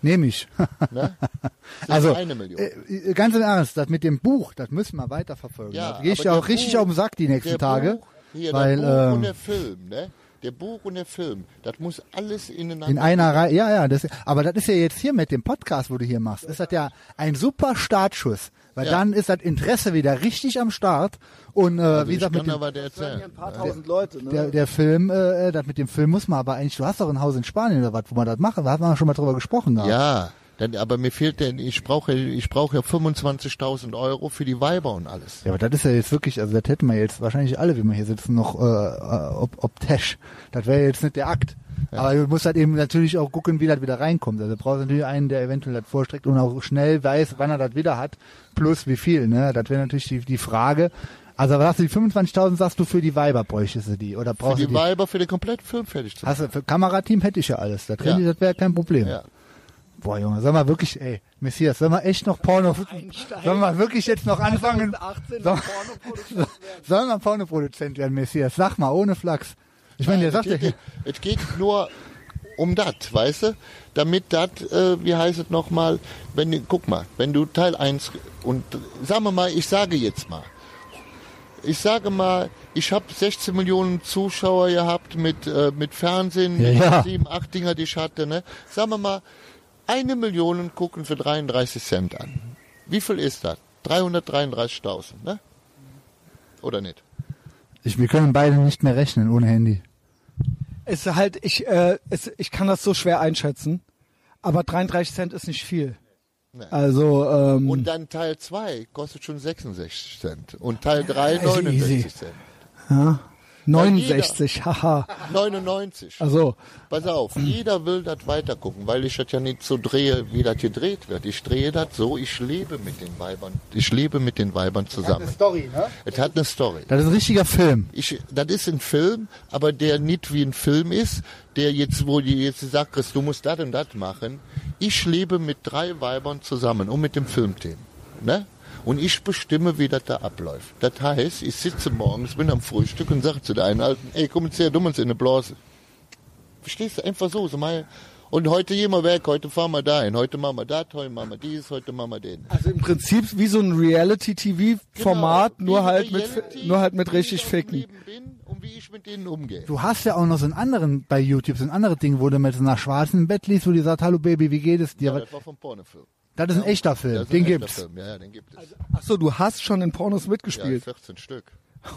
Nehme ich. Ne? Also, eine Million. äh, ganz im Ernst, das mit dem Buch, das müssen wir weiterverfolgen. Ja, da gehe ich ja der auch richtig Buch- auf den Sack die nächsten der Tage. Buch, hier, weil, das Buch und ähm, der Film, ne? Der Buch und der Film, das muss alles ineinander. In einer Reihe, ja, ja, das, aber das ist ja jetzt hier mit dem Podcast, wo du hier machst, ist das ja ein super Startschuss, weil Ja. dann ist das Interesse wieder richtig am Start und äh, Also wie gesagt mit dem, aber dir erzählen. Ein paar tausend Leute, ne? der, der Film, äh, das mit dem Film muss man aber eigentlich, du hast doch ein Haus in Spanien oder was, wo man das machen, da hat man schon mal drüber gesprochen gehabt. Ja, dann, aber mir fehlt denn, ich brauche, ich brauche ja 25.000 Euro für die Weiber und alles. Ja, aber das ist ja jetzt wirklich, also das hätten wir jetzt wahrscheinlich alle, wie wir hier sitzen, noch äh, äh, ob, ob Tash. Das wäre jetzt nicht der Akt. Aber du musst halt eben natürlich auch gucken, wie das wieder reinkommt. Also du brauchst natürlich einen, der eventuell das vorstreckt und auch schnell weiß, wann er das wieder hat, plus wie viel. Ne? Das wäre natürlich die, die Frage. Also was hast du, die 25.000 sagst du für die Weiber bräuchtest du die? Oder Für brauchst die du die? Weiber, für den kompletten Film fertig zu machen. Hast du, für Kamerateam hätte ich ja alles. Das, Ja. ja. das wäre kein Problem. Ja. Boah, Junge, sollen wir wirklich, ey, Messias, sollen wir echt noch Porno, sollen wir wirklich jetzt noch anfangen? 2018 Sollen sollen wir Pornoproduzent werden, Messias? Sag mal, ohne Flachs. Ich meine, der es, sagt ja, geht, es geht nur um das, weißt du? Damit das, äh, wie heißt es nochmal, wenn du, guck mal, wenn du Teil 1 und sagen wir mal, ich sage jetzt mal, ich sage mal, ich habe 16 Millionen Zuschauer gehabt mit, äh, mit Fernsehen, Ja, ja. sieben, acht Dinger, die ich hatte, ne? Sagen wir mal, eine Million gucken für 33 Cent an. Wie viel ist das? 333.000, ne? Oder nicht? ich, wir können beide nicht mehr rechnen ohne Handy. Es ist halt, ich, äh, es, ich kann das so schwer einschätzen, aber 33 Cent ist nicht viel. Nee. Also, ähm, Und dann Teil 2 kostet schon 66 Cent. Und Teil 3 easy, 69 easy. Cent. ja, 69, haha. 99. Also, Pass auf, jeder will das weitergucken, weil ich das ja nicht so drehe, wie das gedreht wird. Ich drehe das so, ich lebe mit den Weibern. Ich lebe mit den Weibern zusammen. Story, ne? Es hat eine Story. Das ist ein richtiger Film. Ich, das ist ein Film, aber der nicht wie ein Film ist, der jetzt, wo die jetzt sagt, Chris, du musst das und das machen. Ich lebe mit drei Weibern zusammen und mit dem Filmteam. Ne? Und ich bestimme, wie das da abläuft. Das heißt, ich sitze morgens, bin am Frühstück und sage zu der einen Alten, ey, komm jetzt her, du uns in eine Blase. Verstehst du? Einfach so. so mal, und heute gehen wir weg, heute fahren wir dahin, heute machen wir das, heute machen wir dies, heute machen wir den. also im Prinzip wie so ein Reality-TV-Format, Genau, nur halt mit, Reality, nur halt mit richtig Ficken. Und wie ich mit denen umgehe. Du hast ja auch noch so einen anderen bei YouTube, so ein anderes Ding, wo du mit so einer Schwarzen im Bett liest, wo die sagt, hallo Baby, wie geht es dir? Ja, das war vom Pornofilm. Das ist ein echter Film, Das ist den ein echter gibt's. Film. Ja, ja, den gibt es. Ach so, du hast schon in Pornos Ja, mitgespielt. 14 Stück.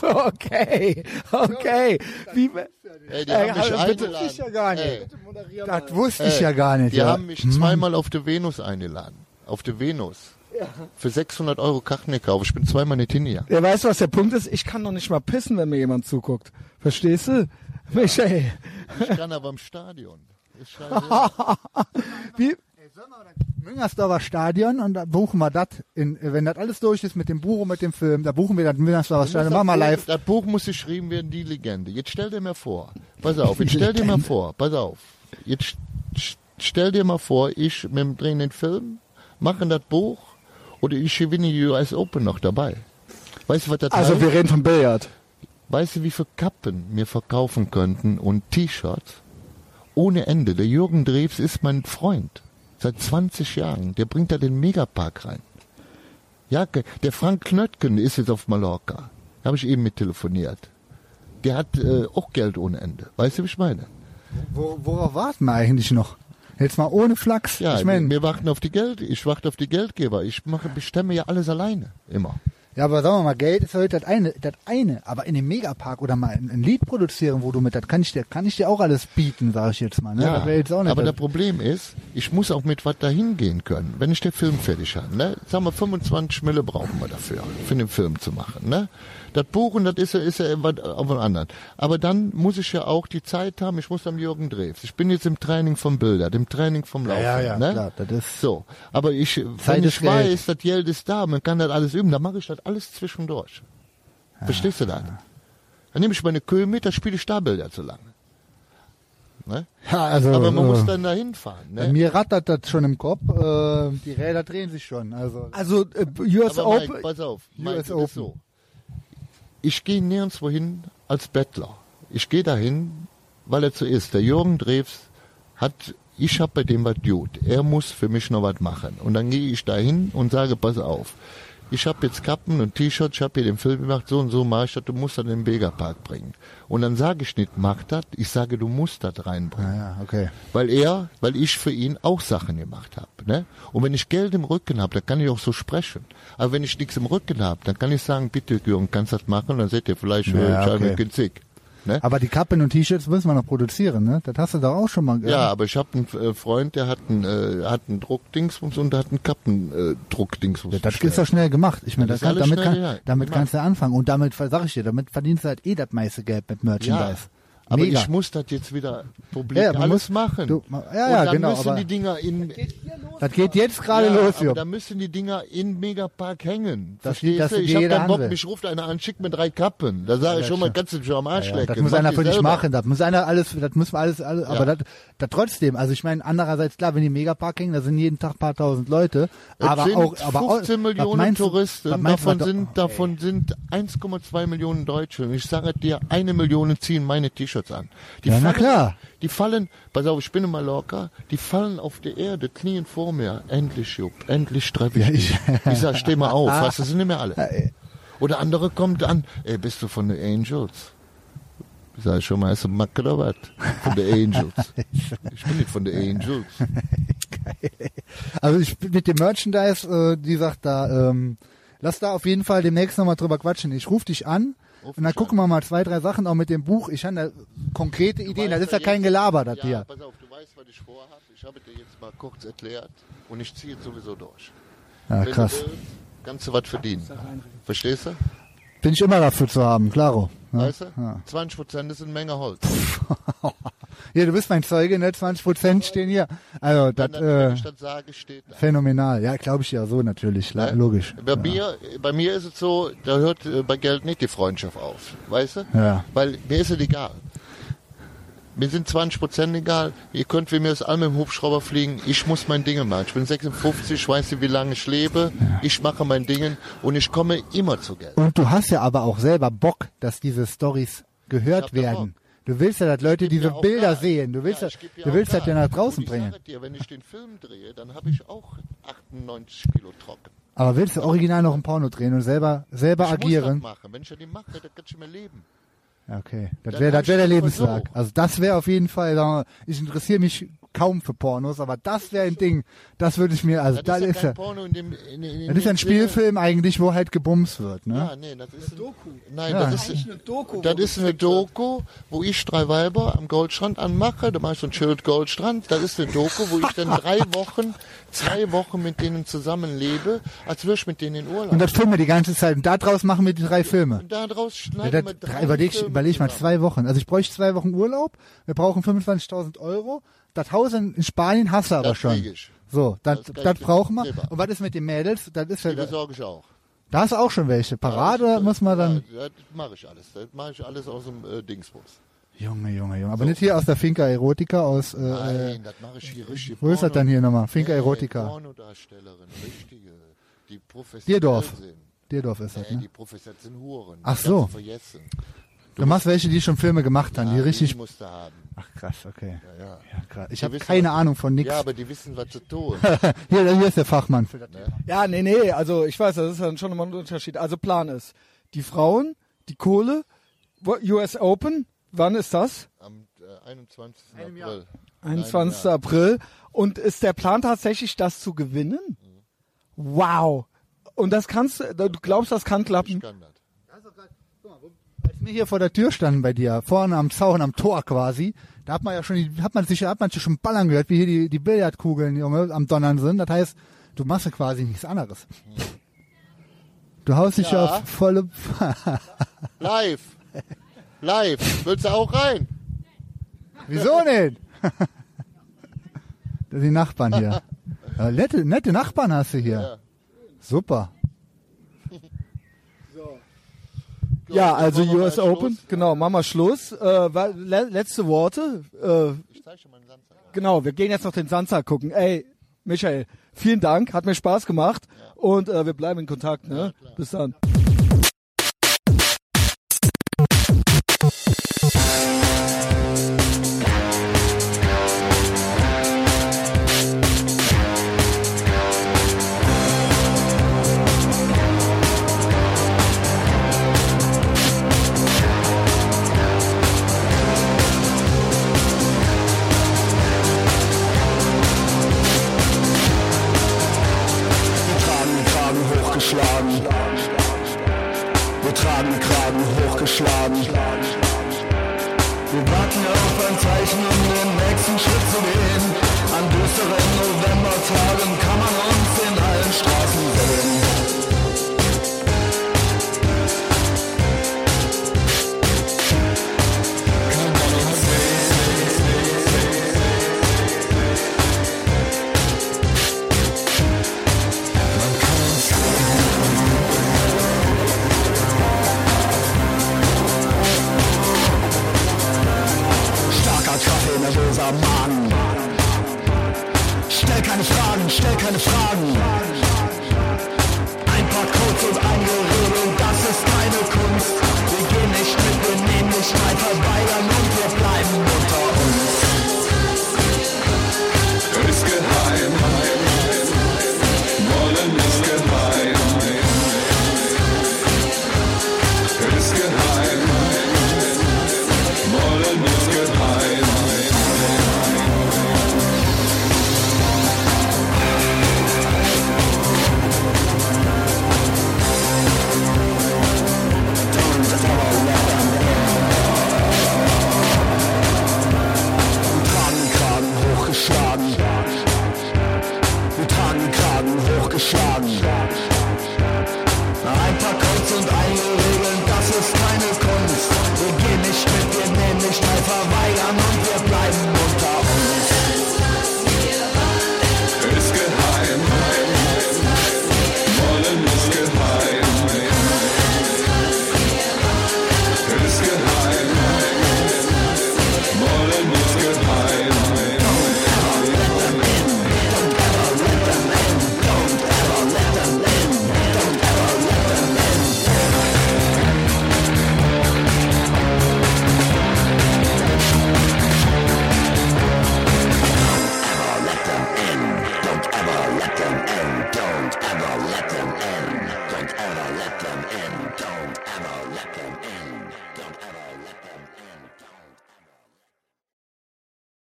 So, okay, okay. Wie, Ey, die Ey, haben mich hallo, bitte. eingeladen. Ich ja gar nicht. Ey, Das wusste ich ey, ja gar nicht. Die ja. haben mich zweimal auf der Venus eingeladen. Auf der Venus. Für 600 Euro Karten gekauft. Ich bin zweimal nicht hingegangen. Ja, weißt du, was der Punkt ist? Ich kann doch nicht mal pissen, wenn mir jemand zuguckt. Verstehst du? Michael, Ich kann aber im Stadion. Ist scheiße. wie, Müngersdorfer Stadion und da buchen wir das, in, wenn das alles durch ist mit dem Buch und mit dem Film, da buchen wir das Müngersdorfer Stadion, machen wir live. Das Buch muss geschrieben werden, die Legende. Jetzt stell dir mal vor. Pass auf, jetzt stell dir mal vor. Pass auf. Jetzt st- stell dir mal vor, ich mit dem drehen den Film, mache das Buch oder ich gewinne die US Open noch dabei. Weißt du, was das also heißt? wir reden von Billard. Weißt du, wie viele Kappen wir verkaufen könnten und T-Shirts? Ohne Ende. Der Jürgen Drews ist mein Freund. Seit 20 Jahren. Der bringt da den Megapark rein. Ja, der Frank Knöttgen ist jetzt auf Mallorca. Da habe ich eben mit telefoniert. Der hat äh, auch Geld ohne Ende. Weißt du, wie ich meine? Wo, worauf warten wir eigentlich noch? Jetzt mal ohne Flachs. Ja, ich meine, wir warten auf die Geld. Ich warte auf die Geldgeber. Ich mache, bestimme ja alles alleine. Immer. Ja, aber sagen wir mal, Geld ist heute das eine, das eine. Aber in dem Megapark oder mal ein, ein Lied produzieren, wo du mit, das kann ich dir, kann ich dir auch alles bieten, sag ich jetzt mal. Ne? wär jetzt aber das- das Problem ist, ich muss auch mit was dahin gehen können. Wenn ich den Film fertig habe, ne? sagen wir 25 Mille brauchen wir dafür, für den Film zu machen. Ne? Das Buchen, das ist ja, ist ja was auf dem anderen. Aber dann muss ich ja auch die Zeit haben, ich muss am Jürgen Drews. Ich bin jetzt im Training vom Bilder, im Training vom Laufen. ja, ja, ne? klar, das ist- so. Aber ich, Zeit wenn ich Geld. weiß, das Geld ist da, man kann das alles üben, dann mache ich das alles zwischendurch. Verstehst du das? Dann nehme ich meine Köhe mit, dann spiele ich da Bilder zu lange. Ne? ja, also, Aber man äh, muss dann dahin fahren. Ne? mir rattert das schon im Kopf. Äh, die Räder drehen sich schon. Also, Also äh, US Aber Mike, Open. pass auf, Mike, US das Open. ist so. Ich gehe nirgendwo hin als Bettler. Ich gehe dahin, weil er so ist. Der Jürgen Drews hat, ich hab bei dem was gut. Er muss für mich noch was machen. Und dann gehe ich dahin und sage, pass auf. Ich habe jetzt Kappen und T-Shirts, ich habe hier den Film gemacht, so und so mach ich das, du musst das in den Vegapark bringen. Und dann sage ich nicht, mach das, ich sage, du musst das reinbringen. ja, okay. Weil er, weil ich für ihn auch Sachen gemacht habe. Ne? Und wenn ich Geld im Rücken habe, dann kann ich auch so sprechen. Aber wenn ich nichts im Rücken habe, dann kann ich sagen, bitte Jürgen, kannst das machen? Dann seht ihr vielleicht Ja, äh, okay. günstig. Ne? Aber die Kappen und T-Shirts müssen wir noch produzieren, ne? Das hast du doch auch schon mal Ja, aber ich habe einen äh, Freund, der hat einen, äh, hat einen Druckdingsbums und der hat einen Kappendruckdingsbums. Ja, das ist doch schnell gemacht. Ich meine, Das das kann, damit, kann, ja, damit gemacht. kannst du anfangen. Und damit, sag ich dir, damit verdienst du halt eh das meiste Geld mit ja, Merchandise. Aber Mega. ich muss das jetzt wieder publik Ja, man alles muss- machen. du- ma- ja, und ja, dann genau, müssen aber- die Dinger in das geht jetzt gerade ja, los, Jupp. da müssen die Dinger in Megapark hängen. Das- das sieht Ich habe keinen Bock, mich ruft einer an, schickt mir drei Kappen. Da sage ich schon mal, kannst du mich am Arsch Ja, lecken. das muss Mach einer für dich machen, das muss einer alles, das müssen wir alles, alles aber das, das trotzdem, also ich meine, andererseits klar, wenn die Megapark hängen, da sind jeden Tag ein paar tausend Leute, Es aber sind auch, aber auch, 15 was Millionen Touristen, davon sind, davon sind 1,2 Millionen Deutsche. Und ich sage dir, eine Million ziehen meine T-Shirts an. Die Ja, na fallen, klar. Die fallen, pass auf, ich bin in Mallorca, die fallen auf die Erde, knien vor mir. Endlich, Jupp, endlich treffe ich Ja, dich. ich- Ich sag, steh mal auf, was, das sind nicht mehr alle. Oder andere kommt an, ey, bist du von den Angels? Ich sag schon mal, ist ein Mack oder was? Von den Angels. Ich bin nicht von den Angels. Also ich mit dem Merchandise, äh, die sagt da, ähm, lass da auf jeden Fall demnächst nochmal drüber quatschen. Ich rufe dich an und dann gucken wir mal zwei, drei Sachen auch mit dem Buch. Ich habe da konkrete Ideen, das ist ja kein Gelaber, das ja, hier. pass auf, du weißt, was ich vorhabe. Ich habe dir jetzt mal kurz erklärt und ich ziehe es sowieso durch. Ja, Wenn krass. du willst, kannst du was verdienen. Verstehst du? Bin ich immer dafür zu haben, klaro. Ja. Weißt du? Ja. 20 Prozent ist eine Menge Holz. Hier, du bist mein Zeuge, ne? 20 Prozent stehen hier. Also, das, äh, sage, steht phänomenal. Ja, glaube ich ja so natürlich, la- Ne? logisch. Bei, mir, bei mir ist es so, da hört äh, bei Geld nicht die Freundschaft auf. Weißt du? Ja. Weil mir ist es egal. Mir sind 20 Prozent egal. Ihr könnt wie mir das alle mit dem Hubschrauber fliegen. Ich muss mein Ding machen. Ich bin 56, ich weiß nicht, wie lange ich lebe. Ich mache mein Ding und ich komme immer zu Geld. Und du hast ja aber auch selber Bock, dass diese Stories gehört werden. Du willst ja, dass Leute diese Bilder Gas. sehen. Du willst ja, ich geb du willst das ja nach draußen ich bringen. Sage dir, wenn ich den Film drehe, dann habe ich auch 98 Kilo trocken. Aber willst du original noch ein Porno drehen und selber, selber ich agieren? muss das machen. Wenn ich das nicht mache, dann kann ich mehr leben. Okay. Das wäre das wär der ich das so. Also das wäre auf jeden Fall, ich interessiere mich kaum für Pornos, aber das wäre ein Ding, das würde ich mir, also Das, das ist ja ist kein ja, Porno in dem, in, in, in das ist ja ein Spielfilm eigentlich, wo halt gebumst wird, ne? Ja, nee, das ist ein Doku. Nein, Ja. das ist eine Doku, Das ist eine Doku, wo ich drei Weiber am Goldstrand anmache. Da mache ich so ein Schild Goldstrand. Das ist eine Doku, wo ich dann drei Wochen, zwei Wochen mit denen zusammenlebe, als würde ich mit denen in Urlaub. Und das filmen wir die ganze Zeit. Und daraus machen wir die drei Filme. Und daraus Ja, schneiden das, wir drei überleg, Filme überleg mal zwei Wochen. Also ich bräuchte zwei Wochen Urlaub. Wir brauchen 25.000 Euro. Das Haus in, in Spanien hast du aber Das schon. ich. So, das, Das das, brauchen wir. Und was ist mit den Mädels? Das ist ja, Die besorge ich auch. da hast du auch schon welche. Parade Ja, muss man dann. Ja, das mache ich alles. Das mache ich alles aus dem äh, Dingsbus. Junge, Junge, Junge. Aber nicht hier aus der Finca Erotica aus. Äh, äh, Nein, das mache ich hier richtig. wo ist das dann hier nochmal? Finca Nee, Erotica. Pornodarstellerin, richtige. Die professionell Dierdorf. sind. Dierdorf ist das, Nee, ne? die professionell sind Huren. Ach Die so. du machst welche, die schon Filme gemacht haben, die Ja, richtig. musst du haben. Ach krass, okay. Ja, ja. Ja, krass. Ich habe keine was- Ahnung von nix. Ja, aber die wissen, was zu tun. hier, hier ist der Fachmann für das. Ja, nee, nee, also ich weiß, das ist dann schon immer ein Unterschied. Also Plan ist, die Frauen, die Kohle, US Open, wann ist das? Am äh, 21. April. 21. Jahr. April. Und ist der Plan tatsächlich, das zu gewinnen? Wow. Und das kannst du, du glaubst, das kann klappen? Kann das. Als wir hier vor der Tür standen bei dir, vorne am Zaun, am Tor quasi, da hat man ja schon, hat man sich, hat man sich schon ballern gehört, wie hier die, die Billardkugeln, Junge, am Donnern sind. Das heißt, du machst ja quasi nichts anderes. Du haust dich Ja. auf volle, Live. Live. Willst du auch rein? wieso nicht? das sind die Nachbarn hier. Nette, nette Nachbarn hast du hier. Ja. Super. Ja, also US Open. Schluss. Genau, machen wir Schluss. Äh, wa- le letzte Worte. Äh, Ich zeige schon mal den Samstag. genau, wir gehen jetzt noch den Samstag gucken. Ey, Michael, vielen Dank, hat mir Spaß gemacht und äh, wir bleiben in Kontakt. Ne? Bis dann.